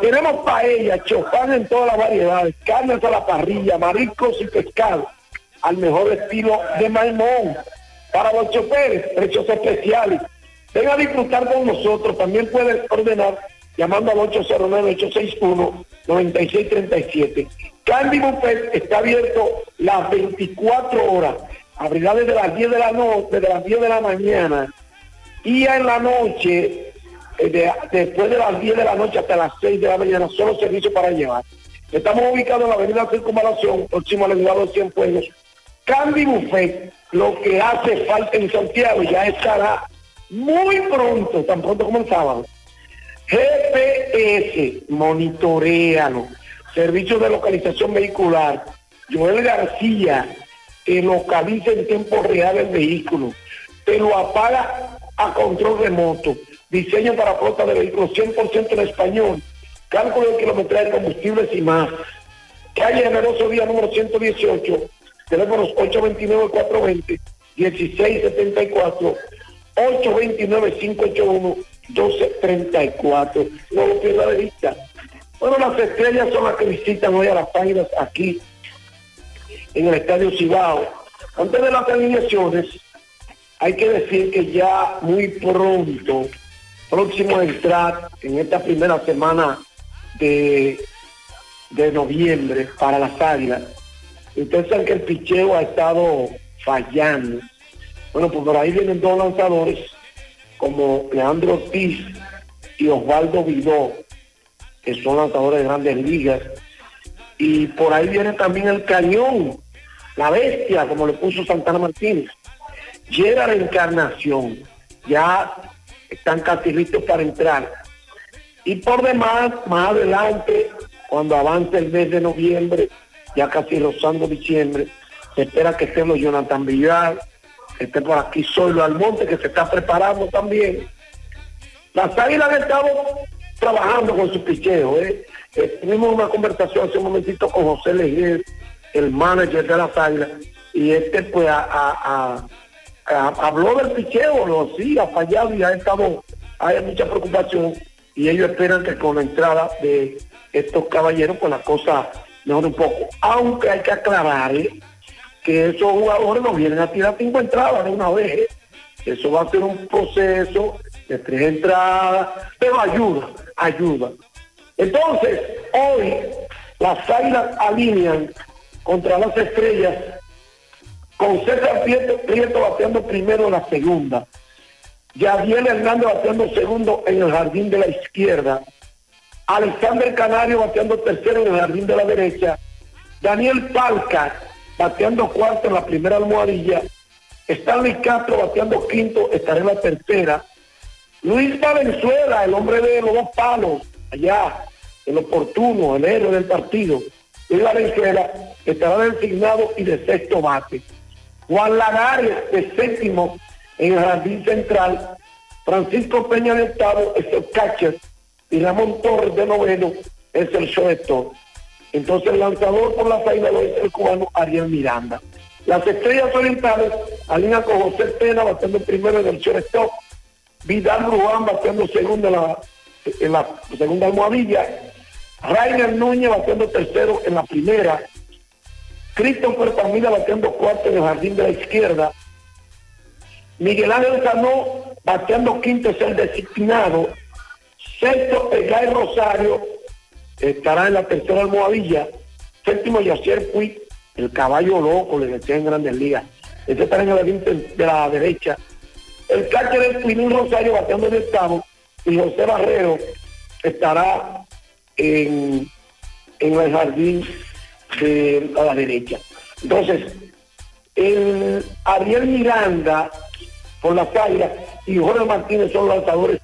Speaker 74: Tenemos paella, chofán en todas las variedades, carnes a la parrilla, mariscos y pescado, al mejor estilo de Maimón. Para los choferes, precios especiales. Ven a disfrutar con nosotros. También puedes ordenar llamando al 809-861-9637. Candy Buffet está abierto las 24 horas. Abrirá desde las 10 de la noche, desde las 10 de la mañana. Y en la noche, de- después de las 10 de la noche hasta las 6 de la mañana, solo servicio para llevar. Estamos ubicados en la avenida Circunvalación, próximo al elevado de Cienfuegos. Candy Buffet, lo que hace falta en Santiago, ya estará muy pronto, tan pronto como el sábado. GPS, monitorealo. Servicio de localización vehicular. Joel García te localiza en tiempo real el vehículo. Te lo apaga a control remoto. Diseño para flota de vehículos 100% en español. Cálculo de kilometraje de combustibles y más. Calle Generoso Día número 118. Teléfonos 829-420-1674. 829-581-1234. No lo pierda de vista. Bueno, las estrellas son las que visitan hoy a las páginas aquí en el Estadio Cibao. Antes de las alineaciones, hay que decir que ya muy pronto, próximo a entrar en esta primera semana de, de noviembre para las águilas, ustedes saben que el picheo ha estado fallando. Bueno, pues por ahí vienen dos lanzadores como Leandro Ortiz y Osvaldo Vidó, que son lanzadores de grandes ligas. Y por ahí viene también el cañón, la bestia, como le puso Santana Martínez. Llega la encarnación, ya están casi listos para entrar. Y por demás, más adelante, cuando avance el mes de noviembre, ya casi rozando diciembre, se espera que estén los Jonathan Villar, esté por aquí Solo Almonte, que se está preparando también. Las águilas han estado trabajando con su picheo. ¿eh? Eh, tuvimos una conversación hace un momentito con José Leguer, el manager de las águilas, y este pues a- habló del picheo, lo sí, ha fallado y ha estado, hay mucha preocupación y ellos esperan que con la entrada de estos caballeros pues la cosa mejore un poco. Aunque hay que aclarar ¿eh? que esos jugadores no vienen a tirar cinco entradas de una vez. ¿eh? Eso va a ser un proceso de tres entradas, pero ayuda, ayuda. Entonces, hoy las águilas alinean contra las estrellas con César Prieto, Prieto bateando primero en la segunda. Yadiel Hernández bateando segundo en el jardín de la izquierda. Alexander Canario bateando tercero en el jardín de la derecha. Daniel Palca bateando cuarto en la primera almohadilla. Stanley Castro bateando quinto, estará en la tercera. Luis Valenzuela, el hombre de los dos palos, allá, el oportuno, el héroe del partido. Luis Valenzuela estará designado y de sexto bate. Juan Lagares de séptimo en el jardín central. Francisco Peña de octavo es el catcher. Y Ramón Torres de noveno es el shortstop. Entonces el lanzador por la salida lo es el cubano Ariel Miranda. Las estrellas orientales alinean con José Pena bateando primero en el shortstop. Vidal Ruán bateando segundo en la, en la segunda almohadilla. Rainer Núñez bateando tercero en la primera. Christopher Pamila bateando cuarto en el jardín de la izquierda. Miguel Ángel Sanó bateando quinto es el designado. Sexto, Egay Rosario estará en la tercera almohadilla. Séptimo, Yacier Puig, el caballo loco, le decía en Grandes Ligas. Ese estará en el jardín de la derecha. El catcher es Pinín Rosario bateando el octavo. Y José Barrero estará en, en el jardín de a la derecha. Entonces, el Ariel Miranda por las águilas y Jorge Martínez son los lanzadores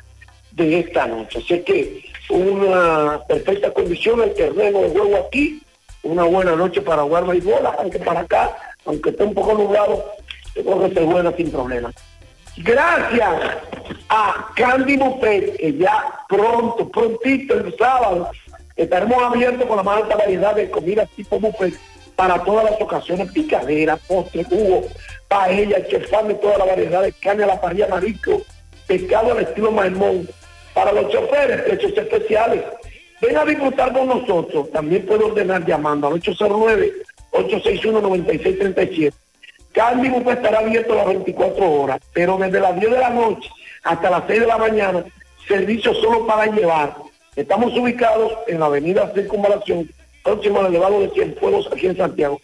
Speaker 74: de esta noche. Así que una perfecta condición el terreno de juego aquí, una buena noche para jugar béisbol, aunque para acá, aunque esté un poco nublado, yo creo que se juega sin problema. Gracias a Candy Buffet, que ya pronto, prontito, el sábado, estaremos abiertos con la más alta variedad de comidas tipo buffet para todas las ocasiones, picadera, postre, jugo, paella, chefán toda la variedad de carne a la parrilla marisco, pescado al estilo Maimón. Para los choferes, precios especiales. Ven a disfrutar con nosotros. También puede ordenar llamando al 809-861-9637. Candy Buffet estará abierto las 24 horas, pero desde las 10 de la noche hasta las 6 de la mañana, servicio solo para llevar. Estamos ubicados en la avenida Circunvalación, próximo al elevado de Cienfuegos, aquí en Santiago.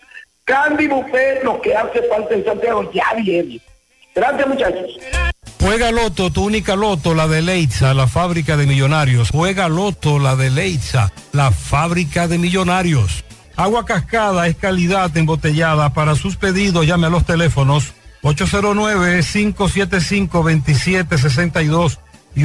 Speaker 74: Candy Buffet, lo que hace falta en Santiago, ya viene. Gracias, muchachos.
Speaker 66: Juega Loto, tu única Loto, la de Leitza, la fábrica de millonarios. Juega Loto, la de Leitza, la fábrica de millonarios. Agua cascada es calidad embotellada. Para sus pedidos llame a los teléfonos 809-575-2762 y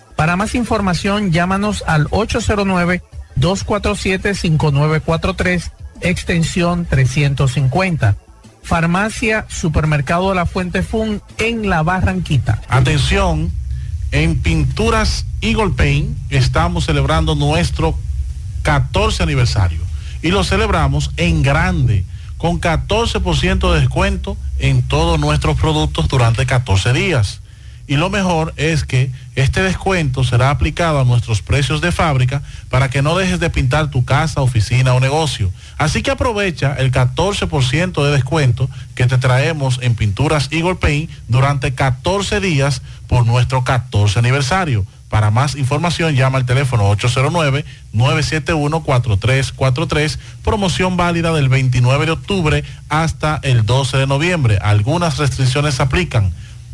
Speaker 14: Para más información, llámanos al 809-247-5943, extensión 350. Farmacia Supermercado La Fuente Fun en La Barranquita.
Speaker 32: Atención, en Pinturas Eagle Paint estamos celebrando nuestro 14 aniversario y lo celebramos en grande con 14% de descuento en todos nuestros productos durante 14 días. Y lo mejor es que este descuento será aplicado a nuestros precios de fábrica para que no dejes de pintar tu casa, oficina o negocio. Así que aprovecha el 14% de descuento que te traemos en Pinturas Eagle Paint durante 14 días por nuestro 14 aniversario. Para más información llama al teléfono 809-971-4343, promoción válida del 29 de octubre hasta el 12 de noviembre. Algunas restricciones aplican.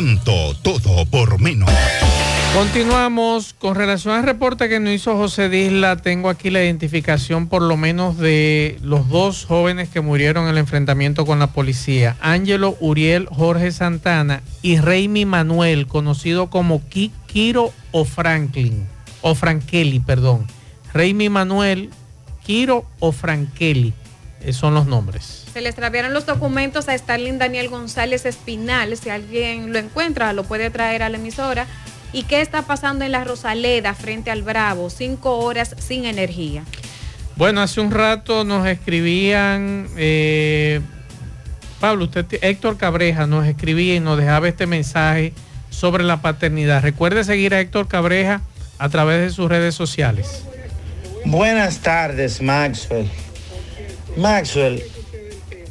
Speaker 75: Encanto todo por menos.
Speaker 14: Continuamos con relación al reporte que nos hizo José Disla. Tengo aquí la identificación por lo menos de los dos jóvenes que murieron en el enfrentamiento con la policía. Ángelo Uriel Jorge Santana y Reimi Manuel, conocido como Ki- Kiro o Franklin, o Frankeli, perdón. Reimi Manuel, Kiro o Frankeli, son los nombres.
Speaker 16: Se le extraviaron los documentos a Starling Daniel González Espinal. Si alguien lo encuentra, lo puede traer a la emisora. ¿Y qué está pasando en la Rosaleda frente al Bravo? Cinco horas sin energía.
Speaker 14: Bueno, hace un rato nos escribían eh, Pablo, usted, Héctor Cabreja nos escribía y nos dejaba este mensaje sobre la paternidad. Recuerde seguir a Héctor Cabreja a través de sus redes sociales.
Speaker 76: Buenas tardes, Maxwell. Maxwell,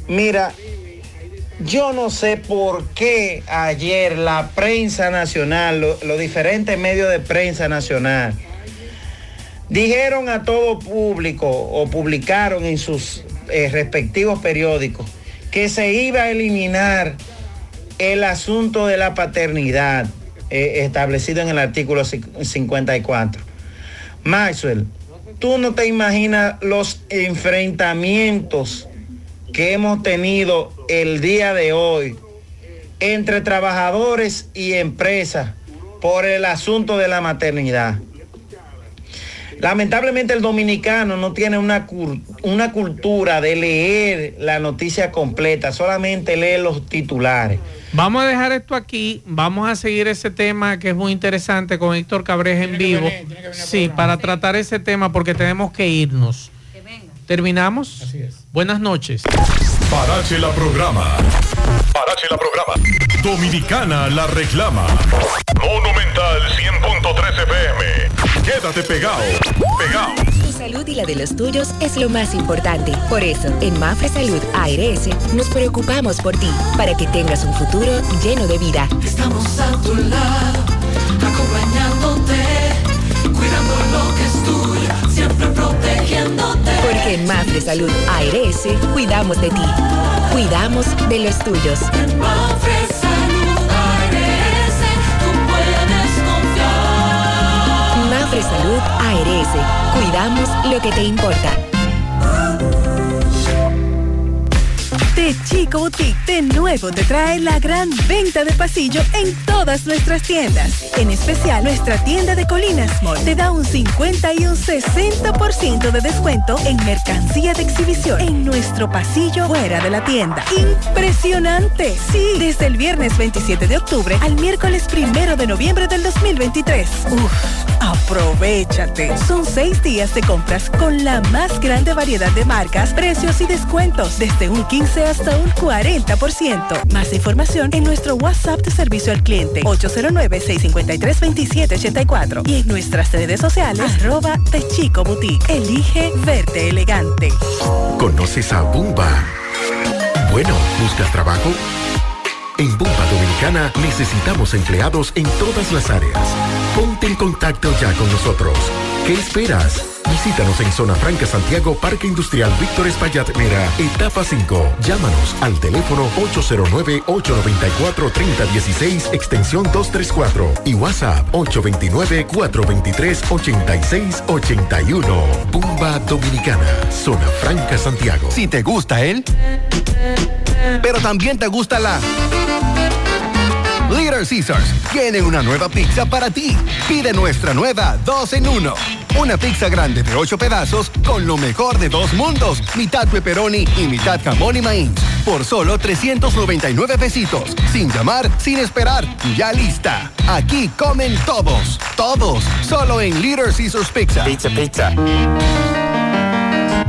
Speaker 76: mira, yo no sé por qué ayer la prensa nacional, lo- los diferentes medios de prensa nacional, dijeron a todo público o publicaron en sus eh, respectivos periódicos que se iba a eliminar el asunto de la paternidad eh, establecido en el artículo ci- 54. Maxwell, tú no te imaginas los enfrentamientos que hemos tenido el día de hoy entre trabajadores y empresas por el asunto de la maternidad. Lamentablemente el dominicano no tiene una, una cultura de leer la noticia completa, solamente lee los titulares.
Speaker 14: Vamos a dejar esto aquí, vamos a seguir ese tema que es muy interesante con Héctor Cabreja en vivo. Sí, para tratar ese tema porque tenemos que irnos. ¿Terminamos? Así es. Buenas noches.
Speaker 22: Parache la programa. Parache la programa. Dominicana la reclama. Monumental 100.13 FM. Quédate pegado. Pegado.
Speaker 5: Tu salud y la de los tuyos es lo más importante. Por eso, en Mafre Salud ARS nos preocupamos por ti, para que tengas un futuro lleno de vida.
Speaker 39: Estamos a tu lado, acompañándote, cuidando lo que es tuyo, siempre protegiéndote.
Speaker 5: Porque en Mafre Salud ARS cuidamos de ti, cuidamos de los tuyos.
Speaker 39: Mafre Salud ARS, tú puedes confiar.
Speaker 5: Mafre Salud ARS, cuidamos lo que te importa.
Speaker 77: De Chico Boutique de nuevo te trae la gran venta de pasillo en todas nuestras tiendas. En especial nuestra tienda de Colinas Mall te da un 50 y un 60% de descuento en mercancía de exhibición en nuestro pasillo fuera de la tienda. ¡Impresionante! Sí, desde el viernes 27 de octubre al miércoles 1 de noviembre del 2023. Uf, aprovechate. Son seis días de compras con la más grande variedad de marcas, precios y descuentos desde un 15 hasta un 40%. Más información en nuestro WhatsApp de servicio al cliente 809-653-2784 y en nuestras redes sociales arroba de Chico Boutique. Elige verte elegante.
Speaker 66: ¿Conoces a Bumba? Bueno, ¿buscas trabajo? En Bumba Dominicana necesitamos empleados en todas las áreas. Ponte en contacto ya con nosotros. ¿Qué esperas? Visítanos en Zona Franca Santiago, Parque Industrial Víctor Espaillat Mera, etapa 5. Llámanos al teléfono 809-894-3016, extensión 234 y WhatsApp 829-423-8681. Bumba Dominicana, Zona Franca Santiago.
Speaker 78: Si te gusta él, pero también te gusta la... Little Caesars tiene una nueva pizza para ti. Pide nuestra nueva 2 en 1. Una pizza grande de 8 pedazos con lo mejor de dos mundos. Mitad pepperoni y mitad jamón y maíz. Por solo 399 pesitos. Sin llamar, sin esperar. Ya lista. Aquí comen todos. Todos. Solo en Little Caesars Pizza. Pizza, pizza.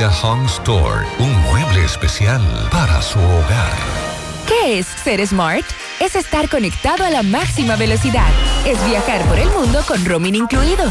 Speaker 11: Home Store. Un mueble especial para su hogar.
Speaker 5: ¿Qué es ser smart? Es estar conectado a la máxima velocidad. Es viajar por el mundo con roaming incluido.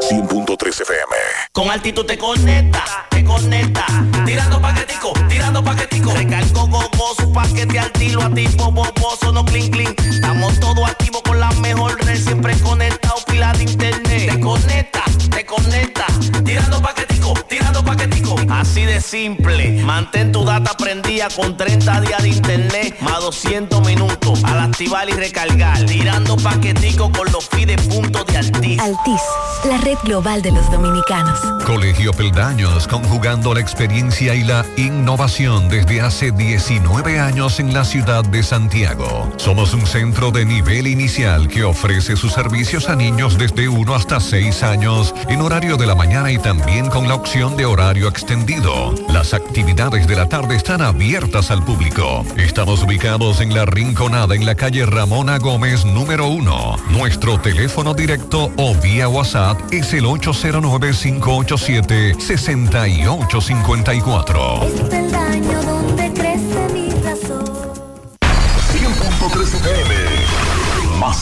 Speaker 22: 100.3 FM.
Speaker 79: Con altitud te conecta, te conecta. Tirando paquetico, tirando paquetico. Recargo gogoso, paquete al tiro, a tipo boboso, no clean clean. Estamos todos activos con la mejor red, siempre conectado, pila de internet. Te conecta, te conecta.
Speaker 80: Tirando paquetico Así de simple. Mantén tu data prendida con 30 días de internet más 200 minutos al activar y recargar. Tirando paquetico con los fides puntos de Altis.
Speaker 77: Altis, la red global de los dominicanos.
Speaker 81: Colegio Peldaños, conjugando la experiencia y la innovación desde hace 19 años en la ciudad de Santiago. Somos un centro de nivel inicial que ofrece sus servicios a niños desde 1 hasta 6 años en horario de la mañana y también con la opción de horario extendido. Las actividades de la tarde están abiertas al público. Estamos ubicados en La Rinconada en la calle Ramona Gómez número 1. Nuestro teléfono directo o vía WhatsApp es el 809-587-6854.
Speaker 66: Peldaño donde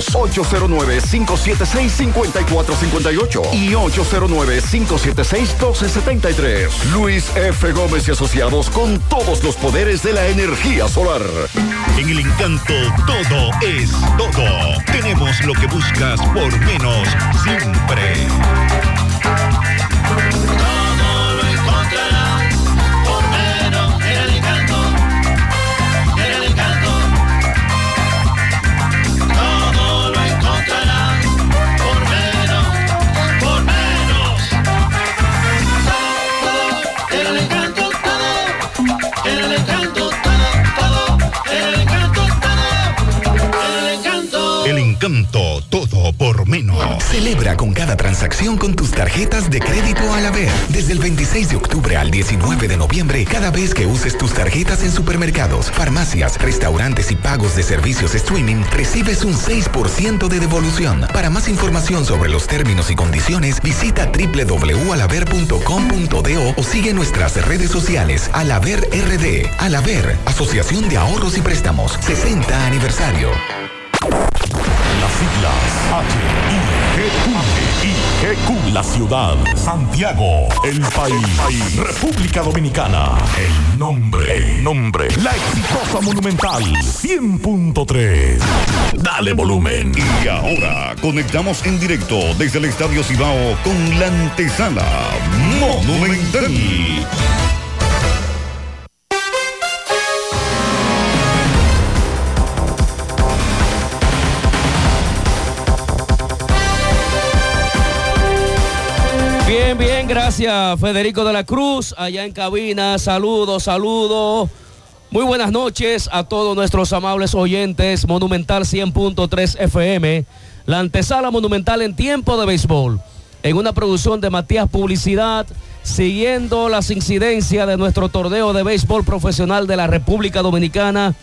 Speaker 11: 809-576-5458 y 809-576-1273. Luis F. Gómez y Asociados con todos los poderes de la energía solar.
Speaker 82: En el encanto todo es todo. Tenemos lo que buscas por menos siempre.
Speaker 66: Encanto. Todo por menos.
Speaker 83: Celebra con cada transacción con tus tarjetas de crédito al haber. Desde el 26 de octubre al 19 de noviembre, cada vez que uses tus tarjetas en supermercados, farmacias, restaurantes y pagos de servicios streaming, recibes un 6% de devolución. Para más información sobre los términos y condiciones, visita www.alaver.com.do o sigue nuestras redes sociales Alaver RD. Alaver, Asociación de Ahorros y Préstamos, 60 aniversario.
Speaker 22: Las siglas H-I-G-Q. La ciudad. Santiago. El país. República Dominicana. El nombre. El nombre. La exitosa Monumental. 100.3. Dale volumen.
Speaker 11: Y ahora conectamos en directo desde el Estadio Cibao con la antesala Monumental.
Speaker 58: Bien, bien, gracias Federico de la Cruz, allá en cabina. Saludos, saludos. Muy buenas noches a todos nuestros amables oyentes. Monumental 100.3 FM, la antesala monumental en tiempo de béisbol. En una producción de Matías Publicidad, siguiendo las incidencias de nuestro torneo de béisbol profesional de la República Dominicana.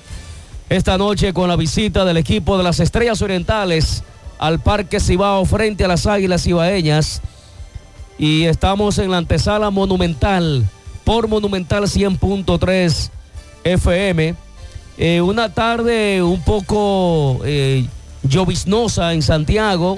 Speaker 58: Esta noche con la visita del equipo de las Estrellas Orientales al Parque Cibao frente a las Águilas Cibaeñas y estamos en la antesala monumental por Monumental 100.3 FM. Eh, una tarde un poco eh, lloviznosa en Santiago.